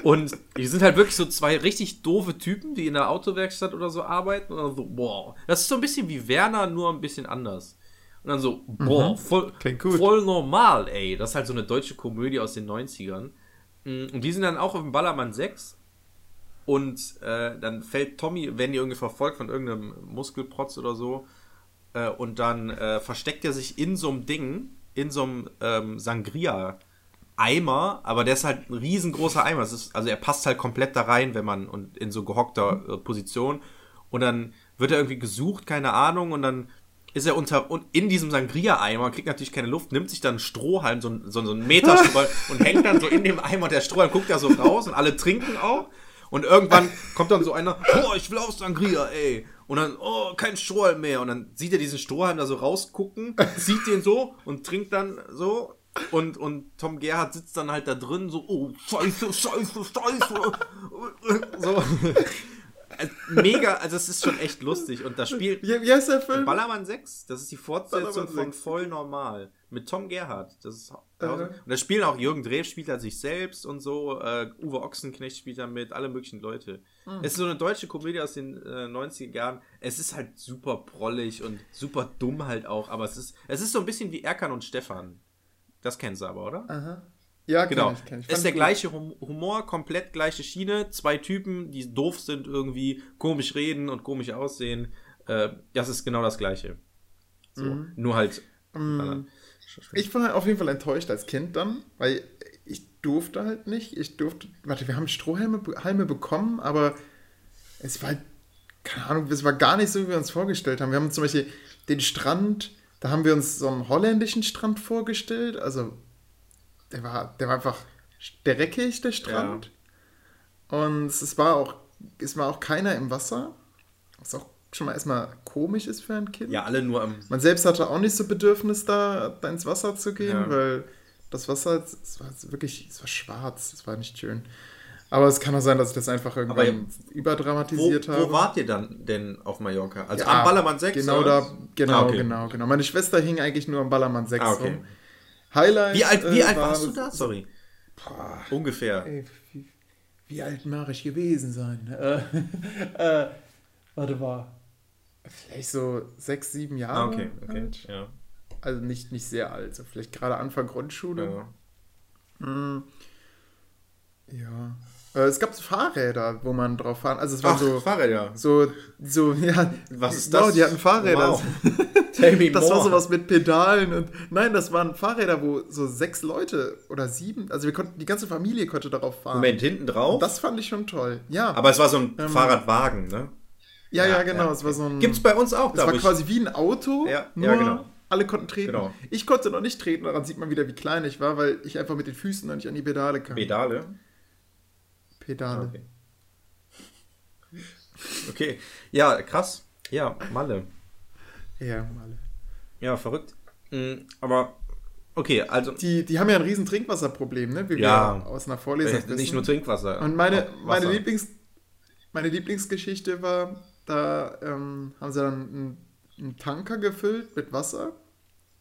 Speaker 3: Und die sind halt wirklich so zwei richtig doofe Typen, die in der Autowerkstatt oder so arbeiten. Und so, boah, das ist so ein bisschen wie Werner, nur ein bisschen anders. Und dann so, boah, voll,
Speaker 2: Klingt gut.
Speaker 3: voll normal, ey. Das ist halt so eine deutsche Komödie aus den 90ern. Mm, Und die sind dann auch auf dem Ballermann 6. Und äh, dann fällt Tommy, werden die irgendwie verfolgt von irgendeinem Muskelprotz oder so. Äh, und dann äh, versteckt er sich in so einem Ding, in so einem ähm, Sangria. Eimer, aber der ist halt ein riesengroßer Eimer. Ist, also er passt halt komplett da rein, wenn man und in so gehockter äh, Position. Und dann wird er irgendwie gesucht, keine Ahnung, und dann ist er unter und in diesem Sangria-Eimer, kriegt natürlich keine Luft, nimmt sich dann einen Strohhalm, so, ein- so, so einen Meterstrohhalm und hängt dann so in dem Eimer. Der Strohhalm guckt da so raus und alle trinken auch. Und irgendwann kommt dann so einer, oh, ich will auch Sangria, ey. Und dann, oh, kein Strohhalm mehr. Und dann sieht er diesen Strohhalm da so rausgucken, zieht den so und trinkt dann so. Und, und Tom Gerhardt sitzt dann halt da drin, so, oh, scheiße, scheiße, scheiße. So. Also, Mega, also es ist schon echt lustig. Und da spielt
Speaker 2: Wie, wie heißt der Film?
Speaker 3: Ballermann 6, das ist die Fortsetzung von
Speaker 2: 6.
Speaker 3: Voll Normal. Mit Tom Gerhardt. Das ist,
Speaker 2: Äh.
Speaker 3: und da spielen auch Jürgen Drew spielt halt sich selbst und so. Äh, Uwe Ochsenknecht spielt da mit, alle möglichen Leute.
Speaker 2: Hm.
Speaker 3: Es ist so eine deutsche Komödie aus den äh, 90er Jahren. Es ist halt super prollig und super dumm halt auch, aber es ist, es ist so ein bisschen wie Erkan und Stefan. Das kennst du aber, oder?
Speaker 2: Aha. Ja, kenn
Speaker 3: Genau.
Speaker 2: ich, kenn ich.
Speaker 3: Ist der
Speaker 2: gut.
Speaker 3: gleiche Hum- Humor, komplett gleiche Schiene. Zwei Typen, die doof sind irgendwie, komisch reden und komisch aussehen. Äh, das ist genau das gleiche. So.
Speaker 2: Mhm.
Speaker 3: Nur halt.
Speaker 2: Ich war auf jeden Fall enttäuscht als Kind dann, weil ich durfte halt nicht. Ich durfte, warte, wir haben Strohhalme Halme bekommen, aber es war halt, keine Ahnung, es war gar nicht so, wie wir uns vorgestellt haben. Wir haben zum Beispiel den Strand, da haben wir uns so einen holländischen Strand vorgestellt. Also, der war, der war einfach dreckig, der Strand. Und es war auch, es war auch keiner im Wasser. Was auch schon mal erstmal komisch ist für ein Kind.
Speaker 3: Ja, alle nur am.
Speaker 2: Man selbst hatte auch nicht so Bedürfnis, da, da ins Wasser zu gehen,
Speaker 3: Ja.
Speaker 2: weil das Wasser, es war wirklich, es war schwarz, es war nicht schön. Aber es kann auch sein, dass ich das einfach irgendwann
Speaker 3: Wo,
Speaker 2: überdramatisiert habe.
Speaker 3: wo wart ihr dann denn auf Mallorca? Also
Speaker 2: Ja,
Speaker 3: am Ballermann 6?
Speaker 2: Genau
Speaker 3: oder?
Speaker 2: da, genau,
Speaker 3: Ah, okay.
Speaker 2: genau, genau. Meine Schwester hing eigentlich nur am Ballermann 6
Speaker 3: Ah, okay.
Speaker 2: rum. Highlight.
Speaker 3: Wie alt, wie
Speaker 2: äh,
Speaker 3: alt
Speaker 2: war-
Speaker 3: warst du da? Sorry. Ungefähr.
Speaker 2: Ey, wie, wie alt mag ich gewesen sein? Äh, äh, warte mal. Vielleicht so sechs, sieben Jahre.
Speaker 3: Ah, okay, okay.
Speaker 2: alt.
Speaker 3: Ja.
Speaker 2: Also nicht, nicht sehr alt, so vielleicht gerade Anfang Grundschule.
Speaker 3: ja.
Speaker 2: Ja. Äh, es gab so Fahrräder, wo man drauf fahren. Also es war
Speaker 3: Ach,
Speaker 2: so,
Speaker 3: Fahrräder.
Speaker 2: so, so, ja.
Speaker 3: Was ist
Speaker 2: genau,
Speaker 3: das?
Speaker 2: die hatten Fahrräder.
Speaker 3: Wow. Tell me
Speaker 2: Das war
Speaker 3: more.
Speaker 2: sowas mit Pedalen und nein, das waren Fahrräder, wo so sechs Leute oder sieben, also wir konnten, die ganze Familie konnte darauf fahren.
Speaker 3: Moment, hinten drauf?
Speaker 2: Das fand ich schon toll. Ja.
Speaker 3: Aber es war so ein
Speaker 2: Ähm,
Speaker 3: Fahrradwagen, ne?
Speaker 2: ja, ja,
Speaker 3: ja,
Speaker 2: genau.
Speaker 3: ja,
Speaker 2: es war so ein.
Speaker 3: Gibt's bei uns auch,
Speaker 2: Es war
Speaker 3: ich.
Speaker 2: quasi wie ein Auto,
Speaker 3: Ja, ja, genau.
Speaker 2: alle konnten treten.
Speaker 3: Genau.
Speaker 2: Ich konnte noch nicht treten, daran sieht man wieder, wie klein ich war, weil ich einfach mit den Füßen noch nicht an die Pedale kam.
Speaker 3: Pedale.
Speaker 2: Pedale.
Speaker 3: Okay. Okay. Ja, krass. Ja, Malle.
Speaker 2: Ja, mal.
Speaker 3: Ja, verrückt. Mm, Aber, okay, also.
Speaker 2: Die, die haben ja ein riesen Trinkwasserproblem, ne? Wie
Speaker 3: Ja.
Speaker 2: wir aus einer Vorlesung
Speaker 3: nicht
Speaker 2: wissen.
Speaker 3: nur Trinkwasser.
Speaker 2: Und meine, meine. Lieblings, meine Lieblingsgeschichte war, da ähm, haben sie dann einen, einen Tanker gefüllt mit Wasser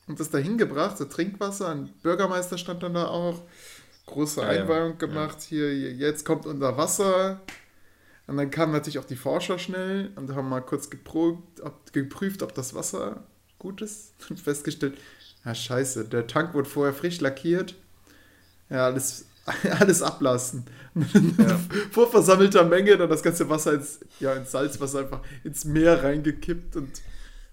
Speaker 2: und das da hingebracht, so Trinkwasser. Ein Bürgermeister stand dann da auch. Große
Speaker 3: Ja, ja.
Speaker 2: Einweihung gemacht. Hier, hier, jetzt kommt unser Wasser. Und dann kamen natürlich auch die Forscher schnell und haben mal kurz geprobt, ob, geprüft, ob das Wasser gut ist und festgestellt, ja scheiße, der Tank wurde vorher frisch lackiert. Ja, alles, alles ablassen.
Speaker 3: Ja.
Speaker 2: Vor versammelter Menge dann das ganze Wasser ins, ja, ins Salzwasser einfach ins Meer reingekippt und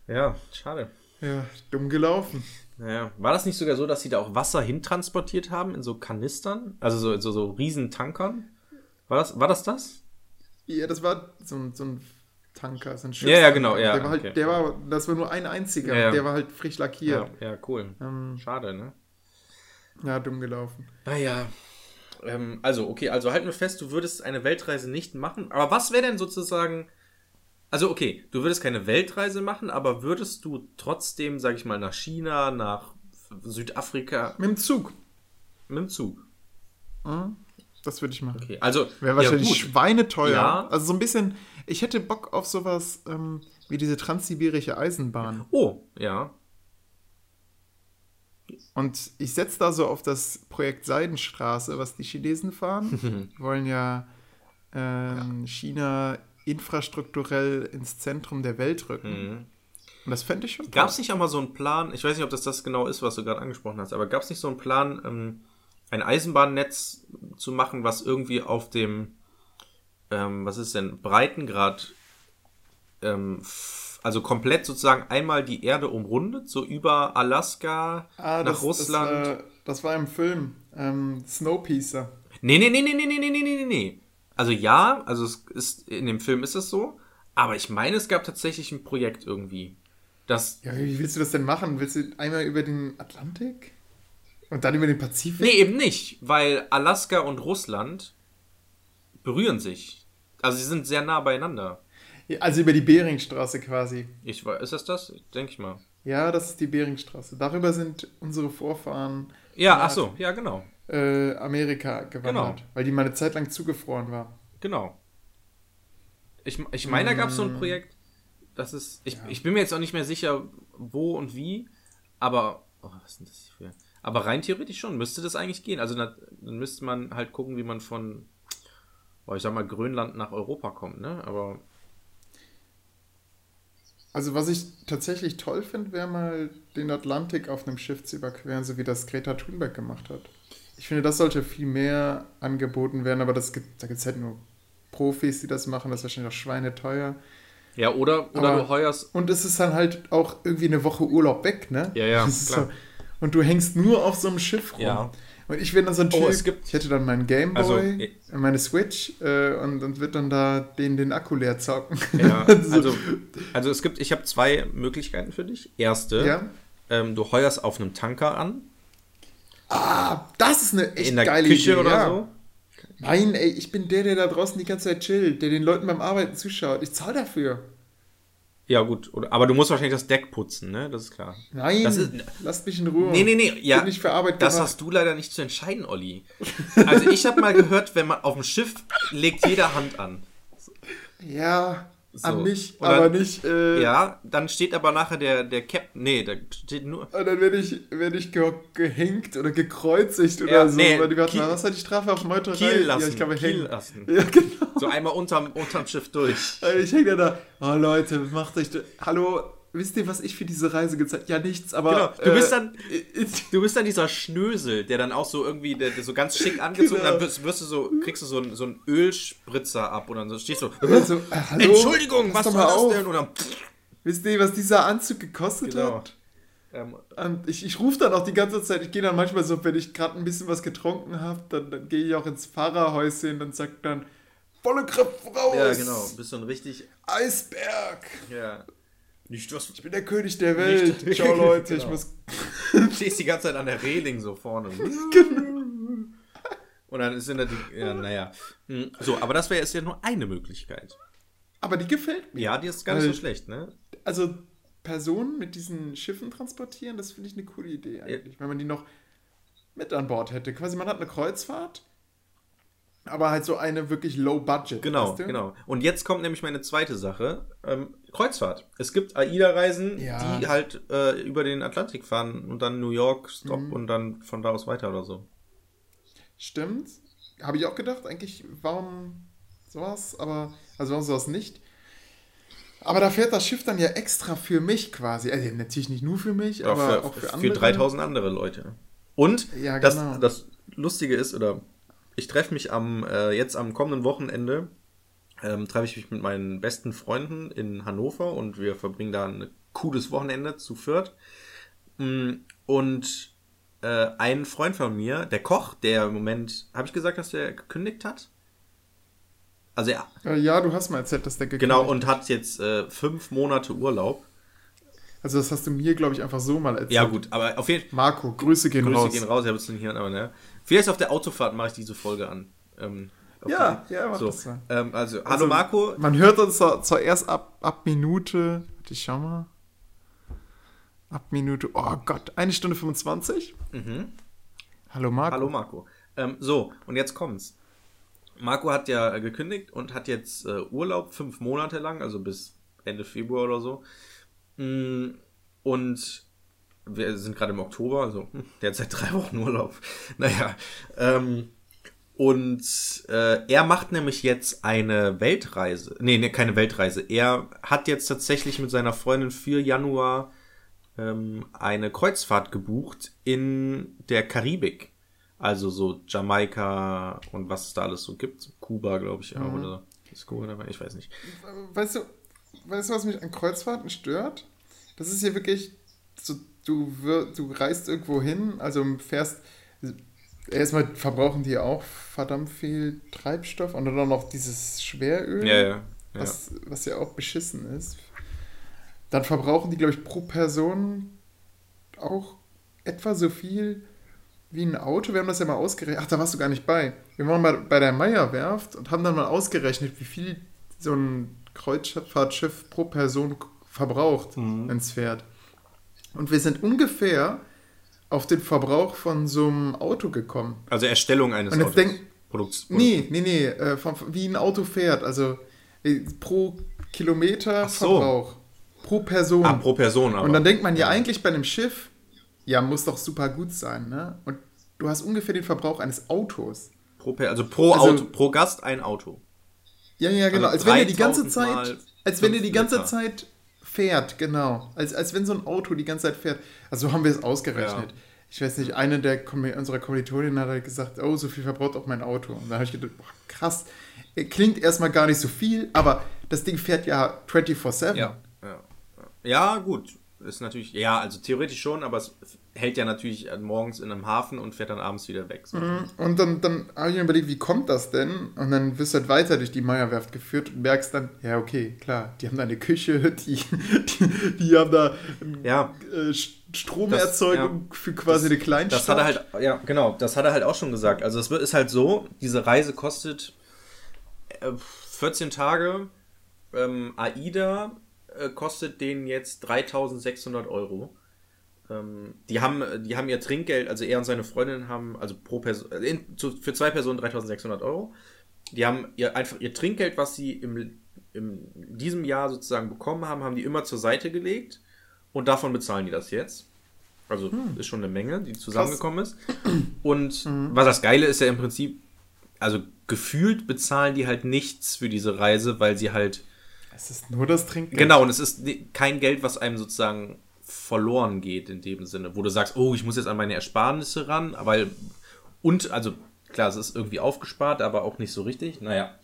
Speaker 3: Ja, schade.
Speaker 2: ja, dumm gelaufen.
Speaker 3: Naja. War das nicht sogar so, dass sie da auch Wasser hintransportiert haben in so Kanistern? Also so, so, so riesen Tankern? War das, war das das?
Speaker 2: Ja, das war so ein, so ein Tanker, so ein
Speaker 3: Ja, ja,
Speaker 2: Schiffstanker.
Speaker 3: genau, ja,
Speaker 2: Der war halt,
Speaker 3: okay.
Speaker 2: der war, das war nur ein einziger,
Speaker 3: Ja, ja.
Speaker 2: der war halt frisch lackiert.
Speaker 3: Ja, ja, cool.
Speaker 2: Ähm,
Speaker 3: Schade, ne?
Speaker 2: ja, dumm gelaufen.
Speaker 3: Naja. Ähm, also, okay, also halten wir fest, du würdest eine Weltreise nicht machen. Aber was wäre denn sozusagen. Also, okay, du würdest keine Weltreise machen, aber würdest du trotzdem, sag ich mal, nach China, nach Südafrika
Speaker 2: Mit dem Zug.
Speaker 3: mit dem Zug?
Speaker 2: Mhm. Das würde ich machen.
Speaker 3: Okay, also.
Speaker 2: Wäre wahrscheinlich
Speaker 3: ja,
Speaker 2: schweineteuer.
Speaker 3: Ja.
Speaker 2: Also so ein bisschen, ich hätte Bock auf sowas ähm, wie diese transsibirische Eisenbahn.
Speaker 3: Oh, ja.
Speaker 2: Und ich setze da so auf das Projekt Seidenstraße, was die Chinesen fahren. Die wollen ja, ähm, China infrastrukturell ins Zentrum der Welt rücken.
Speaker 3: Mhm.
Speaker 2: Und das fände ich schon
Speaker 3: Gab es nicht auch mal so einen Plan, ich weiß nicht, ob das das genau ist, was du gerade angesprochen hast, aber gab es nicht so einen Plan, ähm, ein Eisenbahnnetz zu machen, was irgendwie auf dem, ähm, was ist denn, Breitengrad, ähm, also komplett sozusagen einmal die Erde umrundet, so über Alaska
Speaker 2: Ah,
Speaker 3: nach
Speaker 2: das,
Speaker 3: Russland?
Speaker 2: Das, äh, das war im Film. Ähm, Snowpiercer.
Speaker 3: Nee, nee, nee, nee, nee, nee, nee, nee, nee, nee. Also ja, also es ist, in dem Film ist es so, aber ich meine, es gab tatsächlich ein Projekt irgendwie. Das,
Speaker 2: Ja, wie willst du das denn machen? Willst du einmal über den Atlantik? Und dann über den Pazifik?
Speaker 3: Nee, eben nicht, weil Alaska und Russland berühren sich. Also sie sind sehr nah beieinander.
Speaker 2: Ja, Also über die Beringstraße quasi.
Speaker 3: Ich weiß, ist das das? Denke ich mal.
Speaker 2: Ja, das ist die Beringstraße. Darüber sind unsere Vorfahren
Speaker 3: Ja,
Speaker 2: Ja.
Speaker 3: ach so, ja, genau.
Speaker 2: äh, Amerika gewandert,
Speaker 3: Genau.
Speaker 2: weil die mal eine Zeit lang zugefroren war.
Speaker 3: Genau. Ich, ich meine, da gab es so
Speaker 2: Mm.
Speaker 3: ein Projekt, das ist, ich, ich bin mir jetzt auch nicht mehr sicher, wo und wie, aber, oh, was ist denn das hier für, aber rein theoretisch schon, müsste das eigentlich gehen. Also dann müsste man halt gucken, wie man von, oh, ich sag mal, Grönland nach Europa kommt, ne, aber,
Speaker 2: Also was ich tatsächlich toll finde, wäre mal den Atlantik auf einem Schiff zu überqueren, so wie das Greta Thunberg gemacht hat. Ich finde, das sollte viel mehr angeboten werden, aber das gibt, da gibt es halt nur Profis, die das machen, das ist wahrscheinlich auch schweineteuer.
Speaker 3: ja, oder, oder
Speaker 2: Aber-
Speaker 3: du heuerst,
Speaker 2: Und es ist dann halt auch irgendwie eine Woche Urlaub weg, ne?
Speaker 3: Ja, ja,
Speaker 2: Das
Speaker 3: klar.
Speaker 2: So, und du hängst nur auf so einem Schiff rum.
Speaker 3: Ja.
Speaker 2: Und ich wäre dann so ein
Speaker 3: Oh,
Speaker 2: Typ,
Speaker 3: gibt-
Speaker 2: ich hätte dann meinen Gameboy,
Speaker 3: Also,
Speaker 2: meine Switch äh, und, und wird dann da den, den Akku leer zocken.
Speaker 3: ja,
Speaker 2: So.
Speaker 3: also, also es gibt, ich habe zwei Möglichkeiten für dich. Erste,
Speaker 2: ja?
Speaker 3: ähm, du heuerst auf einem Tanker an,
Speaker 2: Ah, das ist eine echt
Speaker 3: in der
Speaker 2: geile
Speaker 3: Küche
Speaker 2: Idee.
Speaker 3: oder
Speaker 2: ja.
Speaker 3: so.
Speaker 2: Nein, ey, ich bin der, der da draußen die ganze Zeit chillt, der den Leuten beim Arbeiten zuschaut. Ich zahle dafür.
Speaker 3: Ja, gut. Aber du musst wahrscheinlich das Deck putzen, ne? Das ist klar.
Speaker 2: Nein,
Speaker 3: Das ist-
Speaker 2: lasst mich in Ruhe.
Speaker 3: Nee, nee, nee. Ja,
Speaker 2: Bin nicht für Arbeit
Speaker 3: das
Speaker 2: gemacht.
Speaker 3: hast du leider nicht zu entscheiden, Olli. Also ich habe mal gehört, wenn man auf dem Schiff legt jeder Hand an.
Speaker 2: Ja,
Speaker 3: So.
Speaker 2: an mich,
Speaker 3: dann-
Speaker 2: aber nicht. Äh,
Speaker 3: Ja, dann steht aber nachher der, der Captain. Nee, da steht nur.
Speaker 2: Und dann werde ich, werde ich ge gehängt oder gekreuzigt oder
Speaker 3: Ja,
Speaker 2: so.
Speaker 3: nee,
Speaker 2: weil die mal, was war die Strafe auf Meuterei?
Speaker 3: Kiel lassen.
Speaker 2: Ja, ich glaube,
Speaker 3: Kiel
Speaker 2: hängen.
Speaker 3: lassen.
Speaker 2: Ja, genau.
Speaker 3: So einmal unterm, unterm Schiff durch.
Speaker 2: Ich hänge da, oh Leute, macht euch, hallo, wisst ihr, was ich für diese Reise gezahlt habe? Ja, nichts, aber...
Speaker 3: Genau, du bist
Speaker 2: äh,
Speaker 3: dann- Du bist dann dieser Schnösel, der dann auch so irgendwie, der, der so ganz schick angezogen,
Speaker 2: Genau.
Speaker 3: dann wirst, wirst du so, kriegst du so einen, so einen Ölspritzer ab und dann so stehst du,
Speaker 2: Also, äh, hallo,
Speaker 3: Entschuldigung, was
Speaker 2: mal
Speaker 3: das
Speaker 2: auf.
Speaker 3: denn? Und dann,
Speaker 2: Wisst ihr, was dieser Anzug gekostet
Speaker 3: Genau.
Speaker 2: hat?
Speaker 3: ähm,
Speaker 2: Und ich, ich rufe dann auch die ganze Zeit, ich gehe dann manchmal so, wenn ich gerade ein bisschen was getrunken habe, dann, dann gehe ich auch ins Fahrerhäuschen und sag dann, volle Kraft voraus!
Speaker 3: ja, genau, bist du ein richtig,
Speaker 2: Eisberg!
Speaker 3: ja, nicht was,
Speaker 2: Ich bin der König der Welt.
Speaker 3: Nicht-
Speaker 2: Ciao, Leute, ich
Speaker 3: Genau.
Speaker 2: muss...
Speaker 3: stehst die ganze Zeit an der Reling so vorne. Und dann sind da die, ja, naja. Hm, So, aber das wäre jetzt ja nur eine Möglichkeit.
Speaker 2: Aber die gefällt mir.
Speaker 3: Ja, die ist gar nicht so
Speaker 2: Weil-
Speaker 3: schlecht, ne?
Speaker 2: Also Personen mit diesen Schiffen transportieren, das finde ich eine coole Idee eigentlich. Wenn man die noch mit an Bord hätte. Quasi, man hat eine Kreuzfahrt, aber halt so eine wirklich low budget.
Speaker 3: Genau,
Speaker 2: weißt du?
Speaker 3: genau. Und jetzt kommt nämlich meine zweite Sache. Ähm, Kreuzfahrt. Es gibt AIDA-Reisen,
Speaker 2: Ja.
Speaker 3: die halt äh, über den Atlantik fahren und dann New York, Stop
Speaker 2: Mhm.
Speaker 3: und dann von da aus weiter oder so.
Speaker 2: Stimmt. Habe ich auch gedacht, eigentlich, warum sowas, aber, also sowas nicht. Aber da fährt das Schiff dann ja extra für mich quasi. Also natürlich nicht nur für mich,
Speaker 3: Ja,
Speaker 2: aber
Speaker 3: für,
Speaker 2: auch für
Speaker 3: für
Speaker 2: andere.
Speaker 3: 3000 andere Leute. Und
Speaker 2: Ja,
Speaker 3: das,
Speaker 2: genau.
Speaker 3: das Lustige ist, oder ich treffe mich am äh, jetzt am kommenden Wochenende, ähm, treffe ich mich mit meinen besten Freunden in Hannover und wir verbringen da ein cooles Wochenende zu viert. Mm, Und äh, ein Freund von mir, der Koch, der im Moment, habe ich gesagt, dass der gekündigt hat? Also er,
Speaker 2: Äh, Ja, du hast mal erzählt, dass der gekündigt
Speaker 3: genau, und hat jetzt äh, fünf Monate Urlaub.
Speaker 2: Also das hast du mir, glaube ich, einfach so mal erzählt.
Speaker 3: Ja gut, aber auf jeden Fall.
Speaker 2: Marco, Grüße gehen
Speaker 3: Grüße
Speaker 2: raus.
Speaker 3: gehen raus, ich habe es nicht hier, aber ne. Vielleicht auf der Autofahrt mache ich diese Folge an. Ähm, auf
Speaker 2: Ja, ja, mach
Speaker 3: so.
Speaker 2: das mal.
Speaker 3: Ähm, also, hallo
Speaker 2: Also,
Speaker 3: Marco.
Speaker 2: Man hört uns zwar, zwar erst ab, ab Minute, warte, ich schau mal. Ab Minute, oh Gott, eine Stunde 25.
Speaker 3: Mhm.
Speaker 2: Hallo Marco.
Speaker 3: Hallo Marco. Ähm, so, und jetzt kommt's. Marco hat ja äh, gekündigt und hat jetzt äh, Urlaub fünf Monate lang, also bis Ende Februar oder so. Mm, Und wir sind gerade im Oktober, also der hat seit drei Wochen Urlaub. Naja. Ähm, und äh, er macht nämlich jetzt eine Weltreise. Nee, nee, keine Weltreise. Er hat jetzt tatsächlich mit seiner Freundin für Januar ähm, eine Kreuzfahrt gebucht in der Karibik. Also so Jamaika und was es da alles so gibt. Kuba, glaube ich, auch. Oder ist Kuba dabei? Ich weiß nicht.
Speaker 2: Weißt du, weißt du, was mich an Kreuzfahrten stört? Das ist hier wirklich so, du, wir, du reist irgendwo hin, also fährst. Erstmal verbrauchen die auch verdammt viel Treibstoff und dann auch noch dieses Schweröl,
Speaker 3: Ja, ja. ja.
Speaker 2: Was, was ja auch beschissen ist. Dann verbrauchen die, glaube ich, pro Person auch etwa so viel wie ein Auto. Wir haben das ja mal ausgerechnet. Ach, da warst du gar nicht bei. Wir waren mal bei der Meierwerft und haben dann mal ausgerechnet, wie viel so ein Kreuzfahrtschiff pro Person verbraucht,
Speaker 3: Mhm.
Speaker 2: wenn es fährt. Und wir sind ungefähr auf den Verbrauch von so einem Auto gekommen.
Speaker 3: Also Erstellung eines
Speaker 2: Und
Speaker 3: Autos.
Speaker 2: denk-
Speaker 3: Produkt-
Speaker 2: Nee, nee, nee, äh, vom, wie ein Auto fährt. Also äh, pro Kilometer
Speaker 3: so.
Speaker 2: Verbrauch. Pro Person.
Speaker 3: Ah, pro Person aber.
Speaker 2: Und dann denkt man ja eigentlich bei einem Schiff, ja, muss doch super gut sein, ne? Und du hast ungefähr den Verbrauch eines Autos.
Speaker 3: pro, also pro
Speaker 2: Also-
Speaker 3: Auto, pro Gast ein Auto.
Speaker 2: Ja, ja, genau.
Speaker 3: Also
Speaker 2: als wenn er die ganze
Speaker 3: 3000
Speaker 2: Zeit, als wenn er die ganze
Speaker 3: Liter.
Speaker 2: Zeit fährt, genau. Als, als wenn so ein Auto die ganze Zeit fährt. Also so haben wir es ausgerechnet.
Speaker 3: Ja.
Speaker 2: Ich weiß nicht, eine der Kommi- unserer Kommilitonen hat halt gesagt, oh, so viel verbraucht auch mein Auto. Und da habe ich gedacht, boah, krass. Klingt erstmal gar nicht so viel, aber das Ding fährt ja 24-7.
Speaker 3: Ja. Ja, ja gut. Ist natürlich, ja, also theoretisch schon, aber es hält ja natürlich morgens in einem Hafen und fährt dann abends wieder weg. So.
Speaker 2: Und dann, dann habe ich mir überlegt, wie kommt das denn? Und dann wirst du halt weiter durch die Meierwerft geführt und merkst dann, ja, okay, klar, die haben da eine Küche, die, die, die haben da
Speaker 3: Ja,
Speaker 2: äh, Stromerzeugung für quasi eine Kleinstadt.
Speaker 3: Das hat er halt, ja, genau, das hat er halt auch schon gesagt. Also es wird- ist halt so, diese Reise kostet äh, 14 Tage. Ähm, AIDA äh, kostet denen jetzt 3600 Euro. Ähm, die, haben, die haben ihr Trinkgeld, also er und seine Freundin haben, also pro Person, äh, in, für zwei Personen 3600 Euro. Die haben ihr einfach ihr Trinkgeld, was sie im, im diesem Jahr sozusagen bekommen haben, haben die immer zur Seite gelegt und davon bezahlen die das jetzt. Also ist schon eine Menge, die zusammengekommen ist. Und was das Geile ist ja im Prinzip, also gefühlt bezahlen die halt nichts für diese Reise, weil sie halt
Speaker 2: Es ist nur das Trinkgeld.
Speaker 3: Genau, und es ist kein Geld, was einem sozusagen verloren geht in dem Sinne, wo du sagst, oh, ich muss jetzt an meine Ersparnisse ran, aber und, also klar, es ist irgendwie aufgespart, aber auch nicht so richtig. Naja,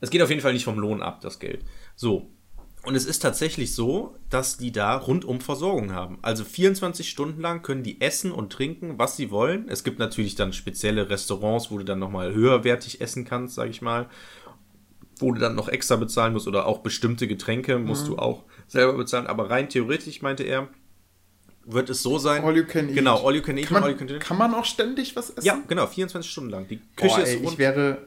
Speaker 3: es geht auf jeden Fall nicht vom Lohn ab, das Geld. So. Und es ist tatsächlich so, dass die da rundum Versorgung haben. Also 24 Stunden lang können die essen und trinken, was sie wollen. Es gibt natürlich dann spezielle Restaurants, wo du dann nochmal höherwertig essen kannst, sag ich mal wo du dann noch extra bezahlen musst oder auch bestimmte Getränke musst du auch selber bezahlen. Aber rein theoretisch, meinte er, wird es so sein.
Speaker 2: All you can eat.
Speaker 3: Genau, all you can eat
Speaker 2: Kann
Speaker 3: und all
Speaker 2: man,
Speaker 3: you can drink.
Speaker 2: kann man auch ständig was essen?
Speaker 3: Ja, genau, 24 Stunden lang. Die Küche ist
Speaker 2: ey, ich
Speaker 3: rund.
Speaker 2: wäre,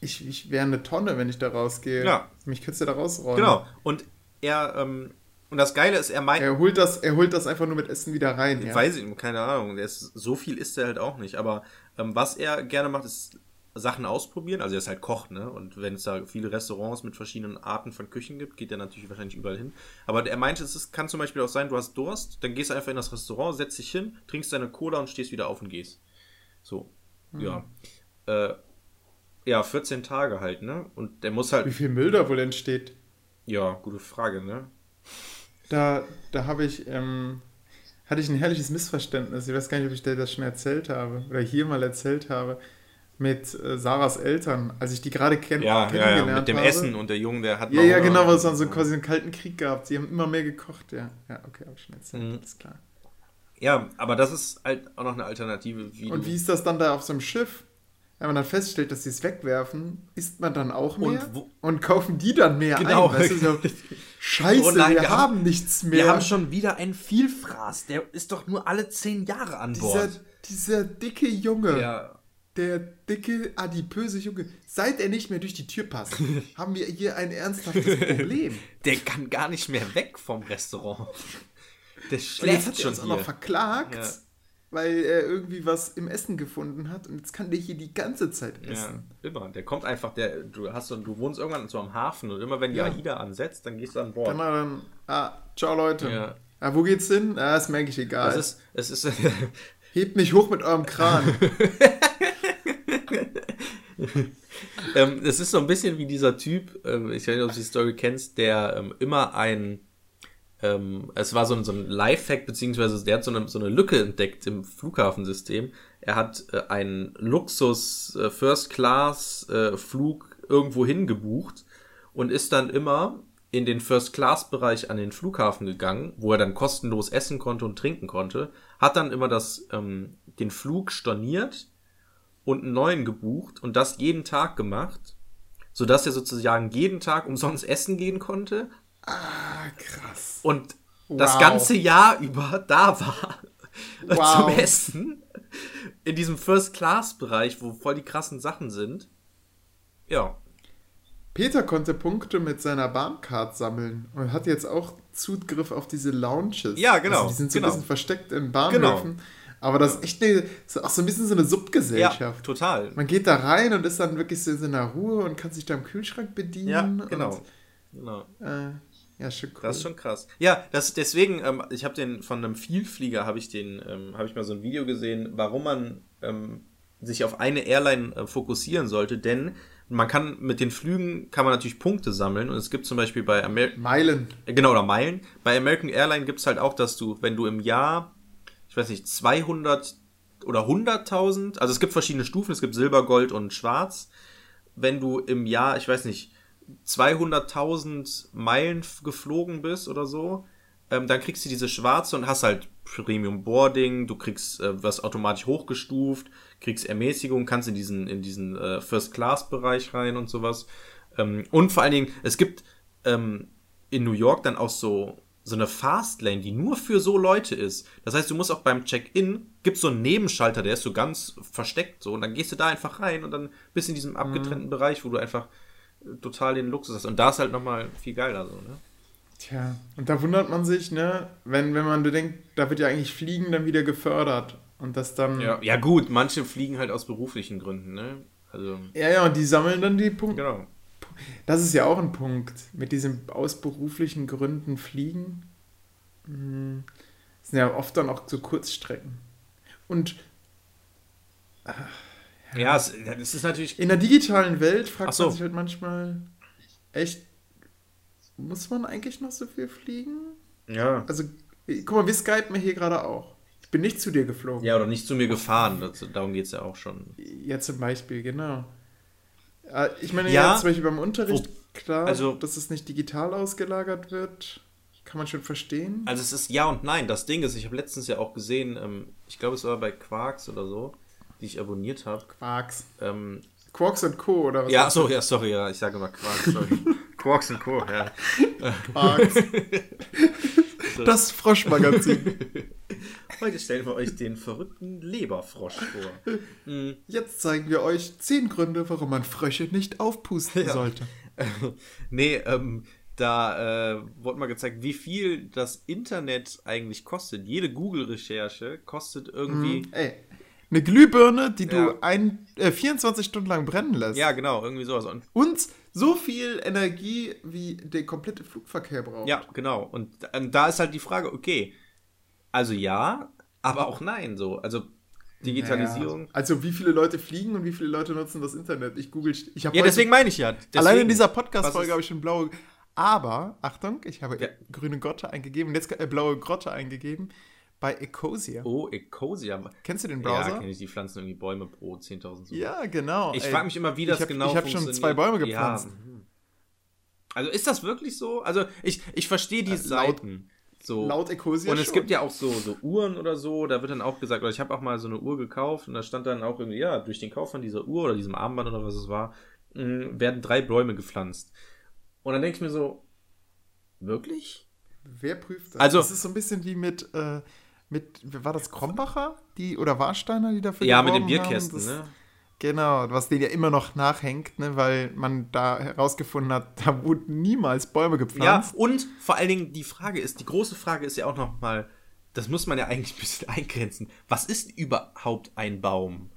Speaker 2: ich, ich wäre eine Tonne, wenn ich da rausgehe.
Speaker 3: Ja.
Speaker 2: Mich könntest du da rausrollen.
Speaker 3: Genau. Und er, ähm, und das Geile ist, er meint,
Speaker 2: Er holt, das, er holt das einfach nur mit Essen wieder rein. Ja?
Speaker 3: Weiß ich, keine Ahnung. Ist, so viel isst er halt auch nicht. Aber ähm, was er gerne macht, ist Sachen ausprobieren. Also er ist halt Koch, ne? Und wenn es da viele Restaurants mit verschiedenen Arten von Küchen gibt, geht er natürlich wahrscheinlich überall hin. Aber er meinte, es ist, kann zum Beispiel auch sein, du hast Durst, dann gehst du einfach in das Restaurant, setzt dich hin, trinkst deine Cola und stehst wieder auf und gehst. So. Ja. Äh, Ja, 14 Tage halt, ne? Und der muss halt.
Speaker 2: Wie viel Müll da wohl entsteht?
Speaker 3: Ja, gute Frage, ne?
Speaker 2: Da, da habe ich, ähm, hatte ich ein herrliches Missverständnis. Ich weiß gar nicht, ob ich dir das schon erzählt habe oder hier mal erzählt habe. Mit äh, Sarahs Eltern, als ich die gerade kenn
Speaker 3: Ja, ja,
Speaker 2: kennengelernt
Speaker 3: ja, mit dem
Speaker 2: habe.
Speaker 3: Essen und der Junge, der hat
Speaker 2: Ja, ja,
Speaker 3: Hunger.
Speaker 2: genau, was dann so quasi einen kalten Krieg gehabt. Sie haben immer mehr gekocht, ja. Ja, okay, habe ich schon erzählt,
Speaker 3: Mhm.
Speaker 2: ist klar.
Speaker 3: Ja, aber das ist halt auch noch eine Alternative, wie
Speaker 2: Und wie ist das dann da auf so einem Schiff? Wenn man dann feststellt, dass sie es wegwerfen, isst man dann auch mehr?
Speaker 3: Und
Speaker 2: Und kaufen die dann mehr
Speaker 3: Genau.
Speaker 2: ein? Weißt du, so, Scheiße,
Speaker 3: Oh nein,
Speaker 2: wir,
Speaker 3: wir
Speaker 2: haben,
Speaker 3: haben-
Speaker 2: nichts mehr.
Speaker 3: Wir haben schon wieder einen Vielfraß. Der ist doch nur alle zehn Jahre an
Speaker 2: dieser,
Speaker 3: Bord.
Speaker 2: dieser dicke Junge,
Speaker 3: Ja,
Speaker 2: der dicke, adipöse Junge, seit er nicht mehr durch die Tür passt, haben wir hier ein ernsthaftes Problem.
Speaker 3: der kann gar nicht mehr weg vom Restaurant. Der schläft
Speaker 2: hat er
Speaker 3: schon
Speaker 2: uns auch noch
Speaker 3: hier.
Speaker 2: verklagt,
Speaker 3: Ja.
Speaker 2: weil er irgendwie was im Essen gefunden hat und jetzt kann der hier die ganze Zeit
Speaker 3: Ja,
Speaker 2: essen.
Speaker 3: immer. Der kommt einfach, der, du hast so, du wohnst irgendwann so am Hafen und immer wenn die
Speaker 2: Ja.
Speaker 3: AIDA ansetzt, dann gehst du an Bord.
Speaker 2: Dann, dann, ah, ciao Leute.
Speaker 3: Ja.
Speaker 2: Ah, wo geht's hin? Ah, ist mir eigentlich egal.
Speaker 3: Es ist, es ist,
Speaker 2: Hebt mich hoch mit eurem Kran.
Speaker 3: ähm, es ist so ein bisschen wie dieser Typ, ähm, ich weiß nicht, ob du die Story kennst, der ähm, immer ein, ähm, es war so ein, so ein Lifehack, beziehungsweise der hat so eine, so eine Lücke entdeckt im Flughafensystem. Er hat äh, einen Luxus äh, First Class äh, Flug irgendwo hingebucht und ist dann immer in den First Class Bereich an den Flughafen gegangen, wo er dann kostenlos essen konnte und trinken konnte, hat dann immer das, ähm, den Flug storniert und einen neuen gebucht und das jeden Tag gemacht, sodass er sozusagen jeden Tag umsonst essen gehen konnte
Speaker 2: ah, krass.
Speaker 3: und das
Speaker 2: Wow.
Speaker 3: ganze Jahr über da war
Speaker 2: Wow.
Speaker 3: zum Essen in diesem First-Class-Bereich, wo voll die krassen Sachen sind. Ja,
Speaker 2: Peter konnte Punkte mit seiner Bahncard sammeln und hat jetzt auch Zugriff auf diese Lounges.
Speaker 3: Ja, genau,
Speaker 2: Also die sind so
Speaker 3: genau.
Speaker 2: ein bisschen versteckt in Bahnhöfen. Aber das ist echt eine, auch so ein bisschen so eine
Speaker 3: ja
Speaker 2: Subgesellschaft.
Speaker 3: total.
Speaker 2: Man geht da rein und ist dann wirklich so in seiner Ruhe und kann sich da im Kühlschrank bedienen.
Speaker 3: Ja,
Speaker 2: und,
Speaker 3: genau. genau.
Speaker 2: Äh, ja, schon cool.
Speaker 3: Das ist schon krass. Ja, das deswegen, ähm, ich habe den von einem Vielflieger habe ich den, ähm, habe ich mal so ein Video gesehen, warum man ähm, sich auf eine Airline äh, fokussieren sollte, denn man kann mit den Flügen kann man natürlich Punkte sammeln und es gibt zum Beispiel bei Amer
Speaker 2: Meilen.
Speaker 3: äh, genau oder Meilen. Bei American Airline gibt es halt auch, dass du, wenn du im Jahr, ich weiß nicht, 200 oder 100.000, also es gibt verschiedene Stufen, es gibt Silber, Gold und Schwarz. Wenn du im Jahr, ich weiß nicht, 200.000 Meilen geflogen bist oder so, ähm, dann kriegst du diese schwarze und hast halt Premium Boarding, du kriegst äh, was automatisch hochgestuft, kriegst Ermäßigung, kannst in diesen, in diesen äh, First-Class-Bereich rein und sowas. Ähm, und vor allen Dingen, es gibt ähm, in New York dann auch so, so eine Fastlane, die nur für so Leute ist. Das heißt, du musst auch beim Check-in, gibt so einen Nebenschalter, der ist so ganz versteckt so und dann gehst du da einfach rein und dann bist in diesem abgetrennten Bereich, wo du einfach äh, total den Luxus hast. Und da ist halt nochmal viel geiler so, ne?
Speaker 2: Tja, und da wundert man sich, ne, wenn, wenn man denkt, da wird ja eigentlich Fliegen dann wieder gefördert. Und das dann.
Speaker 3: Ja, ja gut, manche fliegen halt aus beruflichen Gründen, ne? Also,
Speaker 2: ja, ja, und die sammeln dann die Punkte.
Speaker 3: genau.
Speaker 2: Das ist ja auch ein Punkt. Mit diesem aus beruflichen Gründen fliegen. Hm, Das sind ja oft dann auch so Kurzstrecken. Und
Speaker 3: Ja, es, es ist natürlich.
Speaker 2: in der digitalen Welt fragt
Speaker 3: Ach so.
Speaker 2: man sich halt manchmal, echt, muss man eigentlich noch so viel fliegen?
Speaker 3: Ja.
Speaker 2: Also, guck mal, wir skypen hier gerade auch. Ich bin nicht zu dir geflogen.
Speaker 3: Ja, oder nicht zu mir gefahren, das, darum geht es ja auch schon.
Speaker 2: Ja, zum Beispiel, genau. Äh, Ich meine,
Speaker 3: Ja,
Speaker 2: ja, zum Beispiel beim Unterricht, klar,
Speaker 3: also-
Speaker 2: dass es nicht digital ausgelagert wird, kann man schon verstehen.
Speaker 3: Also es ist ja und nein. Das Ding ist, ich habe letztens ja auch gesehen, ähm, ich glaube, es war bei Quarks oder so, die ich abonniert habe.
Speaker 2: Quarks.
Speaker 3: Ähm,
Speaker 2: Quarks und Co. oder was?
Speaker 3: ja, so, ja, sorry, ja, ich sage immer Quarks, sorry. Quarks und Co., ja.
Speaker 2: Quarks. das Froschmagazin.
Speaker 3: Heute stellen wir euch den verrückten Leberfrosch vor. Mhm.
Speaker 2: Jetzt zeigen wir euch zehn Gründe, warum man Frösche nicht aufpusten
Speaker 3: Ja.
Speaker 2: sollte.
Speaker 3: nee, ähm, da äh, wurde mal gezeigt, wie viel das Internet eigentlich kostet. Jede Google-Recherche kostet irgendwie.
Speaker 2: Ey, eine Glühbirne, die du
Speaker 3: Ja.
Speaker 2: ein, äh, 24 Stunden lang brennen lässt.
Speaker 3: Ja, genau, irgendwie sowas. Und
Speaker 2: Und so viel Energie, wie der komplette Flugverkehr braucht.
Speaker 3: Ja, genau. Und da- und da ist halt die Frage, okay, also ja, aber auch nein, so. Also Digitalisierung.
Speaker 2: Naja. Also wie viele Leute fliegen und wie viele Leute nutzen das Internet? Ich google. Ich hab
Speaker 3: Ja, deswegen meine ich ja. Deswegen.
Speaker 2: Allein in dieser Podcast-Folge habe ich schon blaue. Aber, Achtung, ich habe
Speaker 3: Ja.
Speaker 2: grüne Grotte eingegeben und jetzt äh, blaue Grotte eingegeben bei Ecosia.
Speaker 3: Oh, Ecosia.
Speaker 2: Kennst du den
Speaker 3: Ja,
Speaker 2: Browser?
Speaker 3: kenne ich. Die pflanzen irgendwie Bäume pro 10.000 so.
Speaker 2: Ja, genau.
Speaker 3: Ich frage mich immer, wie das
Speaker 2: ich hab,
Speaker 3: genau
Speaker 2: Ich habe schon zwei Bäume gepflanzt.
Speaker 3: Ja. Also ist das wirklich so? Also ich, ich verstehe die
Speaker 2: laut-
Speaker 3: Seiten. So.
Speaker 2: Laut Ecosia
Speaker 3: und es
Speaker 2: schon.
Speaker 3: gibt ja auch so, so Uhren oder so, da wird dann auch gesagt, oder ich habe auch mal so eine Uhr gekauft und da stand dann auch irgendwie, ja, durch den Kauf von dieser Uhr oder diesem Armband oder was es war, mh, werden drei Bäume gepflanzt. Und dann denke ich mir so, wirklich?
Speaker 2: Wer prüft das?
Speaker 3: Also-
Speaker 2: das ist so ein bisschen wie mit, äh, mit war das Krombacher? Die, oder Warsteiner, die dafür
Speaker 3: Ja, mit den? Bierkästen,
Speaker 2: Das-
Speaker 3: ne?
Speaker 2: Genau, was denen ja immer noch nachhängt, ne, weil man da herausgefunden hat, da wurden niemals Bäume
Speaker 3: Ja,
Speaker 2: gepflanzt.
Speaker 3: und vor allen Dingen die Frage ist, die große Frage ist ja auch noch mal, das muss man ja eigentlich ein bisschen eingrenzen. Was ist überhaupt ein Baum?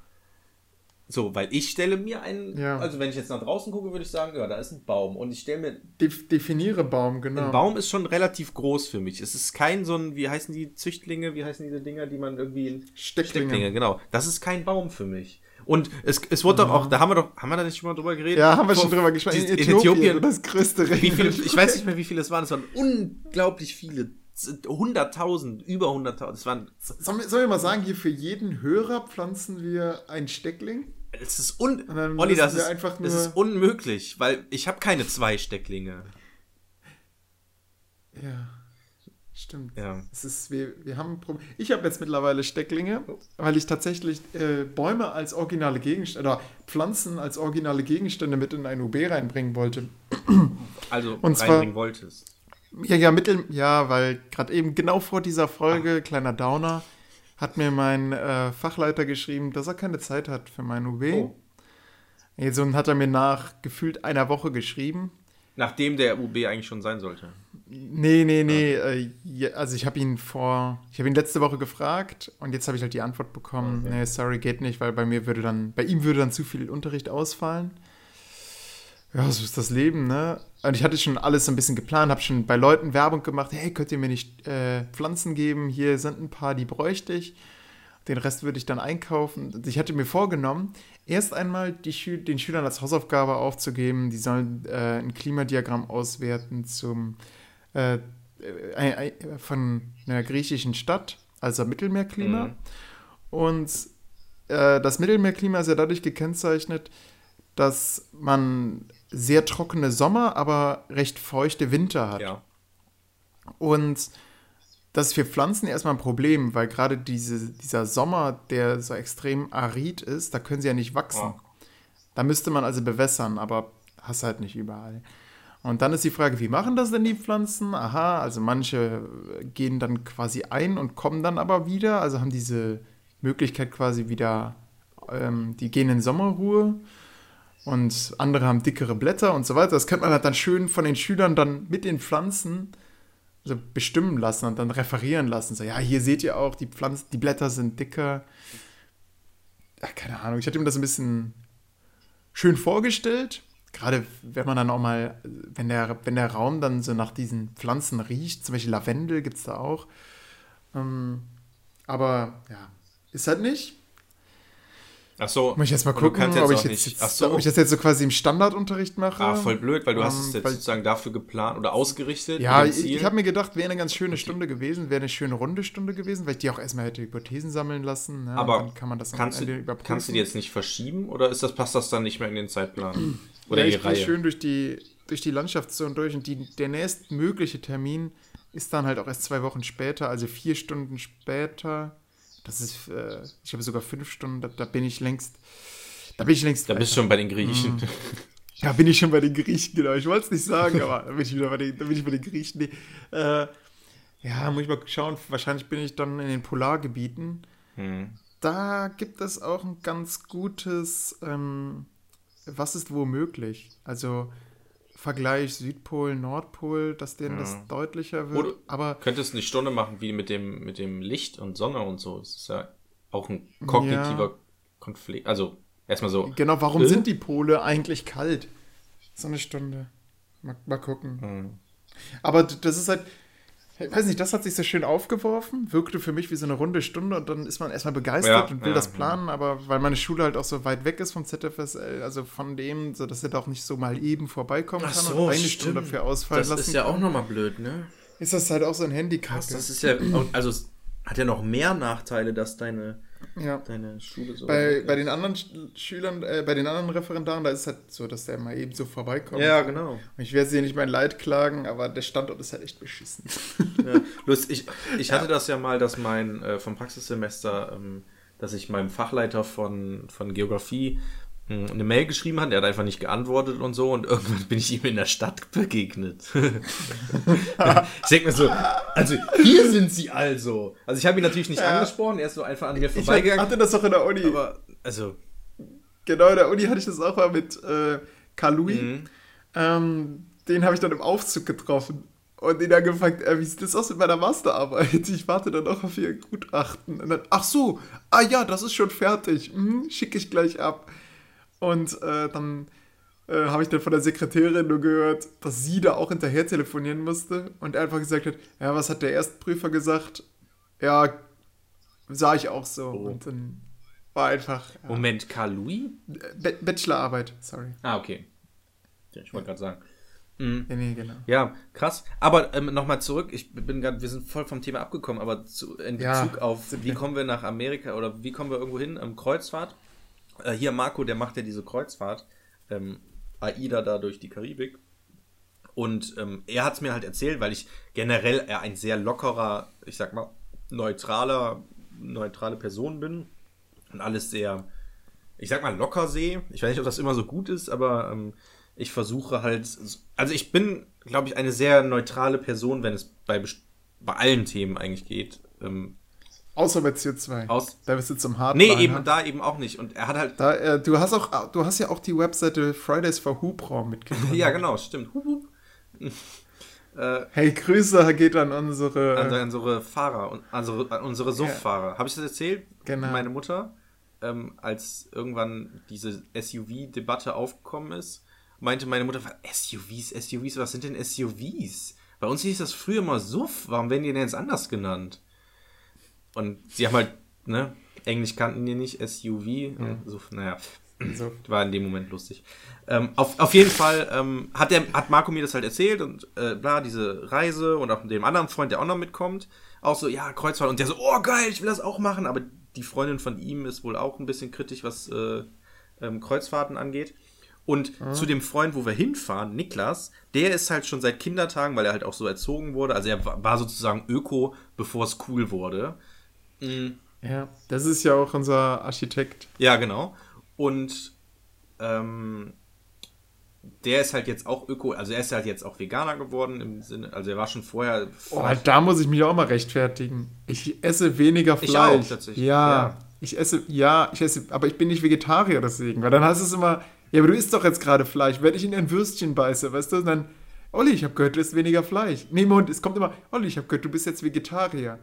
Speaker 3: So, weil ich stelle mir einen,
Speaker 2: Ja.
Speaker 3: also wenn ich jetzt nach draußen gucke, würde ich sagen, ja, da ist ein Baum. Und ich stelle mir,
Speaker 2: Def definiere Baum, genau.
Speaker 3: ein Baum ist schon relativ groß für mich. Es ist kein so ein, wie heißen die Züchtlinge, wie heißen diese Dinger, die man irgendwie in
Speaker 2: Stecklinge.
Speaker 3: Stecklinge, genau. Das ist kein Baum für mich. Und es, es wurde doch auch, da haben wir doch, haben wir da nicht schon mal drüber geredet?
Speaker 2: Ja, haben wir schon drüber gesprochen.
Speaker 3: In Äthiopien,
Speaker 2: das größte
Speaker 3: viele,
Speaker 2: Regenwald.
Speaker 3: ich weiß nicht mehr, wie viele es waren. Es waren unglaublich viele. Hunderttausend, über hunderttausend. Es waren,
Speaker 2: Sollen wir, sollen wir mal sagen, hier für jeden Hörer pflanzen wir ein Steckling?
Speaker 3: es ist un, Olli, das ist,
Speaker 2: einfach nur-
Speaker 3: ist unmöglich, weil ich habe keine zwei Stecklinge.
Speaker 2: Ja, stimmt.
Speaker 3: Ja.
Speaker 2: Es ist, wir, wir haben ein Problem. Ich habe jetzt mittlerweile Stecklinge, weil ich tatsächlich äh, Bäume als originale Gegenstände oder Pflanzen als originale Gegenstände mit in ein UB reinbringen wollte.
Speaker 3: Also
Speaker 2: Und zwar-
Speaker 3: reinbringen wolltest.
Speaker 2: Ja, ja, mittel, ja, weil gerade eben genau vor dieser Folge, kleiner Downer, hat mir mein äh, Fachleiter geschrieben, dass er keine Zeit hat für mein UB.
Speaker 3: Oh.
Speaker 2: Und hat er mir nach gefühlt einer Woche geschrieben.
Speaker 3: Nachdem der UB eigentlich schon sein sollte.
Speaker 2: Nee, nee, nee. Äh, ja, also ich habe ihn vor, ich habe ihn letzte Woche gefragt und jetzt habe ich halt die Antwort bekommen,
Speaker 3: Okay.
Speaker 2: nee, sorry, geht nicht, weil bei mir würde dann, bei ihm würde dann zu viel Unterricht ausfallen. Ja, so ist das Leben, ne? Und ich hatte schon alles so ein bisschen geplant, habe schon bei Leuten Werbung gemacht, hey, könnt ihr mir nicht äh, Pflanzen geben? Hier sind ein paar, die bräuchte ich. Den Rest würde ich dann einkaufen. Ich hatte mir vorgenommen, erst einmal die Schü den Schülern als Hausaufgabe aufzugeben, die sollen äh, ein Klimadiagramm auswerten zum äh, äh, äh, von einer griechischen Stadt, also Mittelmeerklima.
Speaker 3: Mhm.
Speaker 2: Und äh, das Mittelmeerklima ist ja dadurch gekennzeichnet, dass man sehr trockene Sommer, aber recht feuchte Winter hat.
Speaker 3: Ja.
Speaker 2: Und das ist für Pflanzen erstmal ein Problem, weil gerade diese, dieser Sommer, der so extrem arid ist, da können sie ja nicht wachsen.
Speaker 3: Ja.
Speaker 2: Da müsste man also bewässern, aber hast halt nicht überall. Und dann ist die Frage, wie machen das denn die Pflanzen? Aha, also manche gehen dann quasi ein und kommen dann aber wieder, also haben diese Möglichkeit quasi wieder, ähm, die gehen in Sommerruhe und andere haben dickere Blätter und so weiter. Das könnte man halt dann schön von den Schülern dann mit den Pflanzen so bestimmen lassen und dann referieren lassen. So, ja, hier seht ihr auch, die Pflanzen, die Blätter sind dicker. Ja, keine Ahnung, ich hatte ihm das ein bisschen schön vorgestellt. Gerade wenn man dann auch mal, wenn der, wenn der Raum dann so nach diesen Pflanzen riecht, zum Beispiel Lavendel gibt es da auch. Ähm, aber ja, ist halt nicht.
Speaker 3: Ach so.
Speaker 2: Muss ich jetzt mal gucken, ob,
Speaker 3: jetzt
Speaker 2: ich jetzt, jetzt,
Speaker 3: Ach so.
Speaker 2: ob ich das jetzt so quasi im Standardunterricht mache.
Speaker 3: Ah, voll blöd, weil du hast
Speaker 2: Ähm,
Speaker 3: es jetzt
Speaker 2: weil-
Speaker 3: sozusagen dafür geplant oder ausgerichtet.
Speaker 2: Ja, ich, ich habe mir gedacht, wäre eine ganz schöne Stunde gewesen, wäre eine schöne runde Stunde gewesen, weil ich die auch erstmal hätte Hypothesen sammeln lassen. Ne? Und
Speaker 3: Aber
Speaker 2: dann kann man das
Speaker 3: kannst, du,
Speaker 2: überprüfen.
Speaker 3: kannst du die jetzt nicht verschieben oder ist das, passt das dann nicht mehr in den Zeitplan? Oder
Speaker 2: ja,
Speaker 3: die
Speaker 2: ich
Speaker 3: Reihe?
Speaker 2: schön durch die, durch die Landschaftszone durch und die, der nächstmögliche Termin ist dann halt auch erst zwei Wochen später, also vier Stunden später. Das ist, äh, ich habe sogar fünf Stunden, da, da bin ich längst, da bin ich längst
Speaker 3: Da bist du schon bei den Griechen.
Speaker 2: Mhm. Da bin ich schon bei den Griechen, genau. Ich wollte es nicht sagen, aber da bin ich wieder bei den, da bin ich bei den Griechen. Nee. Äh, ja, muss ich mal schauen. Wahrscheinlich bin ich dann in den Polargebieten.
Speaker 3: Hm.
Speaker 2: Da gibt es auch ein ganz gutes, ähm, was ist wo möglich? Also Vergleich Südpol, Nordpol, dass denen das
Speaker 3: Ja.
Speaker 2: deutlicher wird.
Speaker 3: Oder-
Speaker 2: aber
Speaker 3: Könntest eine Stunde machen wie mit dem, mit dem Licht und Sonne und so. Das ist ja auch ein kognitiver Konflikt. Also erstmal so.
Speaker 2: genau, warum
Speaker 3: Äh?
Speaker 2: sind die Pole eigentlich kalt? So eine Stunde. Mal, mal gucken.
Speaker 3: Hm.
Speaker 2: Aber das ist halt, Ich weiß nicht, das hat sich so schön aufgeworfen, wirkte für mich wie so eine runde Stunde und dann ist man erstmal begeistert
Speaker 3: Ja,
Speaker 2: und will
Speaker 3: ja,
Speaker 2: das
Speaker 3: ja.
Speaker 2: planen, aber weil meine Schule halt auch so weit weg ist vom ZFSL, also von dem, so dass er da auch nicht so mal eben vorbeikommen
Speaker 3: Ach
Speaker 2: kann
Speaker 3: so,
Speaker 2: und eine
Speaker 3: stimmt.
Speaker 2: Stunde dafür ausfallen
Speaker 3: Das
Speaker 2: lassen
Speaker 3: ist ja
Speaker 2: kann,
Speaker 3: auch nochmal blöd, ne?
Speaker 2: ist das halt auch so ein Handicap.
Speaker 3: Das ist ja, also es hat ja noch mehr Nachteile, dass deine,
Speaker 2: ja.
Speaker 3: deine Schule so.
Speaker 2: Bei, bei den anderen Sch- Schülern, äh, bei den anderen Referendaren, da ist es halt so, dass der mal eben so vorbeikommt.
Speaker 3: ja, genau.
Speaker 2: Und Ich werde sie nicht mein Leid klagen, aber der Standort ist halt echt beschissen.
Speaker 3: Ja. Lust, ich, ich hatte das ja mal, dass mein äh, vom Praxissemester, ähm, dass ich meinem Fachleiter von, von Geografie eine Mail geschrieben hat, der hat einfach nicht geantwortet und so und irgendwann bin ich ihm in der Stadt begegnet. ich denke mir so, also hier sind sie also. Also ich habe ihn natürlich nicht
Speaker 2: Ja.
Speaker 3: angesprochen, er ist so einfach an mir
Speaker 2: Ich
Speaker 3: vorbeigegangen.
Speaker 2: hatte das auch in der Uni.
Speaker 3: aber, also,
Speaker 2: Genau, in der Uni hatte ich das auch mal mit äh, Louis.
Speaker 3: Mhm.
Speaker 2: Ähm, den habe ich dann im Aufzug getroffen. Und den dann gefragt, äh, wie sieht das aus mit meiner Masterarbeit? Ich warte dann noch auf ihr Gutachten. Und dann, ach so, ah ja, das ist schon fertig. Mhm, Schicke ich gleich ab. Und äh, dann äh, habe ich dann von der Sekretärin nur gehört, dass sie da auch hinterher telefonieren musste und einfach gesagt hat, ja, was hat der Erstprüfer gesagt? Ja, sah ich auch so.
Speaker 3: Oh.
Speaker 2: Und dann war einfach ja,
Speaker 3: Moment, Karl Louis?
Speaker 2: Ba- Bachelorarbeit, sorry.
Speaker 3: Ah, okay. Ja, ich wollte gerade sagen. Mhm.
Speaker 2: Nee, nee, genau.
Speaker 3: Ja, krass. Aber ähm, nochmal zurück, ich bin gerade, wir sind voll vom Thema abgekommen, aber zu, in
Speaker 2: Ja,
Speaker 3: Bezug auf,
Speaker 2: sind
Speaker 3: wie kommen wir nach Amerika oder wie kommen wir irgendwo hin? Ähm, Kreuzfahrt. Äh, hier Marco, der macht ja diese Kreuzfahrt. Ähm, AIDA da durch die Karibik. Und ähm, er hat es mir halt erzählt, weil ich generell eher ein sehr lockerer, ich sag mal, neutraler, neutrale Person bin und alles sehr, ich sag mal, locker sehe. Ich weiß nicht, ob das immer so gut ist, aber ähm, ich versuche halt, also ich bin, glaube ich, eine sehr neutrale Person, wenn es bei, bei allen Themen eigentlich geht. Ähm,
Speaker 2: Außer bei CO2.
Speaker 3: Aus-
Speaker 2: da bist du zum Hardline.
Speaker 3: nee, eben da eben auch nicht. Und er hat halt,
Speaker 2: Da, äh, du, hast auch, du hast ja auch die Webseite Fridays for Hubraum mitgenommen.
Speaker 3: ja genau, stimmt. Äh,
Speaker 2: Hey, Grüße geht an unsere.
Speaker 3: an unsere Fahrer, und- also an unsere Suff-Fahrer. Habe ich das erzählt?
Speaker 2: Genau.
Speaker 3: Meine Mutter, ähm, als irgendwann diese SUV-Debatte aufgekommen ist, meinte meine Mutter, "Was, SUVs, SUVs, was sind denn SUVs? Bei uns hieß das früher mal Suff, warum werden die denn jetzt anders genannt? Und sie haben halt, ne, Englisch kannten die nicht, SUV, und Suff, naja.
Speaker 2: So.
Speaker 3: War in dem Moment lustig. Ähm, auf, auf jeden Fall ähm, hat, der, hat Marco mir das halt erzählt und äh, bla, diese Reise und auch mit dem anderen Freund, der auch noch mitkommt, auch so, ja, Kreuzfahrt und der so, oh geil, ich will das auch machen, aber die Freundin von ihm ist wohl auch ein bisschen kritisch, was äh, ähm, Kreuzfahrten angeht. Und zu dem Freund, wo wir hinfahren, Niklas, der ist halt schon seit Kindertagen, weil er halt auch so erzogen wurde, also er wa- war sozusagen Öko, bevor es cool wurde.
Speaker 2: Ja, das ist ja auch unser Architekt.
Speaker 3: Ja, genau. Und ähm, der ist halt jetzt auch Öko, also er ist halt jetzt auch Veganer geworden im Sinne, also er war schon vorher.
Speaker 2: Oh, da muss ich mich auch mal rechtfertigen. Ich esse weniger
Speaker 3: Ich
Speaker 2: Fleisch.
Speaker 3: auch, tatsächlich.
Speaker 2: Ja,
Speaker 3: Ja.
Speaker 2: ich esse, ja, ich esse, aber ich bin nicht Vegetarier deswegen, weil dann heißt es immer, ja, aber du isst doch jetzt gerade Fleisch, wenn ich in ein Würstchen beiße, weißt du, und dann, Olli, ich habe gehört, du isst weniger Fleisch. Nee, Mund, es kommt immer, Olli, ich habe gehört, du bist jetzt Vegetarier.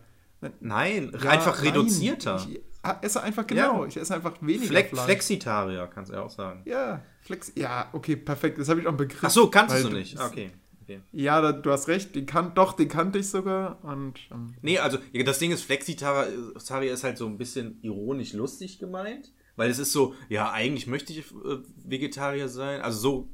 Speaker 3: Nein,
Speaker 2: Ja,
Speaker 3: einfach
Speaker 2: nein,
Speaker 3: reduzierter.
Speaker 2: Ich esse einfach, genau,
Speaker 3: Ja.
Speaker 2: ich esse einfach weniger
Speaker 3: Flex
Speaker 2: Fleisch.
Speaker 3: Flexitarier, kannst du ja auch sagen.
Speaker 2: Ja, Flex, ja, okay, perfekt, das habe ich auch im Begriff.
Speaker 3: Ach so, kannst du nicht. Ah, Okay. okay.
Speaker 2: Ja, da, du hast recht, den kann, doch, den kannte ich sogar und ähm,
Speaker 3: Nee, also das Ding ist, Flexitarier ist halt so ein bisschen ironisch lustig gemeint, weil es ist so, ja, eigentlich möchte ich äh, Vegetarier sein, also so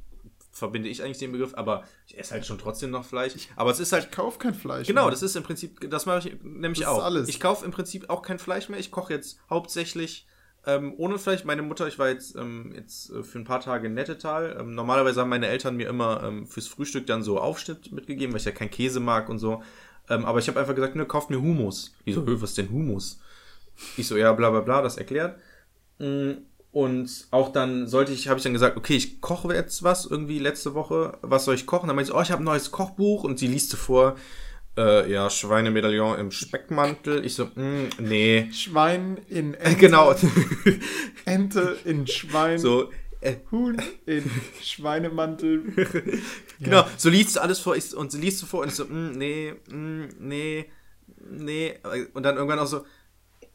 Speaker 3: verbinde ich eigentlich den Begriff, aber ich esse halt schon trotzdem noch Fleisch. Aber es ist halt
Speaker 2: ich kaufe kein Fleisch.
Speaker 3: Genau,
Speaker 2: mehr.
Speaker 3: das ist im Prinzip, das mache ich nämlich
Speaker 2: Das ist
Speaker 3: auch.
Speaker 2: alles.
Speaker 3: Ich kaufe im Prinzip auch kein Fleisch mehr. Ich koche jetzt hauptsächlich ähm, ohne Fleisch. Meine Mutter, ich war jetzt, ähm, jetzt äh, für ein paar Tage in Nettetal. Ähm, normalerweise haben meine Eltern mir immer ähm, fürs Frühstück dann so Aufschnitt mitgegeben, weil ich ja kein Käse mag und so. Ähm, aber ich habe einfach gesagt, ne, kauft mir Humus. Die so, "Hö, was ist denn Humus? Ich so, ja, bla bla bla, das erklärt. Mm, Und auch dann sollte ich, habe ich dann gesagt, okay, ich koche jetzt was irgendwie letzte Woche. Was soll ich kochen? Dann meinte sie, oh, ich habe ein neues Kochbuch und sie liest vor, äh, ja, Schweinemedaillon im Speckmantel. Ich so, mm, nee.
Speaker 2: Schwein in Ente,
Speaker 3: Genau.
Speaker 2: Ente in Schwein,
Speaker 3: so, äh,
Speaker 2: Huhn in Schweinemantel.
Speaker 3: genau, so liest du alles vor ich, und sie liest du vor und ich so, mm, nee, mm, nee, nee. Und dann irgendwann auch so,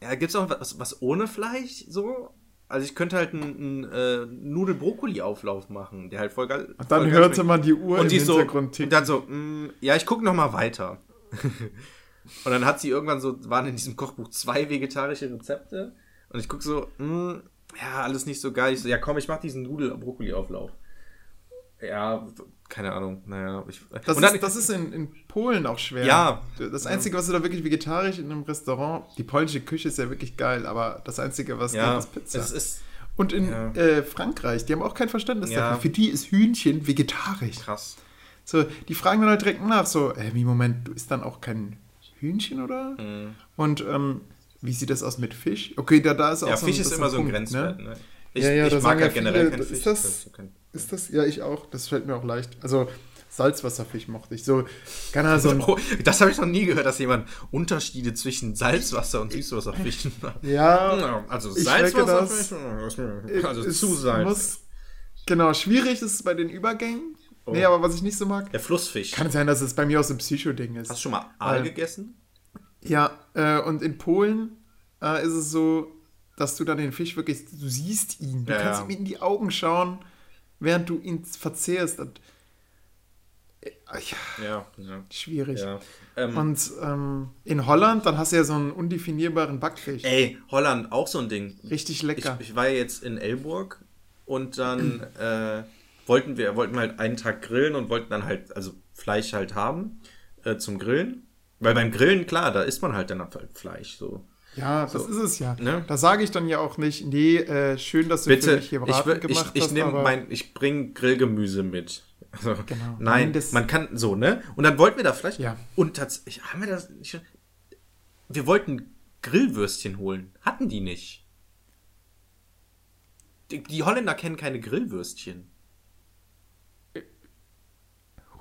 Speaker 3: ja, gibt's auch was, was ohne Fleisch so? Also ich könnte halt einen, einen äh, Nudel-Brokkoli-Auflauf machen, der halt voll geil.
Speaker 2: Und dann
Speaker 3: voll geil
Speaker 2: hörte man die Uhr
Speaker 3: und
Speaker 2: im
Speaker 3: die so,
Speaker 2: Hintergrund
Speaker 3: und dann so, mm, ja, ich gucke noch mal weiter. und dann hat sie irgendwann so, waren in diesem Kochbuch zwei vegetarische Rezepte. Und ich guck so, mh, ja, alles nicht so geil. Ich so, ja komm, ich mach diesen Nudel-Brokkoli-Auflauf. Ja, keine Ahnung, naja. Ich,
Speaker 2: Das,
Speaker 3: dann,
Speaker 2: ist, das ist in, in Polen auch schwer.
Speaker 3: Ja.
Speaker 2: Das Einzige, was du da wirklich vegetarisch in einem Restaurant, die polnische Küche ist ja wirklich geil, aber das Einzige, was
Speaker 3: ja,
Speaker 2: geht, ist Pizza.
Speaker 3: es ist
Speaker 2: Und in
Speaker 3: Ja.
Speaker 2: äh, Frankreich, die haben auch kein Verständnis
Speaker 3: Ja.
Speaker 2: dafür. Für die ist Hühnchen vegetarisch.
Speaker 3: krass.
Speaker 2: So, die fragen dann halt direkt nach, so, äh, wie Moment, du isst dann auch kein Hühnchen, oder?
Speaker 3: Mhm.
Speaker 2: Und ähm, wie sieht das aus mit Fisch? Okay, da, da ist auch
Speaker 3: Ja,
Speaker 2: so
Speaker 3: Fisch
Speaker 2: das
Speaker 3: ist immer so ein
Speaker 2: Punkt,
Speaker 3: Grenzwert.
Speaker 2: Ne?
Speaker 3: Ne? Ich,
Speaker 2: Ja, ja,
Speaker 3: ich mag
Speaker 2: sagen
Speaker 3: halt
Speaker 2: ja
Speaker 3: generell
Speaker 2: viele,
Speaker 3: keinen
Speaker 2: ist
Speaker 3: Fisch.
Speaker 2: das-
Speaker 3: ist
Speaker 2: das? Ja, ich auch. Das fällt mir auch leicht. Also Salzwasserfisch mochte ich. So, keine Ahnung, so
Speaker 3: Oh, das habe ich noch nie gehört, dass jemand Unterschiede zwischen Salzwasser und Süßwasserfischen macht.
Speaker 2: ja,
Speaker 3: Also
Speaker 2: das-
Speaker 3: Salzwasserfisch, also
Speaker 2: es
Speaker 3: zu Salz.
Speaker 2: Genau, schwierig ist es bei den Übergängen.
Speaker 3: Oh.
Speaker 2: Nee, aber was ich nicht so mag,
Speaker 3: Der Flussfisch.
Speaker 2: kann sein, dass es bei mir auch so ein Psycho-Ding ist.
Speaker 3: Hast du schon mal Aal
Speaker 2: Weil-
Speaker 3: gegessen?
Speaker 2: Ja, äh, und in Polen äh, ist es so, dass du dann den Fisch wirklich, du siehst ihn, du
Speaker 3: Ja,
Speaker 2: kannst
Speaker 3: ja.
Speaker 2: ihm in die Augen schauen, während du ihn verzehrst. Und, äh, ja,
Speaker 3: Ja, ja.
Speaker 2: schwierig.
Speaker 3: ja. Ähm,
Speaker 2: Und ähm, in Holland, dann hast du ja so einen undefinierbaren Backfisch.
Speaker 3: ey, Holland, auch so ein Ding.
Speaker 2: Richtig
Speaker 3: Ich,
Speaker 2: lecker.
Speaker 3: ich war ja jetzt in Elburg und dann äh, wollten wir wollten halt einen Tag grillen und wollten dann halt, also Fleisch halt haben äh, zum Grillen. Weil beim Grillen, klar, da isst man halt dann halt Fleisch so.
Speaker 2: Ja, das ist es ja.
Speaker 3: Ne?
Speaker 2: Da sage ich dann ja auch nicht, nee, äh, schön, dass du
Speaker 3: Bitte,
Speaker 2: für mich hier
Speaker 3: ich,
Speaker 2: Braten
Speaker 3: will- ich,
Speaker 2: gemacht
Speaker 3: ich
Speaker 2: hast,
Speaker 3: nehme
Speaker 2: aber
Speaker 3: mein, ich bringe Grillgemüse mit. Also,
Speaker 2: Genau.
Speaker 3: Nein,
Speaker 2: Nein,
Speaker 3: man kann so, ne? Und dann wollten wir da Fleisch.
Speaker 2: Ja.
Speaker 3: Und tatsächlich, haben wir das nicht schon? Wir wollten Grillwürstchen holen. Hatten die nicht. Die, die Holländer kennen keine Grillwürstchen.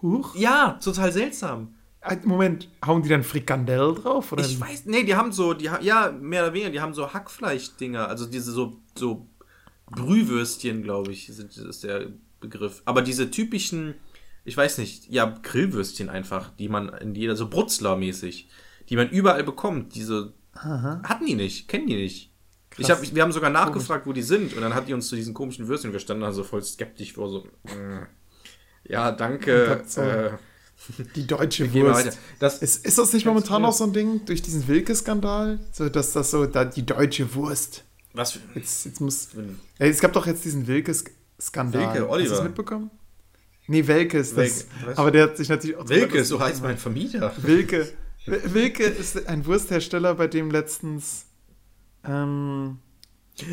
Speaker 2: Huch.
Speaker 3: Ja, total seltsam.
Speaker 2: Äh, Moment, hauen die dann Frikandel drauf? Oder
Speaker 3: Ich weiß, nee, die haben so, die ja, mehr oder weniger, die haben so Hackfleischdinger, also diese so, so Brühwürstchen, glaube ich, sind, ist der Begriff. Aber diese typischen, ich weiß nicht, ja, Grillwürstchen einfach, die man in jeder, so Brutzler-mäßig, die man überall bekommt, diese, hatten die nicht, kennen die nicht. Ich hab, wir haben sogar nachgefragt, wo die sind, und dann hat die uns zu diesen komischen Würstchen gestanden, also voll skeptisch vor, so, mm, ja, danke, äh,
Speaker 2: Die deutsche Wurst.
Speaker 3: Das,
Speaker 2: Ist, ist das nicht momentan auch so ein Ding durch diesen Wilke-Skandal? So, dass das so, da, die deutsche Wurst.
Speaker 3: was für,
Speaker 2: Jetzt, jetzt muss. Ey, es gab doch jetzt diesen Wilke-Skandal.
Speaker 3: Wilke,
Speaker 2: Hast du
Speaker 3: Oliver.
Speaker 2: das mitbekommen? Nee, Welke ist das.
Speaker 3: Welke?
Speaker 2: Aber der hat sich natürlich auch.
Speaker 3: Wilke, so heißt mein Vermieter.
Speaker 2: Wilke. Wil- Wilke ist ein Wursthersteller, bei dem letztens. Ähm,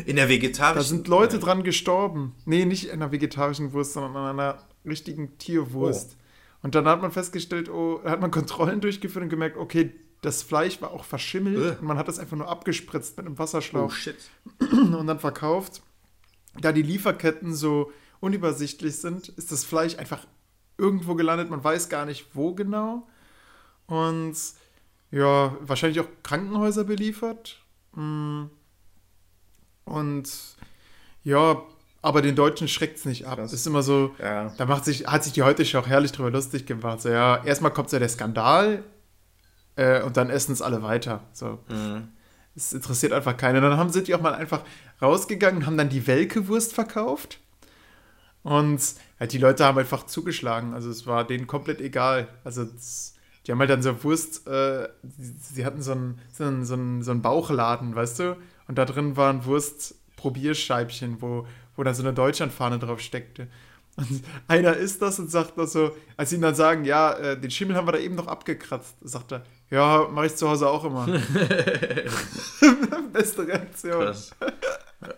Speaker 3: In der vegetarischen.
Speaker 2: da sind Leute dran gestorben. Nee, nicht an einer vegetarischen Wurst, sondern an einer richtigen Tierwurst. Und dann hat man festgestellt, oh, hat man Kontrollen durchgeführt und gemerkt, okay, das Fleisch war auch verschimmelt
Speaker 3: Äh.
Speaker 2: und man hat das einfach nur abgespritzt mit einem
Speaker 3: Oh
Speaker 2: Wasserschlauch
Speaker 3: shit.
Speaker 2: und dann verkauft. Da die Lieferketten so unübersichtlich sind, ist das Fleisch einfach irgendwo gelandet. Man weiß gar nicht, wo genau. Und ja, wahrscheinlich auch Krankenhäuser beliefert. Mm. Und ja, aber den Deutschen schreckt es nicht ab.
Speaker 3: Krass.
Speaker 2: Ist immer so,
Speaker 3: Ja.
Speaker 2: da macht sich, hat sich die heute Show auch herrlich drüber lustig gemacht. So, ja, erstmal kommt ja der Skandal äh, und dann essen es alle weiter. So.
Speaker 3: Mhm.
Speaker 2: Es interessiert einfach keinen. Und dann haben, sind die auch mal einfach rausgegangen und haben dann die Welke-Wurst verkauft. Und halt, die Leute haben einfach zugeschlagen. Also es war denen komplett egal. Also das, die haben halt dann so Wurst, äh, sie, sie hatten so einen, so, einen, so, einen, so einen Bauchladen, weißt du? Und da drin waren Wurst-Probierscheibchen, wo, wo dann so eine Deutschlandfahne drauf steckte. Und einer isst das und sagt das so, als sie ihm dann sagen, ja, äh, den Schimmel haben wir da eben noch abgekratzt, sagt er, ja, mache ich zu Hause auch immer. Beste Reaktion.
Speaker 3: Krass.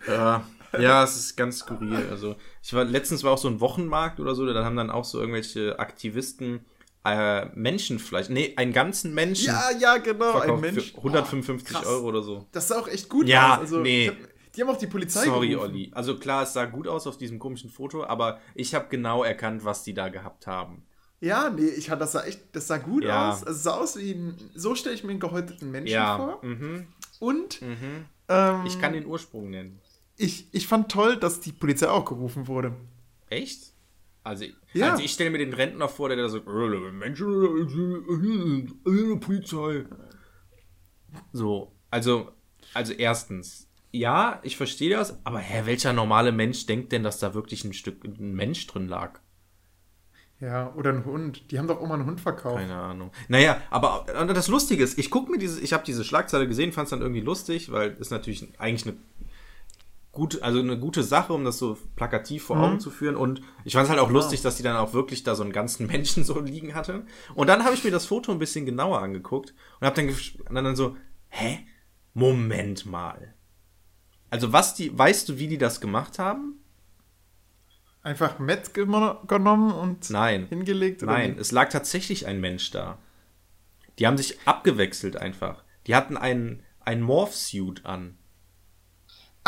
Speaker 3: ja. ja, es ist ganz skurril. Also, ich war letztens war auch so ein Wochenmarkt oder so, da haben dann auch so irgendwelche Aktivisten äh, Menschenfleisch, nee, einen ganzen Menschen
Speaker 2: Ja, ja, genau. Ein Mensch.
Speaker 3: für 155
Speaker 2: Oh.
Speaker 3: Euro oder so.
Speaker 2: Das sah auch echt gut
Speaker 3: Ja,
Speaker 2: aus. Also,
Speaker 3: nee.
Speaker 2: Die haben auch die Polizei
Speaker 3: Sorry,
Speaker 2: gerufen.
Speaker 3: Olli. Also klar, es sah gut aus auf diesem komischen Foto, aber ich habe genau erkannt, was die da gehabt haben.
Speaker 2: Ja, nee, ich hatte das sah echt, das sah gut
Speaker 3: Ja.
Speaker 2: aus. Also es sah aus wie ein, so stelle ich mir einen gehäuteten Menschen
Speaker 3: Ja.
Speaker 2: vor.
Speaker 3: Mhm.
Speaker 2: Und
Speaker 3: Mhm.
Speaker 2: ähm,
Speaker 3: Ich kann den Ursprung nennen.
Speaker 2: ich, ich fand toll, dass die Polizei auch gerufen wurde.
Speaker 3: Echt? Also,
Speaker 2: Ja.
Speaker 3: also ich stelle mir den Rentner vor, der da so, äh, Menschen, äh, Polizei. So, also, also erstens, ja, ich verstehe das, aber hä, welcher normale Mensch denkt denn, dass da wirklich ein Stück, ein Mensch drin lag?
Speaker 2: Ja, oder ein Hund. Die haben doch auch mal einen Hund verkauft.
Speaker 3: Keine Ahnung. Naja, aber das Lustige ist, ich gucke mir diese, ich habe diese Schlagzeile gesehen, fand es dann irgendwie lustig, weil ist natürlich eigentlich eine gute, also eine gute Sache, um das so plakativ vor Augen zu führen. Und ich fand es halt auch lustig, dass die dann auch wirklich da so einen ganzen Menschen so liegen hatte. Und dann habe ich mir das Foto ein bisschen genauer angeguckt und habe dann, und dann so, hä? Moment mal. Also was die, weißt du, wie die das gemacht haben?
Speaker 2: Einfach Met genommen und
Speaker 3: Nein.
Speaker 2: hingelegt? oder
Speaker 3: Nein,
Speaker 2: wie?
Speaker 3: es lag tatsächlich ein Mensch da. Die haben sich abgewechselt einfach. Die hatten einen, einen Morph-Suit an.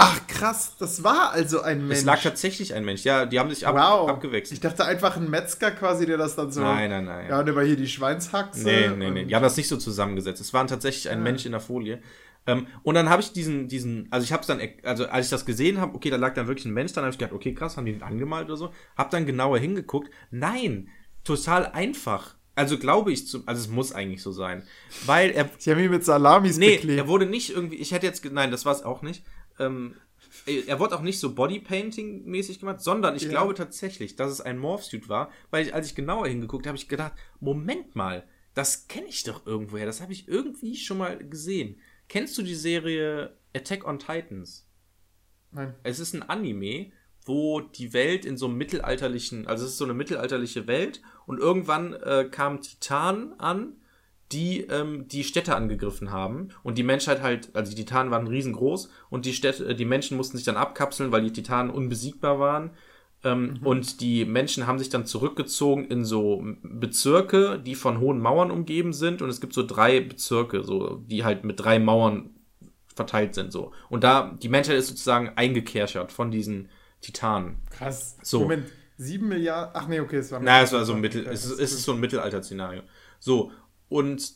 Speaker 2: Ach krass, das war also ein Mensch.
Speaker 3: Es lag tatsächlich ein Mensch. Ja, die haben sich ab,
Speaker 2: wow. Ich
Speaker 3: abgewechselt.
Speaker 2: dachte einfach ein Metzger quasi, der das dann so.
Speaker 3: Nein, nein, nein.
Speaker 2: Ja, und über hier die Schweinshaxe.
Speaker 3: Nee, nee, nee. Die haben das nicht so zusammengesetzt. Es war tatsächlich ein Mensch in der Folie. Ähm, und dann habe ich diesen, diesen, also ich habe es dann, also als ich das gesehen habe, okay, da lag dann wirklich ein Mensch, dann habe ich gedacht, okay, krass, haben die den angemalt oder so. Hab dann genauer hingeguckt. Nein, total einfach. Also glaube ich, zu, also es muss eigentlich so sein. Weil er,
Speaker 2: Sie haben ihn mit Salamis
Speaker 3: Nee,
Speaker 2: beklebt.
Speaker 3: er wurde nicht irgendwie, ich hätte jetzt, nein, das war es auch nicht. Ähm, er wurde auch nicht so Bodypainting-mäßig gemacht, sondern ich
Speaker 2: Ja.
Speaker 3: glaube tatsächlich, dass es ein Morphsuit war, weil ich, als ich genauer hingeguckt habe, habe ich gedacht, Moment mal, das kenne ich doch irgendwoher, das habe ich irgendwie schon mal gesehen. Kennst du die Serie Attack on Titans?
Speaker 2: Nein.
Speaker 3: Es ist ein Anime, wo die Welt in so einem mittelalterlichen, also es ist so eine mittelalterliche Welt und irgendwann äh, kamen Titanen an, die ähm, die Städte angegriffen haben und die Menschheit halt, also die Titanen waren riesengroß und die Städte, die Menschen mussten sich dann abkapseln, weil die Titanen unbesiegbar waren. Ähm, Und die Menschen haben sich dann zurückgezogen in so Bezirke, die von hohen Mauern umgeben sind. Und es gibt so drei Bezirke, so, die halt mit drei Mauern verteilt sind, so. Und da, die Menschheit ist sozusagen eingekerchert von diesen Titanen.
Speaker 2: Krass.
Speaker 3: So.
Speaker 2: Moment, sieben Milliarden. Ach nee, okay, es war.
Speaker 3: Na, es war so ein Mittel, es, ist, es ist so ein Mittelalter-Szenario. So, und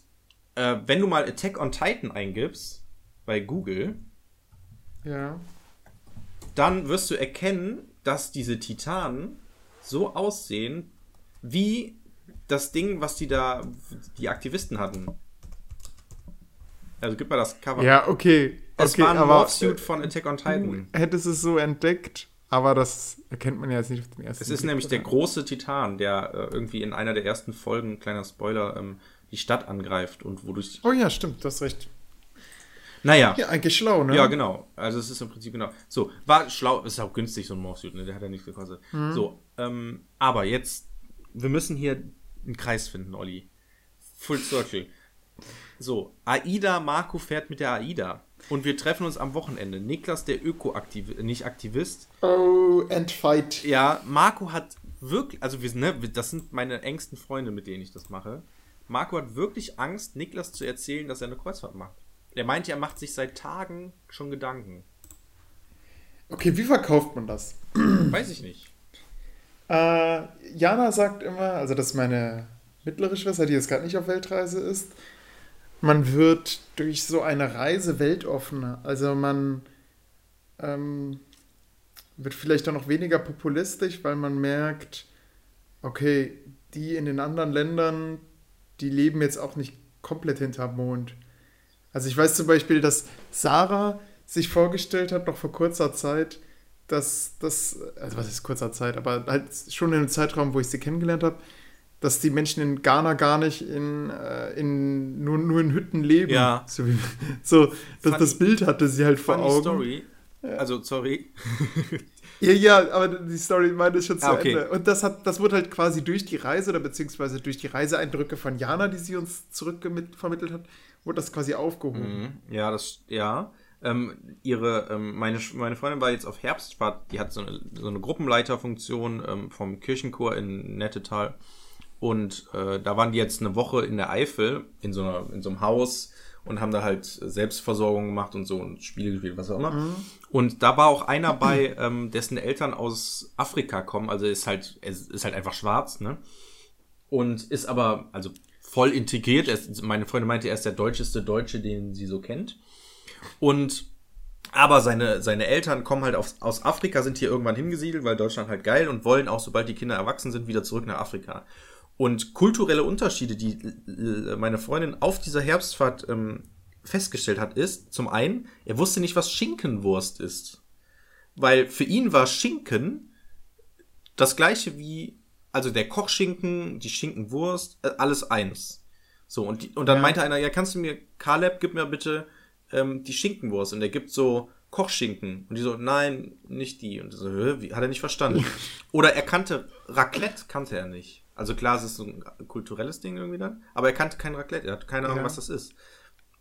Speaker 3: äh, wenn du mal Attack on Titan eingibst bei Google,
Speaker 2: Ja.
Speaker 3: dann wirst du erkennen, dass diese Titanen so aussehen wie das Ding, was die da, die Aktivisten hatten. Also gib mal das Cover.
Speaker 2: Ja, okay.
Speaker 3: es
Speaker 2: okay,
Speaker 3: war ein Morphsuit von Attack on Titan.
Speaker 2: du hättest es so entdeckt, aber das erkennt man ja jetzt nicht auf den ersten
Speaker 3: Es ist
Speaker 2: Blick,
Speaker 3: nämlich der
Speaker 2: oder?
Speaker 3: große Titan, der äh, irgendwie in einer der ersten Folgen, kleiner Spoiler, ähm, die Stadt angreift und wodurch.
Speaker 2: Oh ja, stimmt, du hast recht.
Speaker 3: Naja.
Speaker 2: Ja, eigentlich schlau, ne?
Speaker 3: Ja, genau. Also es ist im Prinzip genau. So, war schlau, ist auch günstig, so ein Morphsuit, ne? Der hat ja nichts gekostet. So, ähm, aber jetzt, wir müssen hier einen Kreis finden, Olli. Full Circle. So, Aida Marco fährt mit der Aida. Und wir treffen uns am Wochenende. Niklas, der Öko-Aktivist, nicht Aktivist.
Speaker 2: Oh, and fight.
Speaker 3: Ja, Marco hat wirklich, also wir, sind, ne, das sind meine engsten Freunde, mit denen ich das mache. Marco hat wirklich Angst, Niklas zu erzählen, dass er eine Kreuzfahrt macht. Er meint, er macht sich seit Tagen schon Gedanken.
Speaker 2: Okay, wie verkauft man das?
Speaker 3: Weiß ich nicht.
Speaker 2: Äh, Jana sagt immer, also das ist meine mittlere Schwester, die jetzt gerade nicht auf Weltreise ist, man wird durch so eine Reise weltoffener. Also man ähm, wird vielleicht auch noch weniger populistisch, weil man merkt, okay, die in den anderen Ländern, die leben jetzt auch nicht komplett hinterm Mond. Also ich weiß zum Beispiel, dass Sarah sich vorgestellt hat, noch vor kurzer Zeit, dass das, also was ist kurzer Zeit, aber halt schon in einem Zeitraum, wo ich sie kennengelernt habe, dass die Menschen in Ghana gar nicht in, äh, in nur, nur in Hütten leben.
Speaker 3: Ja.
Speaker 2: So, wie, so das,
Speaker 3: Funny-
Speaker 2: das Bild hatte sie halt vor Augen.
Speaker 3: Story. Also, sorry.
Speaker 2: Ja, ja, aber die Story meinte ich schon zu
Speaker 3: Ah, okay.
Speaker 2: Ende. Und das hat, das wurde halt quasi durch die Reise oder beziehungsweise durch die Reiseeindrücke von Jana, die sie uns zurückvermittelt hat, wurde das quasi aufgehoben.
Speaker 3: Mhm. Ja, das, ja. Ähm, ihre, ähm, meine, meine Freundin war jetzt auf Herbstfahrt, die hat so eine, so eine Gruppenleiterfunktion ähm, vom Kirchenchor in Nettetal. Und äh, da waren die jetzt eine Woche in der Eifel, in so, einer, in so einem Haus und haben da halt Selbstversorgung gemacht und so und Spiele gespielt, was auch immer. Und da war auch einer bei, ähm, dessen Eltern aus Afrika kommen, also ist halt, ist halt einfach schwarz, ne? Und ist aber, also voll integriert. Er ist, meine Freundin meinte, er ist der deutscheste Deutsche, den sie so kennt. Und aber seine, seine Eltern kommen halt aus, aus Afrika, sind hier irgendwann hingesiedelt, weil Deutschland halt geil und wollen auch, sobald die Kinder erwachsen sind, wieder zurück nach Afrika. Und kulturelle Unterschiede, die äh, meine Freundin auf dieser Herbstfahrt ähm, festgestellt hat, ist, zum einen, er wusste nicht, was Schinkenwurst ist. Weil für ihn war Schinken das gleiche wie also der Kochschinken, die Schinkenwurst, äh, alles eins. So, und, die, und dann meinte einer, ja, kannst du mir, Caleb, gib mir bitte ähm, die Schinkenwurst. Und der gibt so Kochschinken. Und die so, nein, nicht die. Und so, wie, hat er nicht verstanden. Oder er kannte Raclette, kannte er nicht. Also klar, es ist so ein kulturelles Ding irgendwie dann, aber er kannte kein Raclette, er hat keine Ahnung,
Speaker 2: Ja.
Speaker 3: was das ist.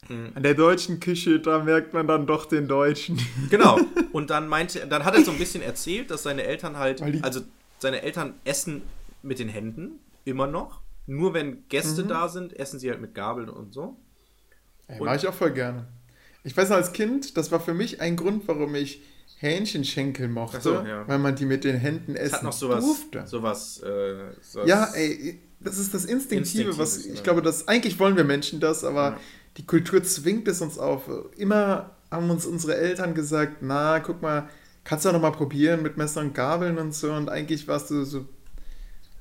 Speaker 2: An der deutschen Küche, da merkt man dann doch den Deutschen.
Speaker 3: Genau. Und dann meinte, dann hat er so ein bisschen erzählt, dass seine Eltern halt, also seine Eltern essen mit den Händen immer noch. Nur wenn Gäste da sind, essen sie halt mit Gabeln und so.
Speaker 2: Ey,
Speaker 3: Und-
Speaker 2: mach ich auch voll gerne. Ich weiß noch, als Kind, das war für mich ein Grund, warum ich Hähnchenschenkel mochte,
Speaker 3: so, ja.
Speaker 2: weil man die mit den Händen
Speaker 3: Es
Speaker 2: essen
Speaker 3: hat noch sowas,
Speaker 2: durfte.
Speaker 3: sowas, äh, sowas
Speaker 2: Ja, ey, das ist das Instinktive, was
Speaker 3: Instinktives,
Speaker 2: ich
Speaker 3: ne?
Speaker 2: glaube, das eigentlich wollen wir Menschen das, aber
Speaker 3: Ja.
Speaker 2: die Kultur zwingt es uns auf. Immer haben uns unsere Eltern gesagt, na, guck mal, kannst du doch noch mal probieren mit Messer und Gabeln und so und eigentlich warst du so,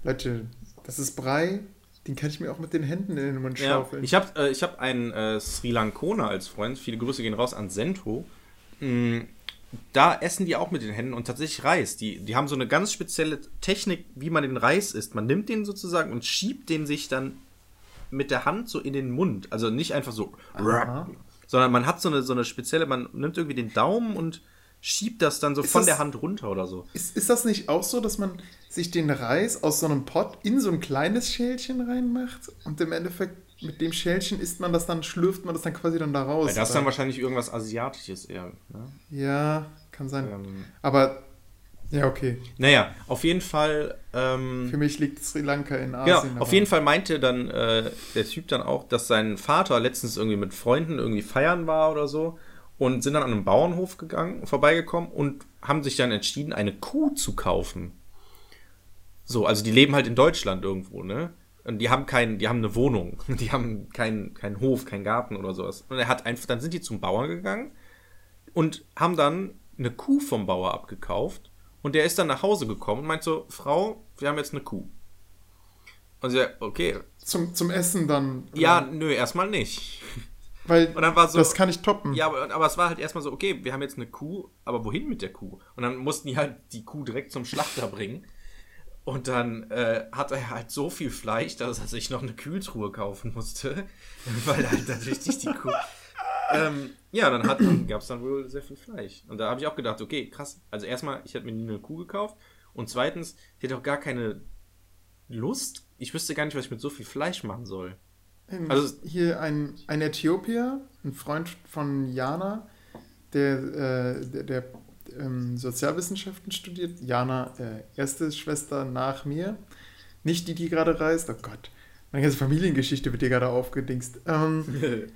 Speaker 2: Leute, das ist Brei, den kann ich mir auch mit den Händen in den Mund
Speaker 3: Ja,
Speaker 2: schaufeln.
Speaker 3: ich habe äh, ich hab einen äh, Sri Lankoner als Freund. Viele Grüße gehen raus an Sento. Mm, Da essen die auch mit den Händen und tatsächlich Reis. Die, die haben so eine ganz spezielle Technik, wie man den Reis isst. Man nimmt den sozusagen und schiebt den sich dann mit der Hand so in den Mund. Also nicht einfach so,
Speaker 2: Aha.
Speaker 3: sondern man hat so eine, so eine spezielle, man nimmt irgendwie den Daumen und schiebt das dann so
Speaker 2: Ist
Speaker 3: von
Speaker 2: das-
Speaker 3: der Hand runter oder so.
Speaker 2: Ist, ist das nicht auch so, dass man sich den Reis aus so einem Pott in so ein kleines Schälchen reinmacht und im Endeffekt mit dem Schälchen isst man das dann, schlürft man das dann quasi dann da raus?
Speaker 3: Weil das ist dann wahrscheinlich irgendwas Asiatisches eher. Ne?
Speaker 2: Ja, kann sein.
Speaker 3: Ähm,
Speaker 2: Aber, ja, okay.
Speaker 3: naja, auf jeden Fall. Ähm,
Speaker 2: Für mich liegt Sri Lanka in
Speaker 3: Genau,
Speaker 2: Asien.
Speaker 3: auf
Speaker 2: aber-
Speaker 3: jeden Fall meinte dann äh, der Typ dann auch, dass sein Vater letztens irgendwie mit Freunden irgendwie feiern war oder so und sind dann an einem Bauernhof gegangen, vorbeigekommen und haben sich dann entschieden, eine Kuh zu kaufen. So, also die leben halt in Deutschland irgendwo, ne? Und die haben keinen, die haben eine Wohnung, die haben keinen keinen Hof, keinen Garten oder sowas. Und er hat einfach, dann sind die zum Bauern gegangen und haben dann eine Kuh vom Bauer abgekauft und der ist dann nach Hause gekommen und meint so, Frau, wir haben jetzt eine Kuh. Und sie sagt, okay,
Speaker 2: Zum, zum Essen dann.
Speaker 3: ja, nö, erstmal nicht.
Speaker 2: Weil
Speaker 3: so,
Speaker 2: das kann ich toppen.
Speaker 3: ja, aber, aber es war halt erstmal so, okay, wir haben jetzt eine Kuh, aber wohin mit der Kuh? Und dann mussten die halt die Kuh direkt zum Schlachter bringen. Und dann äh, hat er halt so viel Fleisch, dass er sich noch eine Kühltruhe kaufen musste, weil halt natürlich die Kuh. ähm, ja, dann, hat- dann gab es dann wohl sehr viel Fleisch. Und da habe ich auch gedacht, okay, krass. Also erstmal, ich hätte mir nie eine Kuh gekauft. Und zweitens, ich hätte auch gar keine Lust. Ich wüsste gar nicht, was ich mit so viel Fleisch machen soll.
Speaker 2: Ähm,
Speaker 3: Also-
Speaker 2: hier ein, ein Äthiopier, ein Freund von Jana, der, äh, der, der ähm, Sozialwissenschaften studiert. Jana, äh, erste Schwester nach mir. Nicht die, die gerade reist. Oh Gott. Meine ganze Familiengeschichte wird dir gerade aufgedingst. Ähm,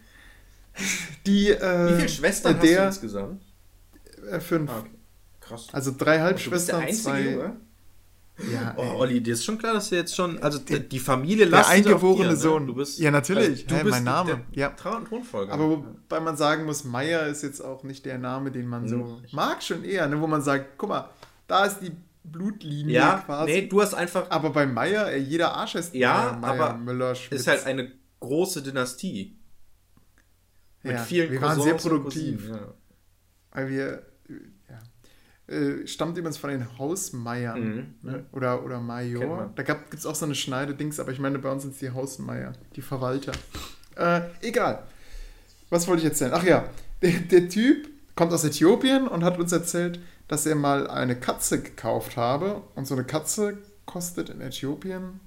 Speaker 2: die, äh,
Speaker 3: Wie viele Schwestern
Speaker 2: äh,
Speaker 3: hast du
Speaker 2: der,
Speaker 3: insgesamt?
Speaker 2: Äh, fünf.
Speaker 3: Ah, okay. Krass.
Speaker 2: Also drei
Speaker 3: der
Speaker 2: Halbschwestern, zwei.
Speaker 3: Junge?
Speaker 2: Ja,
Speaker 3: Oh. Olli, dir ist schon klar, dass du jetzt schon, also d- die Familie
Speaker 2: der
Speaker 3: lastet auf
Speaker 2: eingeborene
Speaker 3: dir, ne?
Speaker 2: Sohn.
Speaker 3: Du bist,
Speaker 2: ja, natürlich.
Speaker 3: Also, du
Speaker 2: Hä,
Speaker 3: bist
Speaker 2: mein Name.
Speaker 3: Der
Speaker 2: Ja.
Speaker 3: Tra Thronfolger.
Speaker 2: Aber wobei man sagen muss, Meier ist jetzt auch nicht der Name, den man so
Speaker 3: Mhm.
Speaker 2: mag, schon eher, ne? wo man sagt, guck mal, da ist die Blutlinie
Speaker 3: ja,
Speaker 2: quasi.
Speaker 3: nee, du hast einfach,
Speaker 2: Aber bei Meier, ey, jeder Arsch ist
Speaker 3: Ja,
Speaker 2: Meier,
Speaker 3: aber
Speaker 2: Müller, Schmitz.
Speaker 3: ist halt eine große Dynastie. Mit
Speaker 2: ja,
Speaker 3: vielen
Speaker 2: Wir waren sehr
Speaker 3: Cousins und
Speaker 2: produktiv,
Speaker 3: Cousinen, ja.
Speaker 2: weil wir, äh, stammt übrigens von den Hausmeiern
Speaker 3: Mhm.
Speaker 2: ne? oder, oder Major. Da gibt es auch so eine Schneide-Dings, aber ich meine, bei uns sind es die Hausmeier, die Verwalter. Äh, egal. Was wollte ich erzählen? Ach ja, der, der Typ kommt aus Äthiopien und hat uns erzählt, dass er mal eine Katze gekauft habe. Und so eine Katze kostet in Äthiopien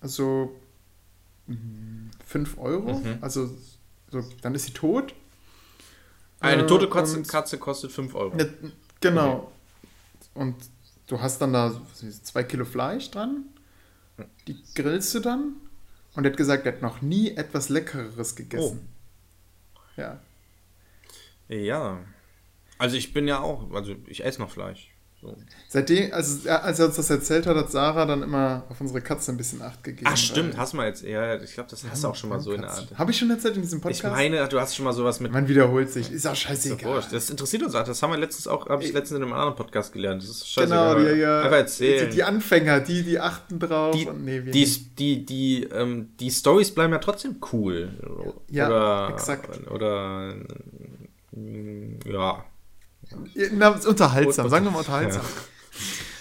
Speaker 2: also 5 Euro.
Speaker 3: Mhm.
Speaker 2: Also so, dann ist sie tot.
Speaker 3: Eine
Speaker 2: Äh,
Speaker 3: tote Katze, Katze kostet 5 Euro.
Speaker 2: ja, genau. Und du hast dann da zwei Kilo Fleisch dran. Die grillst du dann. Und er hat gesagt, er hat noch nie etwas Leckereres gegessen. Ja.
Speaker 3: Ja. Also ich bin ja auch, also ich esse noch Fleisch. So.
Speaker 2: Seitdem, also als er uns das erzählt hat, hat Sarah dann immer auf unsere Katze ein bisschen Acht gegeben.
Speaker 3: Ach stimmt, hast du mal jetzt, ja, ich glaube, das hast du auch schon mal so in der Art.
Speaker 2: Habe ich schon erzählt in diesem
Speaker 3: Ich
Speaker 2: Podcast?
Speaker 3: meine, du hast schon mal sowas mit
Speaker 2: Man wiederholt sich. Ist auch scheißegal.
Speaker 3: Das interessiert uns auch. Das haben wir letztens auch, habe ich letztens in einem anderen Podcast gelernt. Das ist
Speaker 2: Genau,
Speaker 3: scheißegal.
Speaker 2: die, ja,
Speaker 3: Einfach erzählen.
Speaker 2: Die, die Anfänger, die, die achten drauf.
Speaker 3: die,
Speaker 2: und nee, wir
Speaker 3: die,
Speaker 2: nicht.
Speaker 3: die, die, ähm, die Stories bleiben ja trotzdem cool.
Speaker 2: Ja,
Speaker 3: oder,
Speaker 2: exakt.
Speaker 3: Oder, ja.
Speaker 2: Na, unterhaltsam, sagen wir mal unterhaltsam.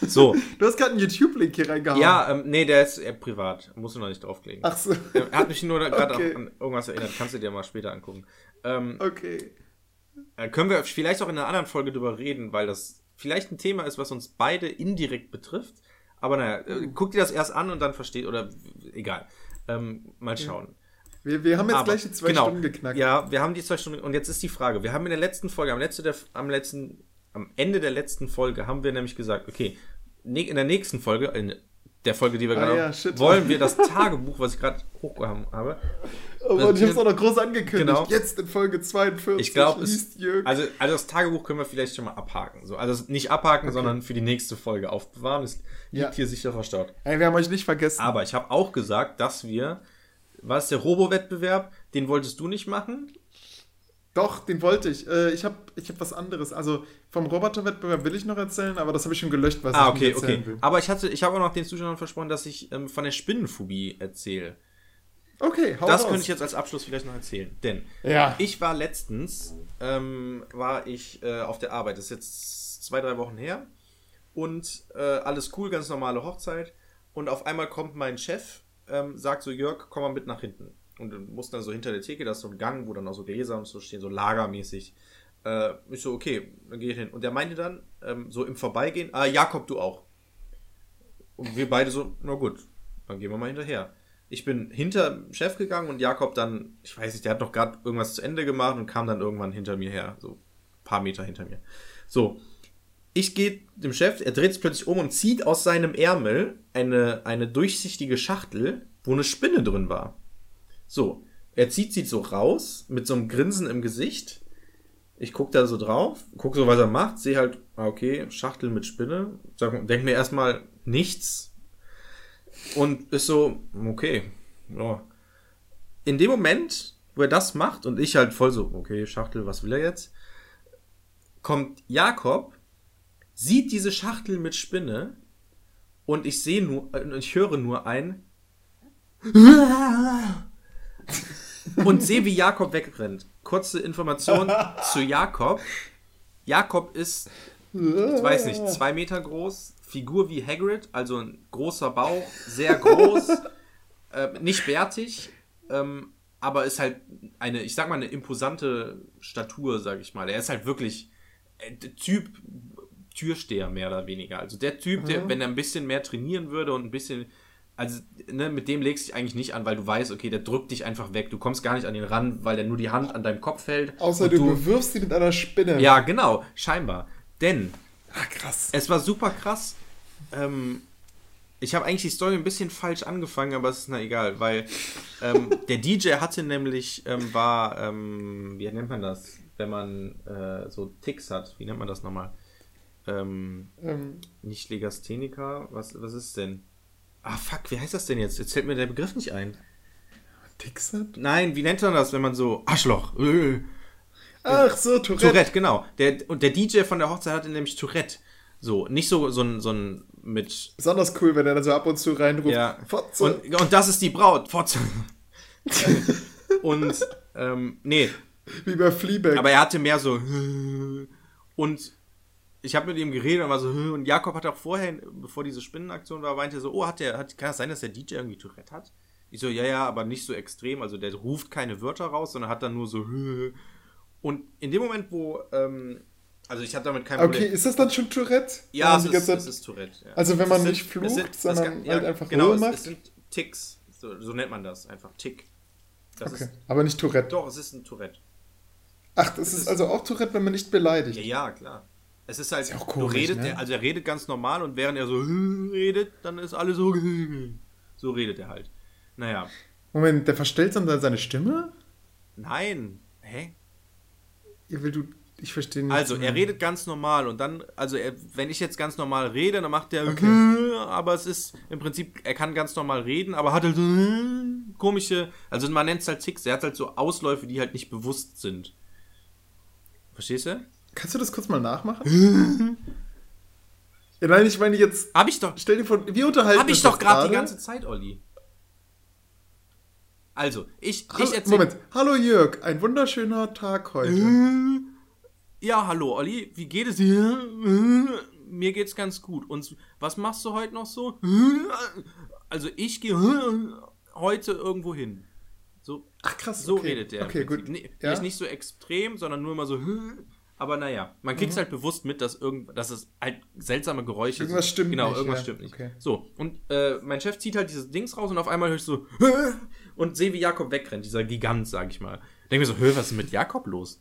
Speaker 3: So,
Speaker 2: Du hast gerade einen YouTube-Link hier reingehauen.
Speaker 3: ja, ähm, nee, der ist eher privat. Musst du noch nicht drauflegen.
Speaker 2: Ach so.
Speaker 3: Er hat mich nur gerade
Speaker 2: Okay.
Speaker 3: an irgendwas erinnert. Kannst du dir mal später angucken. Ähm,
Speaker 2: Okay.
Speaker 3: äh, können wir vielleicht auch in einer anderen Folge drüber reden, weil das vielleicht ein Thema ist, was uns beide indirekt betrifft. Aber naja, äh, guck dir das erst an und dann versteht, oder egal. Ähm, mal schauen.
Speaker 2: Wir, wir haben jetzt
Speaker 3: Aber,
Speaker 2: gleich die zwei
Speaker 3: genau,
Speaker 2: Stunden geknackt.
Speaker 3: Ja, wir haben die zwei Stunden. Und jetzt ist die Frage: Wir haben in der letzten Folge, am, letzte der, am letzten, am Ende der letzten Folge, haben wir nämlich gesagt, okay, ne, in der nächsten Folge, in der Folge, die wir
Speaker 2: Ah,
Speaker 3: gerade
Speaker 2: ja, shit.
Speaker 3: wollen wir das Tagebuch, was ich gerade hochgehauen habe.
Speaker 2: Aber und ich habe es auch noch groß angekündigt.
Speaker 3: Genau.
Speaker 2: Jetzt in Folge 42
Speaker 3: Ich glaube,
Speaker 2: liest
Speaker 3: also, also das Tagebuch können wir vielleicht schon mal abhaken. So, also nicht abhaken, sondern für die nächste Folge aufbewahren. Es liegt
Speaker 2: Ja.
Speaker 3: hier sicher verstaut.
Speaker 2: Ey, wir haben euch nicht vergessen.
Speaker 3: Aber ich habe auch gesagt, dass wir, was der Robo-Wettbewerb, den wolltest du nicht machen.
Speaker 2: Doch, den wollte ich. Äh, ich habe ich hab was anderes. Also vom Roboterwettbewerb will ich noch erzählen, aber das habe ich schon gelöscht, was
Speaker 3: Ah,
Speaker 2: ich
Speaker 3: okay,
Speaker 2: erzählen
Speaker 3: okay.
Speaker 2: will.
Speaker 3: Aber ich hatte, ich habe auch noch den Zuschauern versprochen, dass ich ähm, von der Spinnenphobie erzähle.
Speaker 2: Okay, hau
Speaker 3: Das
Speaker 2: raus.
Speaker 3: könnte ich jetzt als Abschluss vielleicht noch erzählen. Denn
Speaker 2: Ja.
Speaker 3: ich war letztens, ähm, war ich äh, auf der Arbeit. Das ist jetzt zwei, drei Wochen her. Und äh, alles cool, ganz normale Hochzeit. Und auf einmal kommt mein Chef, ähm, sagt so, Jörg, komm mal mit nach hinten. Und du musst dann so hinter der Theke, da ist so ein Gang, wo dann auch so Gläser und so stehen, so lagermäßig. Äh, ich so, okay, dann gehe ich hin. Und der meinte dann, ähm, so im Vorbeigehen, ah, Jakob, du auch. Und wir beide so, na gut, dann gehen wir mal hinterher. Ich bin hinter dem Chef gegangen und Jakob dann, ich weiß nicht, der hat noch gerade irgendwas zu Ende gemacht und kam dann irgendwann hinter mir her, so ein paar Meter hinter mir. So, ich gehe dem Chef, er dreht sich plötzlich um und zieht aus seinem Ärmel eine, eine durchsichtige Schachtel, wo eine Spinne drin war. So, er zieht sie so raus mit so einem Grinsen im Gesicht. Ich guck da so drauf, guck so, was er macht, sehe halt, ah, okay, Schachtel mit Spinne. Sag, denk mir erstmal nichts. Und ist so, okay. Ja. In dem Moment, wo er das macht und ich halt voll so, okay, Schachtel, was will er jetzt? Kommt Jakob, sieht diese Schachtel mit Spinne und ich sehe nur, äh, ich höre nur ein und sehe, wie Jakob wegrennt. Kurze Information zu Jakob. Jakob ist, ich weiß nicht, zwei Meter groß, Figur wie Hagrid, also ein großer Bauch, sehr groß, äh, nicht bärtig, ähm, aber ist halt eine, ich sag mal, eine imposante Statur, sag ich mal. Er ist halt wirklich äh, der Typ Türsteher, mehr oder weniger. Also der Typ, der, wenn er ein bisschen mehr trainieren würde und ein bisschen also ne, mit dem legst du dich eigentlich nicht an, weil du weißt, okay, der drückt dich einfach weg. Du kommst gar nicht an ihn ran, weil der nur die Hand an deinem Kopf hält.
Speaker 2: Außer
Speaker 3: Und
Speaker 2: du, bewirfst ihn mit einer Spinne.
Speaker 3: Ja, genau, scheinbar. Denn
Speaker 2: Ah, krass.
Speaker 3: es war super krass. Ähm, ich habe eigentlich die Story ein bisschen falsch angefangen, aber es ist na egal, weil ähm, der DJ hatte nämlich, ähm, war, ähm, wie nennt man das, wenn man äh, so Ticks hat? Wie nennt man das nochmal? Ähm,
Speaker 2: Ähm,
Speaker 3: nicht Legastheniker, was, was ist denn? Ah, fuck, wie heißt das denn jetzt? Jetzt fällt mir der Begriff nicht ein.
Speaker 2: Tixat?
Speaker 3: Nein, wie nennt man das, wenn man so Arschloch? Äh.
Speaker 2: Ach so, Tourette.
Speaker 3: Tourette, genau. Der, und der DJ von der Hochzeit hatte nämlich Tourette. So, nicht so, so ein, so ein mit.
Speaker 2: Besonders cool, wenn er dann so ab und zu reinruft.
Speaker 3: Ja.
Speaker 2: Fotze.
Speaker 3: Und, und das ist die Braut. Fotze. und, ähm, nee,
Speaker 2: Wie bei Fleabag.
Speaker 3: aber er hatte mehr so. Und ich habe mit ihm geredet und war so. Und Jakob hat auch vorher, bevor diese Spinnenaktion war, meinte er so: Oh, hat der, hat, kann das sein, dass der DJ irgendwie Tourette hat? Ich so: Ja, ja, aber nicht so extrem. Also der ruft keine Wörter raus, sondern hat dann nur so. Und in dem Moment, wo. Ähm, also ich hatte damit kein
Speaker 2: okay,
Speaker 3: Problem.
Speaker 2: ist das dann schon Tourette?
Speaker 3: Ja, es ist, es ist Tourette. Ja.
Speaker 2: Also wenn
Speaker 3: Es
Speaker 2: man
Speaker 3: sind-
Speaker 2: nicht
Speaker 3: es
Speaker 2: flucht,
Speaker 3: sind- das
Speaker 2: sondern
Speaker 3: kann-
Speaker 2: halt einfach
Speaker 3: genau,
Speaker 2: Ruhe
Speaker 3: es,
Speaker 2: macht?
Speaker 3: es sind Ticks. So, so nennt man das, einfach Tick. Das
Speaker 2: Okay,
Speaker 3: ist,
Speaker 2: aber nicht Tourette.
Speaker 3: doch, es ist ein Tourette.
Speaker 2: Ach, das ist also auch Tourette, wenn man nicht beleidigt.
Speaker 3: Ja, ja, klar. Es ist halt,
Speaker 2: ja auch
Speaker 3: du
Speaker 2: komisch,
Speaker 3: redet,
Speaker 2: ne?
Speaker 3: er, also er redet ganz normal und während er so redet, dann ist alles so, so redet er halt. Naja,
Speaker 2: Moment, der verstellt dann seine Stimme?
Speaker 3: nein, hä?
Speaker 2: Ja, will du, ich verstehe nicht.
Speaker 3: Also, er redet ganz normal und dann, also er, wenn ich jetzt ganz normal rede, dann macht er, aber es ist im Prinzip, er kann ganz normal reden, aber hat halt so komische, also man nennt es halt Ticks, er hat halt so Ausläufe, die halt nicht bewusst sind. Verstehst du?
Speaker 2: Kannst du das kurz mal nachmachen? ja, nein, ich meine jetzt,
Speaker 3: Hab ich doch,
Speaker 2: stell dir vor, wir unterhalten
Speaker 3: hab ich doch gerade die ganze Zeit, Olli. Also, ich,
Speaker 2: Hallo,
Speaker 3: ich erzähl,
Speaker 2: Moment, hallo Jörg, ein wunderschöner Tag heute.
Speaker 3: Ja, hallo Olli, wie geht es dir? mir geht's ganz gut. Und was machst du heute noch so? Also ich gehe heute irgendwo hin. So,
Speaker 2: Ach krass,
Speaker 3: so
Speaker 2: okay.
Speaker 3: redet der.
Speaker 2: Okay, gut.
Speaker 3: Nee,
Speaker 2: Ja?
Speaker 3: Nicht so extrem, sondern nur immer so. Aber naja, man
Speaker 2: Mhm.
Speaker 3: kriegt halt bewusst mit, dass, irgend, dass es halt seltsame Geräusche
Speaker 2: Irgendwas
Speaker 3: sind.
Speaker 2: stimmt
Speaker 3: Genau,
Speaker 2: nicht,
Speaker 3: irgendwas
Speaker 2: ja.
Speaker 3: stimmt nicht.
Speaker 2: Okay.
Speaker 3: So, und äh, mein Chef zieht halt dieses Dings raus und auf einmal höre ich so und sehe, wie Jakob wegrennt, dieser Gigant, sag ich mal. Denke mir so, hör, was ist mit Jakob los?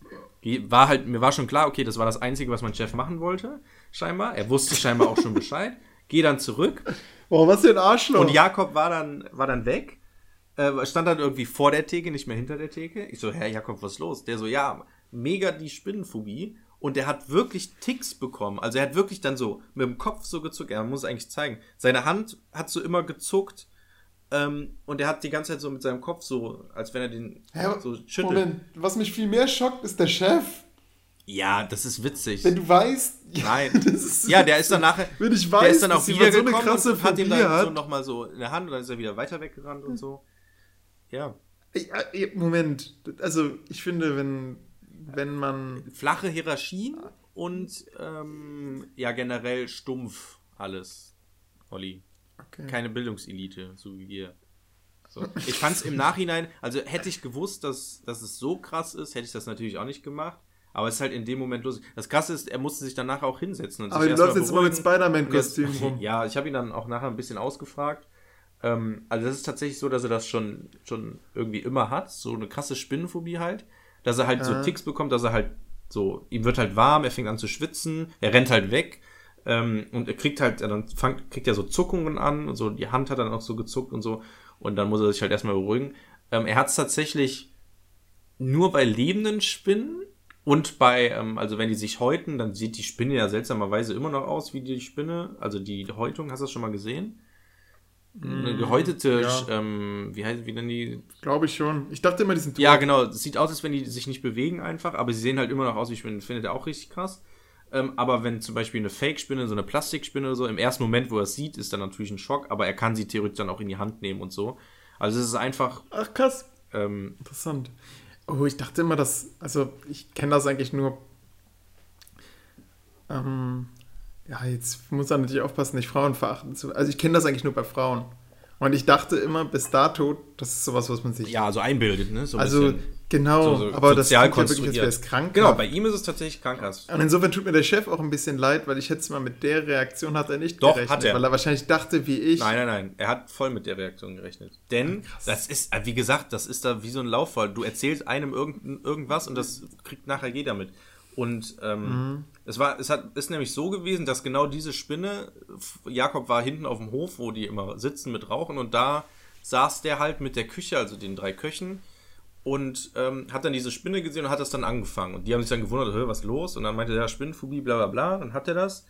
Speaker 3: War halt, mir war schon klar, okay, das war das Einzige, was mein Chef machen wollte, scheinbar. Er wusste scheinbar auch schon Bescheid. Geh dann zurück
Speaker 2: Boah, was für ein Arschloch.
Speaker 3: und Jakob war dann, war dann weg. Äh, stand dann irgendwie vor der Theke, nicht mehr hinter der Theke. Ich so, Herr Jakob, was ist los? Der so, ja, mega die Spinnenphobie. Und der hat wirklich Ticks bekommen. Also er hat wirklich dann so mit dem Kopf so gezuckt. Er muss es eigentlich zeigen. Seine Hand hat so immer gezuckt. Ähm, und er hat die ganze Zeit so mit seinem Kopf so, als wenn er den
Speaker 2: Hä,
Speaker 3: so schüttelt.
Speaker 2: Moment, was mich viel mehr schockt, ist der Chef.
Speaker 3: Ja, das ist witzig.
Speaker 2: Wenn du weißt. Ja,
Speaker 3: Nein.
Speaker 2: das ist
Speaker 3: ja, der ist dann nachher.
Speaker 2: Wenn ich
Speaker 3: der
Speaker 2: weiß,
Speaker 3: ist dann auch
Speaker 2: jemand so eine krasse
Speaker 3: und hat ihm dann so
Speaker 2: hat.
Speaker 3: nochmal so in der Hand und dann ist er wieder weiter weggerannt und so. Ja.
Speaker 2: Ja, Moment. Also, ich finde, wenn, wenn man.
Speaker 3: flache Hierarchien und ähm, ja generell stumpf alles, Olli.
Speaker 2: Okay.
Speaker 3: Keine Bildungselite, so wie wir. So. Ich fand es im Nachhinein, also hätte ich gewusst, dass, dass es so krass ist, hätte ich das natürlich auch nicht gemacht. Aber es ist halt in dem Moment lustig. Das Krasse ist, er musste sich danach auch hinsetzen. Und
Speaker 2: Aber du läufst jetzt immer mit. Spider-Man-Kostüm rum.
Speaker 3: Ja, ich habe ihn dann auch nachher ein bisschen ausgefragt. Ähm, also das ist tatsächlich so, dass er das schon, schon irgendwie immer hat. So eine krasse Spinnenphobie halt. Dass er halt so
Speaker 2: Ja.
Speaker 3: Ticks bekommt, dass er halt so, ihm wird halt warm, er fängt an zu schwitzen, er rennt halt weg. Ähm, und er kriegt halt, dann fang, kriegt er so Zuckungen an und so, die Hand hat dann auch so gezuckt und so. Und dann muss er sich halt erstmal beruhigen. Ähm, er hat es tatsächlich nur bei lebenden Spinnen und bei, ähm, also wenn die sich häuten, dann sieht die Spinne ja seltsamerweise immer noch aus wie die Spinne. Also die Häutung, hast du das schon mal gesehen? Eine gehäutete,
Speaker 2: Mm, ja.
Speaker 3: Ähm, wie heißt, wie denn die?
Speaker 2: Glaube ich schon. Ich dachte immer, die sind tot.
Speaker 3: Ja, genau. Es sieht aus, als wenn die sich nicht bewegen einfach, aber sie sehen halt immer noch aus wie Spinnen. Findet er auch richtig krass. Ähm, aber wenn zum Beispiel eine Fake-Spinne, so eine Plastikspinne oder so, im ersten Moment, wo er es sieht, ist dann natürlich ein Schock, aber er kann sie theoretisch dann auch in die Hand nehmen und so. Also es ist einfach,
Speaker 2: Ach, krass.
Speaker 3: ähm,
Speaker 2: Interessant. Oh, ich dachte immer, dass. Also, ich kenne das eigentlich nur. Ähm, ja, jetzt muss man natürlich aufpassen, nicht Frauen verachten zu. Also, ich kenne das eigentlich nur bei Frauen. Und ich dachte immer bis dato, das ist sowas, was man sich.
Speaker 3: ja, so einbildet, ne? So ein
Speaker 2: also,
Speaker 3: bisschen.
Speaker 2: genau.
Speaker 3: so- so
Speaker 2: aber das klingt ja wirklich, als wäre es krank.
Speaker 3: Genau, bei ihm ist es tatsächlich krankhaft.
Speaker 2: Und insofern tut mir der Chef auch ein bisschen leid, weil ich schätze mal, mit der Reaktion hat er nicht
Speaker 3: Doch,
Speaker 2: gerechnet.
Speaker 3: hat er.
Speaker 2: Weil er wahrscheinlich dachte, wie ich.
Speaker 3: Nein, nein, nein. Er hat voll mit der Reaktion gerechnet. Denn das ist, äh, wie gesagt, das ist da wie so ein Lauffall. Du erzählst einem irgend, irgendwas und das kriegt nachher jeder mit. Und ähm, es war, es hat, ist nämlich so gewesen, dass genau diese Spinne, Jakob war hinten auf dem Hof, wo die immer sitzen mit Rauchen und da saß der halt mit der Küche, also den drei Köchen und ähm, hat dann diese Spinne gesehen und hat das dann angefangen. Und die haben sich dann gewundert, "Hä, was ist los? Und dann meinte der Spinnenphobie, bla bla bla, dann hat er das.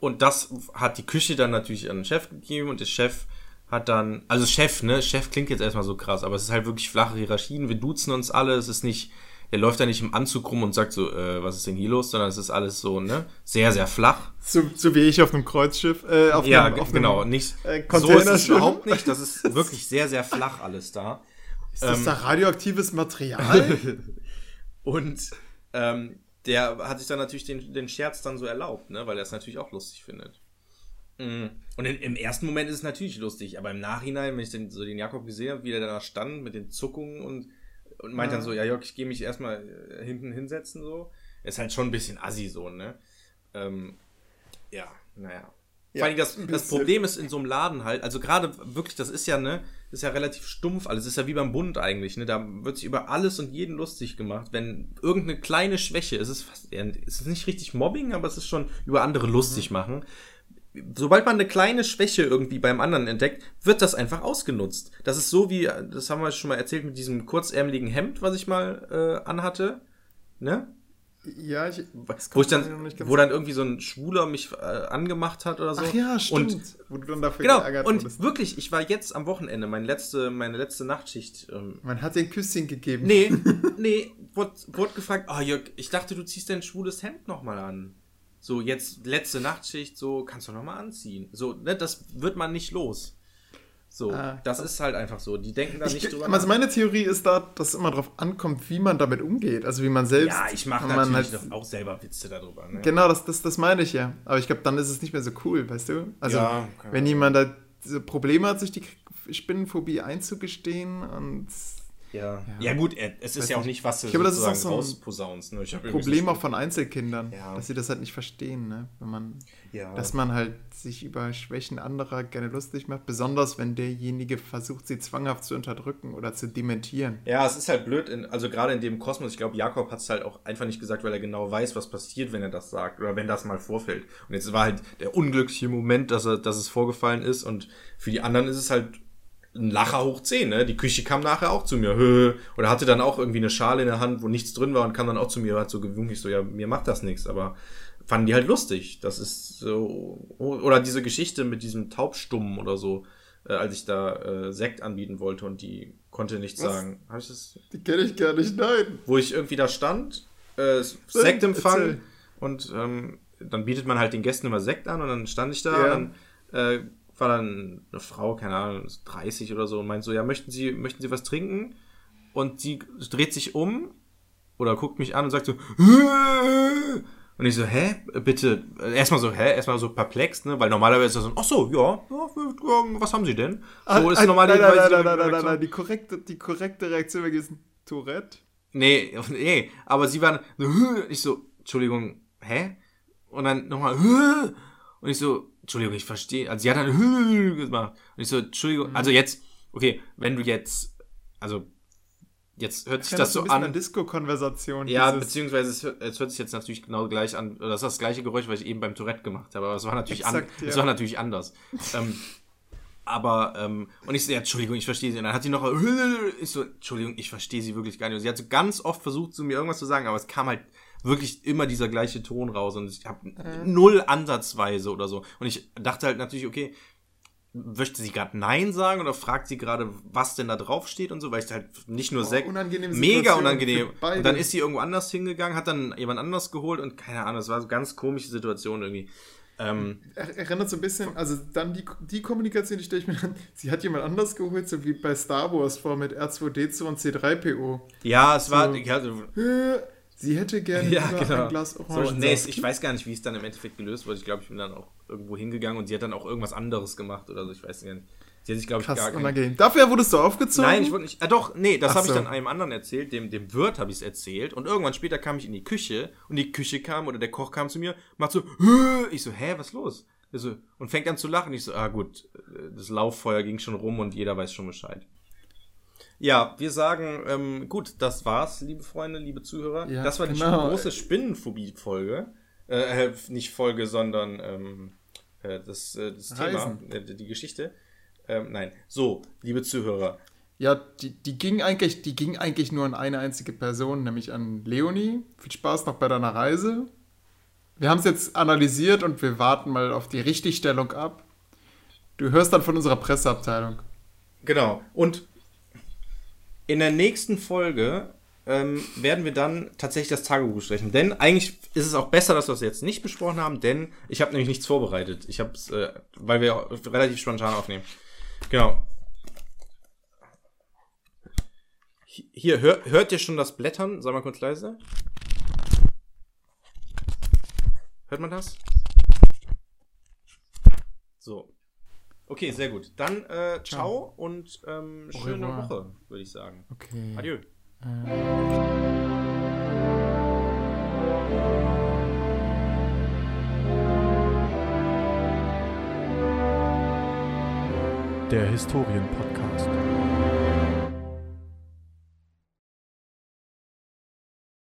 Speaker 3: Und das hat die Küche dann natürlich an den Chef gegeben und der Chef hat dann, also Chef, ne, Chef klingt jetzt erstmal so krass, aber es ist halt wirklich flache Hierarchien, wir duzen uns alle, es ist nicht, der läuft da nicht im Anzug rum und sagt so, äh, was ist denn hier los, sondern es ist alles so, ne, sehr, sehr flach.
Speaker 2: So, so wie ich auf einem Kreuzschiff. Äh, auf
Speaker 3: ja,
Speaker 2: einem, auf
Speaker 3: genau,
Speaker 2: einem,
Speaker 3: nicht,
Speaker 2: äh,
Speaker 3: so ist es überhaupt nicht, das ist wirklich sehr, sehr flach alles da.
Speaker 2: Ist das
Speaker 3: ähm,
Speaker 2: da radioaktives Material?
Speaker 3: Und ähm, der hat sich dann natürlich den, den Scherz dann so erlaubt, ne? weil er es natürlich auch lustig findet. Mm. Und in, im ersten Moment ist es natürlich lustig, aber im Nachhinein, wenn ich den, so den Jakob gesehen habe, wie der da stand mit den Zuckungen und, und meint
Speaker 2: Ja.
Speaker 3: dann so, ja Jörg, ich gehe mich erstmal äh, hinten hinsetzen, so, ist halt schon ein bisschen assi so, ne? Ähm, ja, naja.
Speaker 2: Ja,
Speaker 3: Vor allem das, das. Problem ist in so einem Laden halt, also gerade wirklich, das ist ja, ne, das ist ja relativ stumpf alles, ist ja wie beim Bund eigentlich, ne, da wird sich über alles und jeden lustig gemacht, wenn irgendeine kleine Schwäche, es ist fast, es ist nicht richtig Mobbing, aber es ist schon über andere lustig machen. Sobald man eine kleine Schwäche irgendwie beim anderen entdeckt, wird das einfach ausgenutzt. Das ist so wie, das haben wir schon mal erzählt mit diesem kurzärmeligen Hemd, was ich mal äh, anhatte, ne?
Speaker 2: ja, ich.
Speaker 3: Wo ich dann, wo dann irgendwie so ein Schwuler mich äh, angemacht hat oder so.
Speaker 2: Ach ja, stimmt.
Speaker 3: Und
Speaker 2: wo du dann dafür
Speaker 3: Genau,
Speaker 2: geärgert
Speaker 3: und
Speaker 2: wurdest.
Speaker 3: wirklich, ich war jetzt am Wochenende, meine letzte, meine letzte Nachtschicht. Ähm,
Speaker 2: Man hat dir ein Küsschen gegeben.
Speaker 3: nee, nee, wurde, wurde gefragt, oh Jörg, ich dachte, du ziehst dein schwules Hemd nochmal an. So, jetzt letzte Nachtschicht, so, kannst du nochmal anziehen. So, ne, das wird man nicht los. So,
Speaker 2: Ah,
Speaker 3: das ist halt einfach so. Die denken da nicht
Speaker 2: Ich,
Speaker 3: drüber
Speaker 2: also meine Theorie ist da, dass es immer darauf ankommt, wie man damit umgeht. Also wie man selbst.
Speaker 3: Ja, ich mache natürlich
Speaker 2: halt-
Speaker 3: auch selber Witze darüber. Ne?
Speaker 2: Genau, das, das, das meine ich ja. Aber ich glaube, dann ist es nicht mehr so cool, weißt du? Also,
Speaker 3: Ja,
Speaker 2: wenn jemand da Probleme hat, sich die Spinnenphobie einzugestehen und
Speaker 3: Ja. ja, gut, äh, es ist
Speaker 2: Weiß
Speaker 3: ja auch
Speaker 2: nicht.
Speaker 3: was du
Speaker 2: Ich glaube, das ist auch
Speaker 3: sozusagen
Speaker 2: so ein
Speaker 3: rausposaunst. Ne?
Speaker 2: Problem
Speaker 3: so
Speaker 2: auch von Einzelkindern,
Speaker 3: Ja.
Speaker 2: dass sie das halt nicht verstehen, ne? Wenn man,
Speaker 3: Ja.
Speaker 2: dass man halt sich über Schwächen anderer gerne lustig macht, besonders wenn derjenige versucht, sie zwanghaft zu unterdrücken oder zu dementieren.
Speaker 3: Ja, es ist halt blöd, in, also gerade in dem Kosmos, ich glaube, Jakob hat es halt auch einfach nicht gesagt, weil er genau weiß, was passiert, wenn er das sagt oder wenn das mal vorfällt. Und jetzt war halt der unglückliche Moment, dass, er, dass es vorgefallen ist und für die anderen ist es halt ein Lacher hoch 10, ne? Die Küche kam nachher auch zu mir, Hö. oder hatte dann auch irgendwie eine Schale in der Hand, wo nichts drin war und kam dann auch zu mir, hat so gewunken, ich so, ja, mir macht das nichts, aber fanden die halt lustig. Das ist so, oder diese Geschichte mit diesem Taubstummen oder so, äh, als ich da äh, Sekt anbieten wollte und die konnte nichts
Speaker 2: Was?
Speaker 3: sagen. Hab ich das
Speaker 2: Die kenne ich gar nicht, nein.
Speaker 3: wo ich irgendwie da stand, äh, Sektempfang
Speaker 2: erzähl.
Speaker 3: und ähm, dann bietet man halt den Gästen immer Sekt an und dann stand ich da
Speaker 2: Ja.
Speaker 3: und dann äh, war dann eine Frau, keine Ahnung, 30 oder so und meint so, ja, möchten Sie, möchten Sie was trinken? Und sie dreht sich um oder guckt mich an und sagt so, "Hä?" und ich so, hä, bitte, erstmal so, hä, erstmal so perplex, ne, weil normalerweise ist das so, ach so, ja, ja, was haben Sie denn? So ist
Speaker 2: Ah,
Speaker 3: normalerweise
Speaker 2: nein, nein,
Speaker 3: die
Speaker 2: nein, nein, nein, nein, nein, die korrekte, die korrekte Reaktion wäre gewesen, Tourette.
Speaker 3: Nee, nee, aber sie waren ich so, Entschuldigung, hä? Und dann nochmal, "Hä?" und ich so, Entschuldigung, ich verstehe, also sie hat dann "Hä?" gemacht. Und ich so, Entschuldigung, also jetzt, okay, wenn du jetzt, also, jetzt hört sich das so
Speaker 2: ein bisschen
Speaker 3: an.
Speaker 2: an Disco-Konversation.
Speaker 3: Ja, beziehungsweise es hört, es hört sich jetzt natürlich genau gleich an, oder das ist das gleiche Geräusch, was ich eben beim Tourette gemacht habe, aber es war natürlich, an,
Speaker 2: Exakt, ja.
Speaker 3: es war natürlich anders. ähm, aber, ähm, und ich so, ja, Entschuldigung, ich verstehe sie. Und dann hat sie noch, ich so, Entschuldigung, ich verstehe sie wirklich gar nicht. Und sie hat so ganz oft versucht, zu mir irgendwas zu sagen, aber es kam halt wirklich immer dieser gleiche Ton raus und ich habe null Ansatzweise oder so. Und ich dachte halt natürlich, okay, möchte sie gerade Nein sagen oder fragt sie gerade, was denn da drauf steht und so, weil ich halt nicht nur
Speaker 2: Oh,
Speaker 3: Sekt,
Speaker 2: unangenehme
Speaker 3: mega unangenehm. Und dann ist sie irgendwo anders hingegangen, hat dann jemand anders geholt und keine Ahnung, es war so eine ganz komische Situation irgendwie. Ähm,
Speaker 2: Er- Erinnert so ein bisschen, also dann die, die Kommunikation, die stelle ich mir an, sie hat jemand anders geholt, so wie bei Star Wars vor mit R2D2 und C3PO.
Speaker 3: ja, es war,
Speaker 2: So.
Speaker 3: ja, so,
Speaker 2: Äh, Sie hätte gerne
Speaker 3: Ja, genau.
Speaker 2: ein Glas
Speaker 3: So,
Speaker 2: Orangensaft.
Speaker 3: nee, ich weiß gar nicht, wie es dann im Endeffekt gelöst wurde. Ich glaube, ich bin dann auch irgendwo hingegangen und sie hat dann auch irgendwas anderes gemacht oder so. Ich weiß gar nicht. Sie hat sich, glaube ich,
Speaker 2: Krass,
Speaker 3: gar
Speaker 2: unangenehm. Dafür wurdest du aufgezogen?
Speaker 3: Nein, ich wurde nicht. Ah, doch, nee, das habe ich
Speaker 2: so.
Speaker 3: dann einem anderen erzählt. Dem, dem Wirt habe ich es erzählt. Und irgendwann später kam ich in die Küche und die Küche kam oder der Koch kam zu mir, macht so, "Hä?" ich so, hä, was ist los? Er so, und fängt an zu lachen. Ich so, ah gut, das Lauffeuer ging schon rum und jeder weiß schon Bescheid. Ja, wir sagen, ähm, gut, das war's, liebe Freunde, liebe Zuhörer.
Speaker 2: Ja,
Speaker 3: das war die
Speaker 2: genau.
Speaker 3: große Spinnenphobie-Folge. Äh, äh, nicht Folge, sondern ähm, äh, das, äh, das Thema, äh, die Geschichte. Ähm, nein. So, liebe Zuhörer.
Speaker 2: Ja, die, die, ging eigentlich, die ging eigentlich nur an eine einzige Person, nämlich an Leonie. Viel Spaß noch bei deiner Reise. Wir haben es jetzt analysiert und wir warten mal auf die Richtigstellung ab. Du hörst dann von unserer Presseabteilung.
Speaker 3: Genau. Und in der nächsten Folge ähm, werden wir dann tatsächlich das Tagebuch besprechen. Denn eigentlich ist es auch besser, dass wir es jetzt nicht besprochen haben, denn ich habe nämlich nichts vorbereitet. Ich habe es, äh, weil wir relativ spontan aufnehmen. Genau. Hier, hör, hört ihr schon das Blättern? Sag mal kurz leise. Hört man das? So. Okay, sehr gut. Dann äh, ciao und ähm, schöne
Speaker 2: revoir.
Speaker 3: Woche, würde ich sagen.
Speaker 2: Okay.
Speaker 3: Adieu.
Speaker 1: Der Historienpodcast.